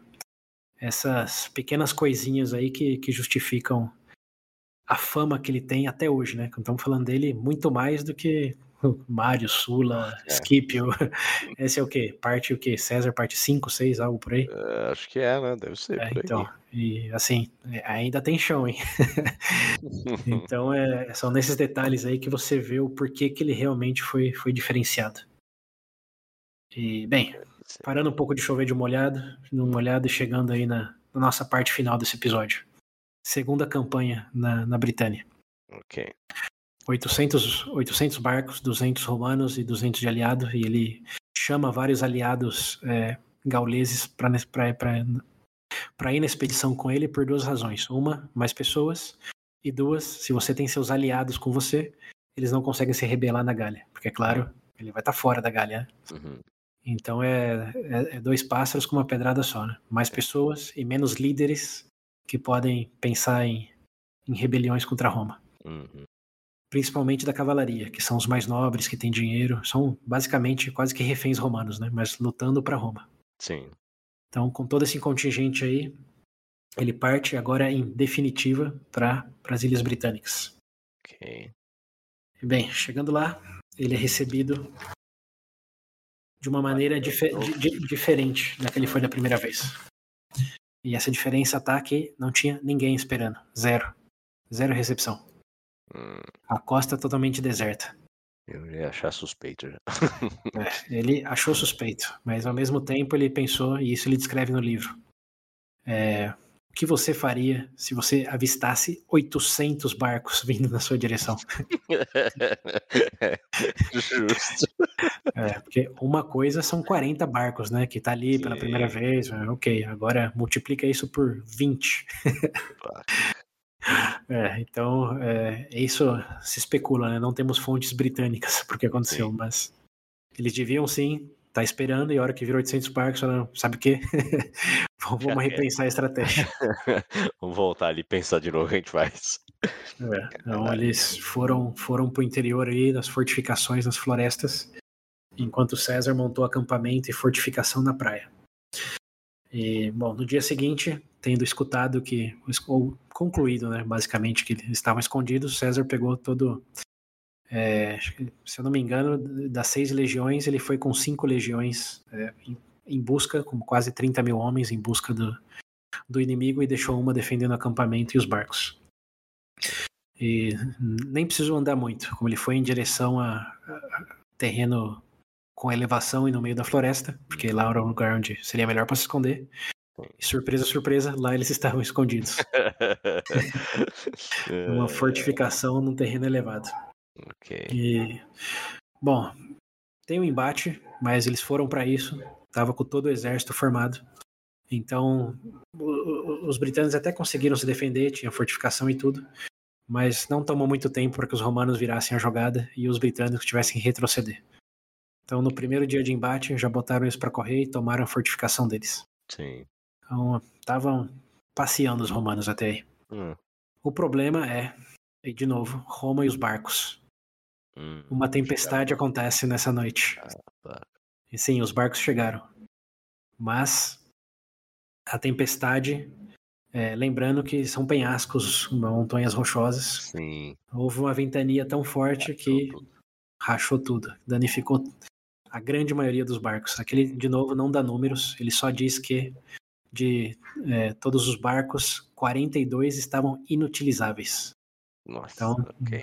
essas pequenas coisinhas aí que, que justificam a fama que ele tem até hoje, né? Estamos falando dele muito mais do que Mário, Sula, É. Scipio. Esse é o quê? Parte o quê? César, parte 5, 6, algo por aí? é, acho que é, né? Deve ser É, então, e assim, é, ainda tem chão, hein? Então, é, são nesses detalhes aí que você vê o porquê que ele realmente foi, foi diferenciado. E, bem, Sim. parando um pouco de chover de molhado, no molhado e chegando aí na, na nossa parte final desse episódio. Segunda campanha na, na Britânia. Ok. 800, 800 barcos, 200 romanos e 200 de aliado, e ele chama vários aliados é, gauleses para ir na expedição com ele por duas razões. Uma, mais pessoas, e duas, se você tem seus aliados com você, eles não conseguem se rebelar na Gália, porque é claro, ele vai estar fora da Gália. né? Uhum. Então é, é- é dois pássaros com uma pedrada só, né? Mais pessoas e menos líderes que podem pensar em, em rebeliões contra Roma Uhum. Principalmente da cavalaria, que são os mais nobres, que têm dinheiro, são basicamente quase que reféns romanos, né? Mas lutando para Roma. Sim. Então, com todo esse contingente aí, ele parte agora em definitiva para as Ilhas Britânicas. Ok. Bem, chegando lá, ele é recebido de uma maneira dife di diferente da que ele foi da primeira vez. E essa diferença tá que não tinha ninguém esperando. Zero. Zero recepção. Hum, A costa totalmente deserta. eu ia achar suspeito já. É, ele achou suspeito, mas ao mesmo tempo ele pensou, e isso ele descreve no livro. É, o que você faria se você avistasse 800 barcos vindo na sua direção? Justo. É, porque uma coisa são 40 barcos, né? Que tá ali pela primeira vez. é, Ok, agora multiplica isso por 20. É, então, é, isso se especula, né? Não temos fontes britânicas pro que aconteceu, Sim. mas eles deviam sim estar esperando e a hora que virou 800 barcos, falaram, sabe o quê? Vamos Já repensar a estratégia. Vamos voltar ali e pensar de novo o que a gente faz. É, então eles foram foram pro interior aí das fortificações nas florestas, enquanto César montou acampamento e fortificação na praia. E bom, no dia seguinte, tendo escutado que ou concluído, né, basicamente que estavam escondidos, César pegou todo é, se eu não me engano, das seis legiões, ele foi com cinco legiões é, em, em busca, com quase 30 mil homens em busca do, do inimigo e deixou uma defendendo o acampamento e os barcos. E nem precisou andar muito, como ele foi em direção a, a terreno com elevação e no meio da floresta, porque lá era um lugar onde seria melhor para se esconder. E surpresa, surpresa, lá eles estavam escondidos. Uma fortificação num terreno elevado. Ok. E bom, tem um embate, mas eles foram para isso. Tava com todo o exército formado. Então, os britânicos até conseguiram se defender, tinha fortificação e tudo, mas não tomou muito tempo para que os romanos virassem a jogada e os britânicos tivessem que retroceder. Então, no primeiro dia de embate, já botaram eles para correr e tomaram a fortificação deles. Sim. Então, estavam passeando os romanos até aí. Hum, O problema é, e de novo, Roma e os barcos. hum, Uma tempestade acontece nessa noite. tá. E sim, os barcos chegaram. Mas a tempestade, é, lembrando que são penhascos, montanhas rochosas, Sim. houve uma ventania tão forte que tudo. rachou tudo, danificou a grande maioria dos barcos. Aquele, de novo, não dá números, ele só diz que de é, todos os barcos, 42 estavam inutilizáveis. Nossa, Então, ok.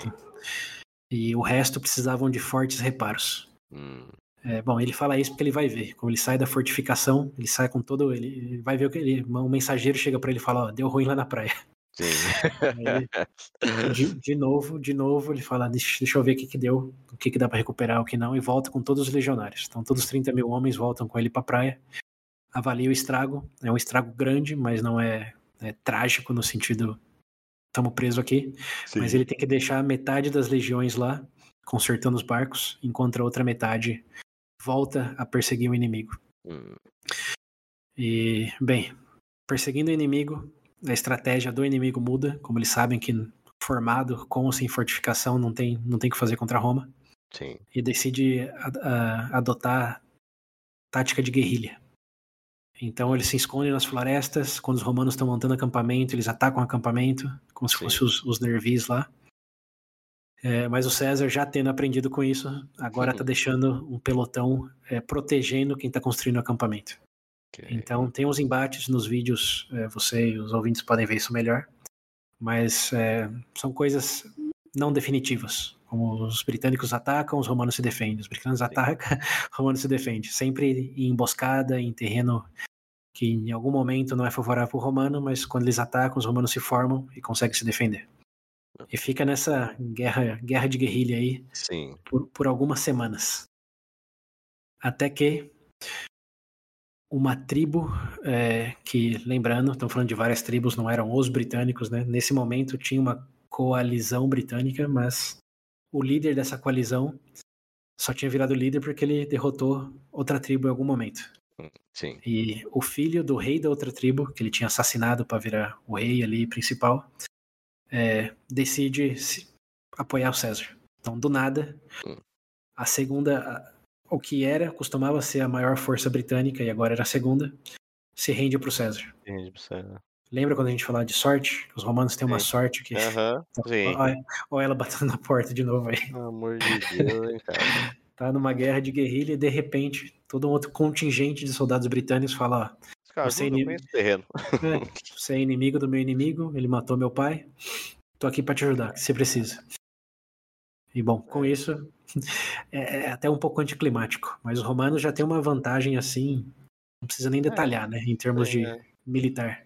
E o resto precisavam de fortes reparos. Hum, É, bom, ele fala isso porque ele vai ver. Como ele sai da fortificação, ele sai com todo. Ele, vai ver o que ele. Um mensageiro chega pra ele e fala: Ó, deu ruim lá na praia. Aí de, de novo, de novo, ele fala: deixa, deixa eu ver o que, que deu, o que, que dá pra recuperar, o que não, e volta com todos os legionários. Então, todos os 30 mil homens voltam com ele pra praia, avalia o estrago. É um estrago grande, mas não é, é trágico no sentido. Estamos presos aqui. Mas Sim. ele tem que deixar metade das legiões lá, consertando os barcos, enquanto a outra metade volta a perseguir o inimigo. Hum, E, bem, perseguindo o inimigo, a estratégia do inimigo muda, como eles sabem que formado com ou sem fortificação não tem não tem o que fazer contra Roma, sim. e decide a- a- adotar tática de guerrilha. Então eles se escondem nas florestas, quando os romanos estão montando acampamento, eles atacam o acampamento, como se fossem os, os nervis lá. É, mas o César, já tendo aprendido com isso, agora está deixando um pelotão é, protegendo quem está construindo o acampamento. Ok. Então tem uns embates nos vídeos, é, você e os ouvintes podem ver isso melhor, mas é, são coisas não definitivas. Como os britânicos atacam, os romanos se defendem. Os britânicos atacam, os romanos se defendem. Sempre em emboscada, em terreno que em algum momento não é favorável para o romano, mas quando eles atacam, os romanos se formam e conseguem se defender. E fica nessa guerra, guerra de guerrilha aí Sim. por, por algumas semanas. Até que uma tribo, é, que, lembrando, estamos falando de várias tribos, não eram os britânicos, né? Nesse momento tinha uma coalizão britânica, mas o líder dessa coalizão só tinha virado líder porque ele derrotou outra tribo em algum momento. Sim. E o filho do rei da outra tribo, que ele tinha assassinado para virar o rei ali principal, é, decide se- apoiar o César. Então, do nada, Hum. a segunda, o que era, costumava ser a maior força britânica e agora era a segunda, se rende para o César. Entendi, precisa- Lembra quando a gente falava de sorte? Os romanos têm uma Sim. sorte que. Aham, sim. Olha, olha ela batendo na porta de novo aí. Pelo amor de Deus, hein, cara. Tá numa guerra de guerrilha e de repente todo um outro contingente de soldados britânicos fala: caras Você não nem- conhecem o terreno. É, você é inimigo do meu inimigo, ele matou meu pai. Tô aqui pra te ajudar, se precisa. E bom, com isso, é, é até um pouco anticlimático. Mas os romanos já têm uma vantagem assim, não precisa nem detalhar, né? Em termos de É. militar.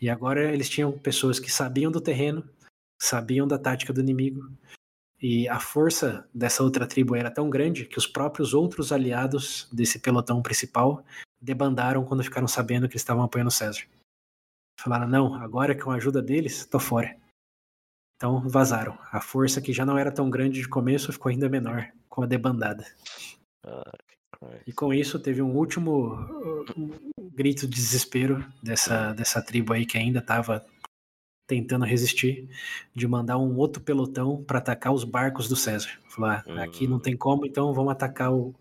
E agora eles tinham pessoas que sabiam do terreno, sabiam da tática do inimigo. E a força dessa outra tribo era tão grande que os próprios outros aliados desse pelotão principal debandaram quando ficaram sabendo que eles estavam apoiando César. Falaram, não, agora com a ajuda deles, tô fora. Então vazaram. A força que já não era tão grande de começo ficou ainda menor com a debandada. Ah. E com isso teve um último uh, grito de desespero dessa, dessa tribo aí que ainda estava tentando resistir, de mandar um outro pelotão para atacar os barcos do César. Falar, ah, aqui não Hum. tem como, então vamos atacar o-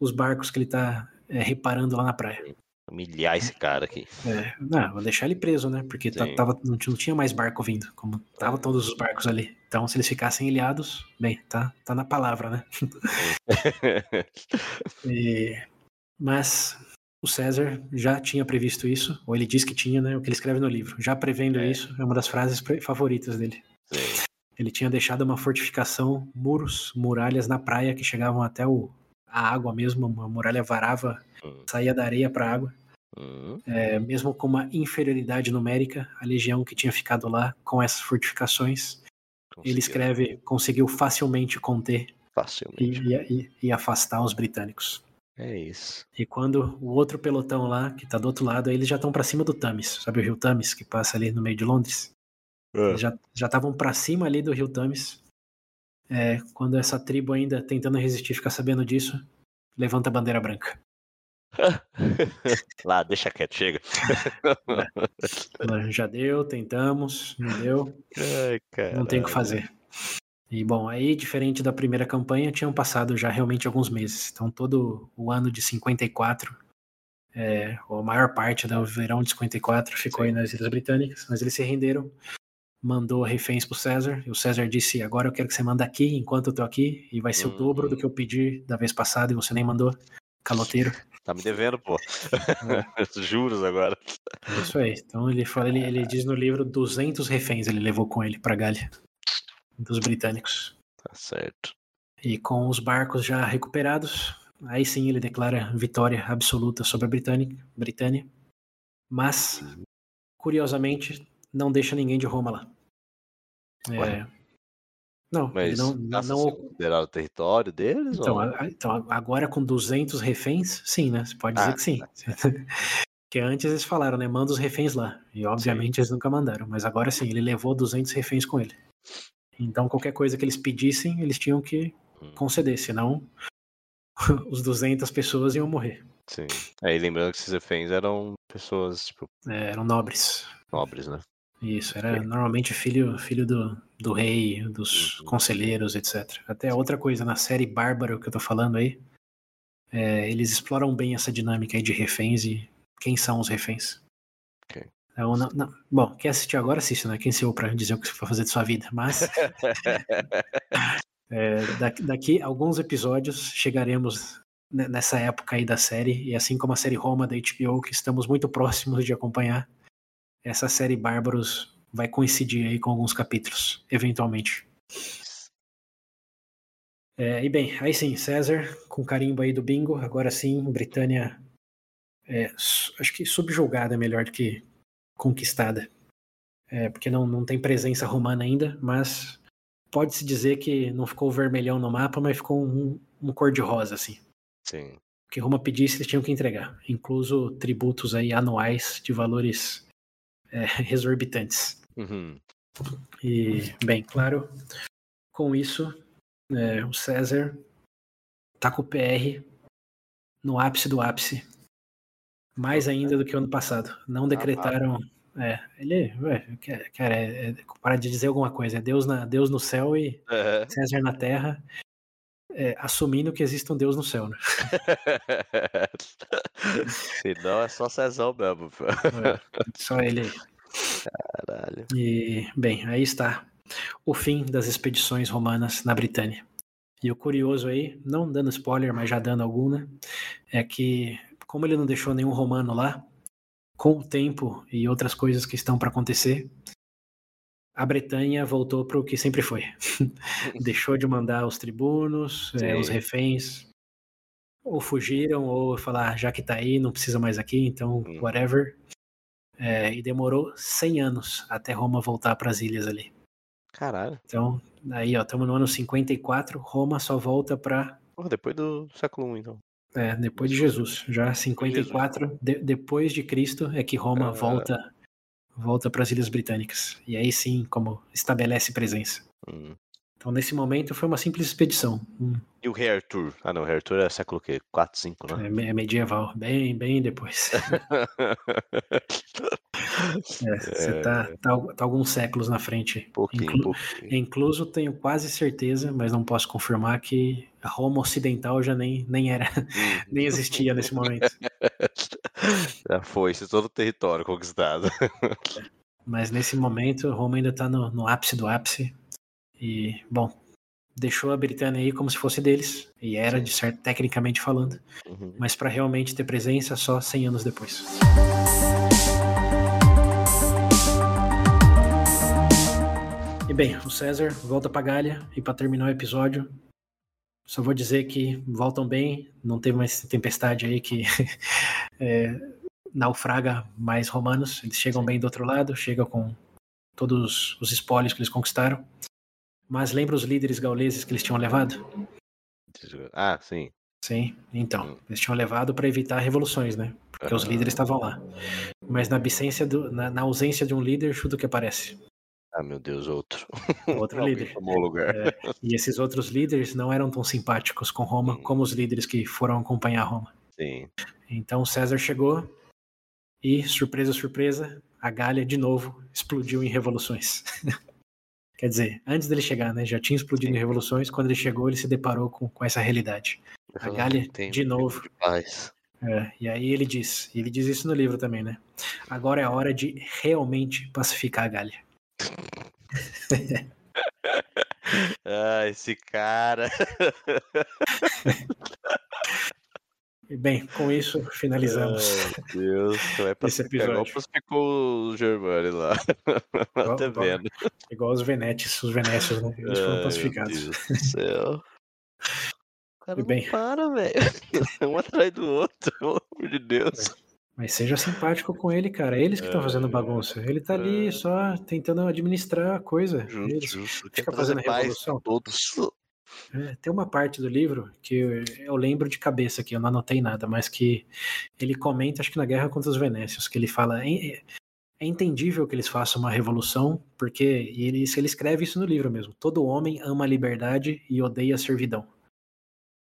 os barcos que ele tá é, reparando lá na praia. Humilhar esse cara aqui. É, não, vou deixar ele preso, né? Porque tá- tava, não, tinha, mais barco vindo, como estavam todos os barcos ali. Então, se eles ficassem ilhados, bem, tá, tá na palavra, né? E- mas o César já tinha previsto isso, ou ele diz que tinha, né? O que ele escreve no livro. Já prevendo É. isso, é uma das frases favoritas dele. Sim. Ele tinha deixado uma fortificação, muros, muralhas na praia que chegavam até o, a água mesmo, uma muralha varava, Hum. saía da areia para água. Hum, É, mesmo com uma inferioridade numérica, a legião que tinha ficado lá com essas fortificações, ele conseguiu escreve, conseguiu facilmente conter Facilmente. e, e- e afastar os britânicos. É isso. E quando o outro pelotão lá, que tá do outro lado, eles já estão para cima do Thames, sabe o rio Thames, que passa ali no meio de Londres? Já já estavam para cima ali do rio Thames. É, quando essa tribo ainda tentando resistir fica sabendo disso, levanta a bandeira branca. Lá, deixa quieto, chega. Já deu, tentamos, não deu, Ai, não tem o que fazer. E bom, aí, diferente da primeira campanha, tinham passado já realmente alguns meses. Então, todo o ano de 54, é, ou a maior parte do verão de 54 ficou aí nas Ilhas Britânicas, mas eles se renderam, mandou reféns pro César, e o César disse: Agora eu quero que você manda aqui enquanto eu tô aqui, e vai ser o Uhum. dobro do que eu pedi da vez passada, e você nem mandou. Caloteiro. Tá me devendo, pô. Juros agora. É isso aí. Então ele fala, ele, ele diz no livro 200 reféns ele levou com ele pra Galha, dos britânicos. Tá certo. E com os barcos já recuperados, aí sim ele declara vitória absoluta sobre a Britânia, Britânia. Mas, curiosamente, não deixa ninguém de Roma lá. É, não, Mas não, não, considerado o território deles? então, ou... a- então, agora com 200 reféns, sim, né? Você pode dizer Ah, que sim. Porque antes eles falaram, né? Manda os reféns lá. E obviamente eles nunca mandaram. Mas agora sim, ele levou 200 reféns com ele. Então qualquer coisa que eles pedissem, eles tinham que Hum, conceder. Senão os 200 pessoas iam morrer. Sim. Aí lembrando que esses reféns eram pessoas, tipo, É, eram nobres. nobres, né? Isso, era normalmente filho, filho do, do rei, dos Uhum. conselheiros, etc. Até outra coisa, na série Bárbaro que eu tô falando aí, é, eles exploram bem essa dinâmica aí de reféns e quem são os reféns. Ok. Então, não- não- bom, quer assistir agora, assiste, né? Quem sou eu pra dizer o que você vai fazer de sua vida? Mas é, daqui, daqui alguns episódios chegaremos ne- nessa época aí da série, e assim como a série Roma da HBO, que estamos muito próximos de acompanhar, essa série Bárbaros vai coincidir aí com alguns capítulos, eventualmente. É, e bem, aí sim, César, com carimbo aí do bingo, agora sim, Britânia, é, acho que subjugada é melhor do que conquistada. É, porque não, não tem presença romana ainda, mas pode-se dizer que não ficou vermelhão no mapa, mas ficou um, um cor-de-rosa, assim. Sim. O que Roma pedisse, eles tinham que entregar, incluso tributos aí anuais de valores é, exorbitantes. Uhum. E, bem, claro, com isso, é, o César tá com o PR no ápice do ápice. Mais ainda do que o ano passado. Não decretaram. É, ele. Cara, é, é, para de dizer alguma coisa. É Deus, na, Deus no céu e É. César na terra. É, assumindo que existe um Deus no céu, né? Se não, é só Cezão mesmo. É, só ele aí. Caralho. E, bem, aí está o fim das expedições romanas na Britânia. E o curioso aí, não dando spoiler, mas já dando algum, né? É que, como ele não deixou nenhum romano lá, com o tempo e outras coisas que estão para acontecer, a Bretanha voltou para o que sempre foi. Deixou de mandar os tribunos, é, os reféns, ou fugiram, ou falar, ah, já que tá aí, não precisa mais aqui, então, hum. whatever. É, e demorou 100 anos até Roma voltar para as ilhas ali. Caralho. Então, aí, ó, estamos no ano 54, Roma só volta para. depois do século I, então. É, depois de Jesus. Já 54, Jesus. De, depois de Cristo, é que Roma volta volta para as Ilhas Britânicas. E aí sim, como estabelece presença. Hum. Então, nesse momento, foi uma simples expedição. Hum. E o Rei Arthur? Ah, não, o Rei Arthur é século quê? 4, 5, né? É, é medieval, bem, bem depois. é, você é... Tá, tá, tá, alguns séculos na frente. Pouquinho, Inclu pouquinho. Incluso, tenho quase certeza, mas não posso confirmar, que a Roma Ocidental já nem, nem era, uhum. nem existia nesse momento. Já foi, isso todo o território conquistado. Mas nesse momento, Roma ainda está no, no ápice do ápice. E, bom, deixou a Britânia aí como se fosse deles, e era, de certo, tecnicamente falando, uhum. mas para realmente ter presença só 100 anos depois. E bem, o César volta para Galha e para terminar o episódio, só vou dizer que voltam bem, não teve mais tempestade aí que é, naufraga mais romanos, eles chegam bem do outro lado, chegam com todos os espólios que eles conquistaram. Mas lembra os líderes gauleses que eles tinham levado? Ah, sim. Sim, então, hum. eles tinham levado para evitar revoluções, né? Porque os líderes estavam lá. Mas na, do, na, na, ausência de um líder, chuta o que aparece. Ah, meu Deus, outro. Outro líder. Tomou lugar. É, e esses outros líderes não eram tão simpáticos com Roma hum. como os líderes que foram acompanhar Roma. Sim. Então César chegou e, surpresa, surpresa, a Gália de novo explodiu em revoluções. Quer dizer, antes dele chegar, né? Já tinha explodido Sim. em revoluções. Quando ele chegou, ele se deparou com, com essa realidade. A Gália, de novo. De é, e aí ele diz, e ele diz isso no livro também, né? Agora é a hora de realmente pacificar a Gália. ah, esse cara. Bem, com isso finalizamos. Meu Deus, vai esse episódio. Igual ficou o Germani lá. Igual, tá vendo. Igual os Venetes, os Venécios, né? Eles foram pacificados. Meu Deus do céu. Cara Bem, não para, velho. Um atrás do outro, pelo amor de Deus. Mas seja simpático com ele, cara. Eles que estão fazendo bagunça. Ele tá ali é. só tentando administrar a coisa. Justo, justo. Fica fazendo revolução. Todos. É, tem uma parte do livro que eu, eu, lembro de cabeça aqui, eu não anotei nada, mas que ele comenta, acho que na Guerra contra os Venécios, que ele fala. É, é entendível que eles façam uma revolução, porque ele, ele escreve isso no livro mesmo. Todo homem ama a liberdade e odeia a servidão.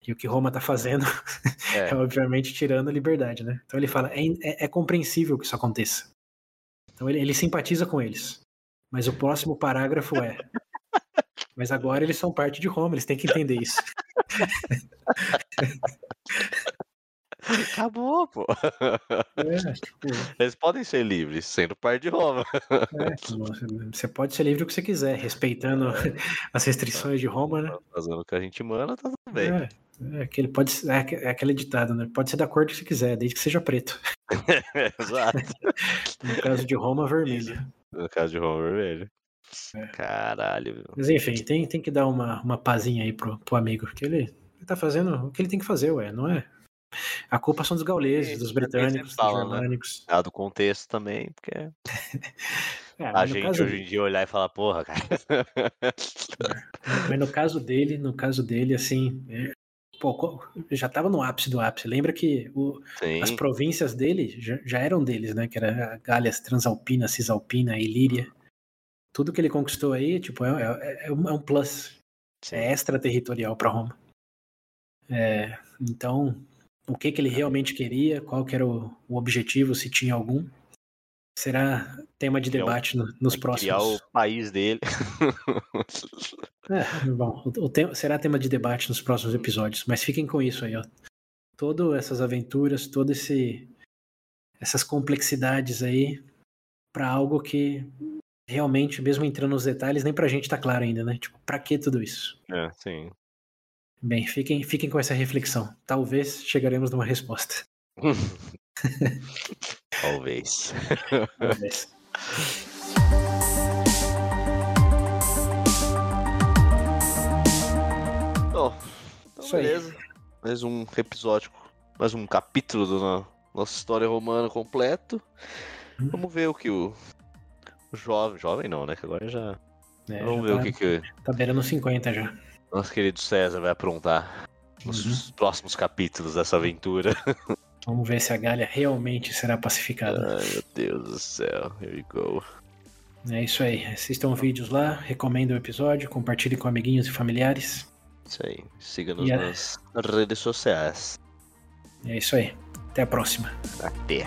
E o que Roma está fazendo é. é. obviamente, tirando a liberdade, né? Então ele fala, é, é, é compreensível que isso aconteça. Então ele, ele simpatiza com eles. Mas o próximo parágrafo é, mas agora eles são parte de Roma, eles têm que entender isso. Acabou, pô. É, tipo... Eles podem ser livres, sendo parte de Roma. É, você pode ser livre o que você quiser, respeitando as restrições de Roma, né? Fazendo o que a gente manda, tá tudo bem. É. É aquele, pode, é, é aquele ditado, né? Pode ser da cor que você quiser, desde que seja preto. Exato. no caso de Roma, vermelho. No caso de Roma, vermelho. É. Caralho. Mas enfim, tem, tem que dar uma, uma pazinha aí pro, pro amigo, porque ele, ele tá fazendo o que ele tem que fazer, ué, não é? A culpa são dos gauleses, dos britânicos, fala, dos né? germânicos. Né? Dado o contexto também, porque. É, a gente hoje dele... em dia olhar e falar, porra, cara. Mas no caso dele, no caso dele, assim, é, pô, já estava no ápice do ápice. Lembra que o, as províncias dele já, já, eram deles, né? Que era a Gália Transalpina, Cisalpina, Ilíria. Tudo que ele conquistou aí, tipo, é, é, é um é plus. É extraterritorial para Roma. É, então, o que, que ele realmente queria, qual que era o, o objetivo, se tinha algum, será tema de debate no, nos próximos. Criar o país dele. é, bom, o, o será tema de debate nos próximos episódios, mas fiquem com isso aí, ó. Todas essas aventuras, todas esse essas complexidades aí para algo que realmente, mesmo entrando nos detalhes, nem pra gente tá claro ainda, né? Tipo, pra que tudo isso? É, sim. Bem, fiquem, fiquem com essa reflexão. Talvez chegaremos numa resposta. Talvez. Talvez. Bom, então Isso aí. beleza. Mais um episódio, mais um capítulo da no- nossa história romana completo. Hum. Vamos ver o que o jovem, jovem não, né? Que agora já. É, Vamos já ver tá, o que, que tá beirando 50 já. nosso querido César vai aprontar nos Uhum. próximos capítulos dessa aventura. Vamos ver se a Galha realmente será pacificada. Ai, meu Deus do céu. Here we go. É isso aí. Assistam vídeos lá, recomendem o episódio, compartilhem com amiguinhos e familiares. Isso aí. Siga-nos a- nas redes sociais. É isso aí. Até a próxima. Até.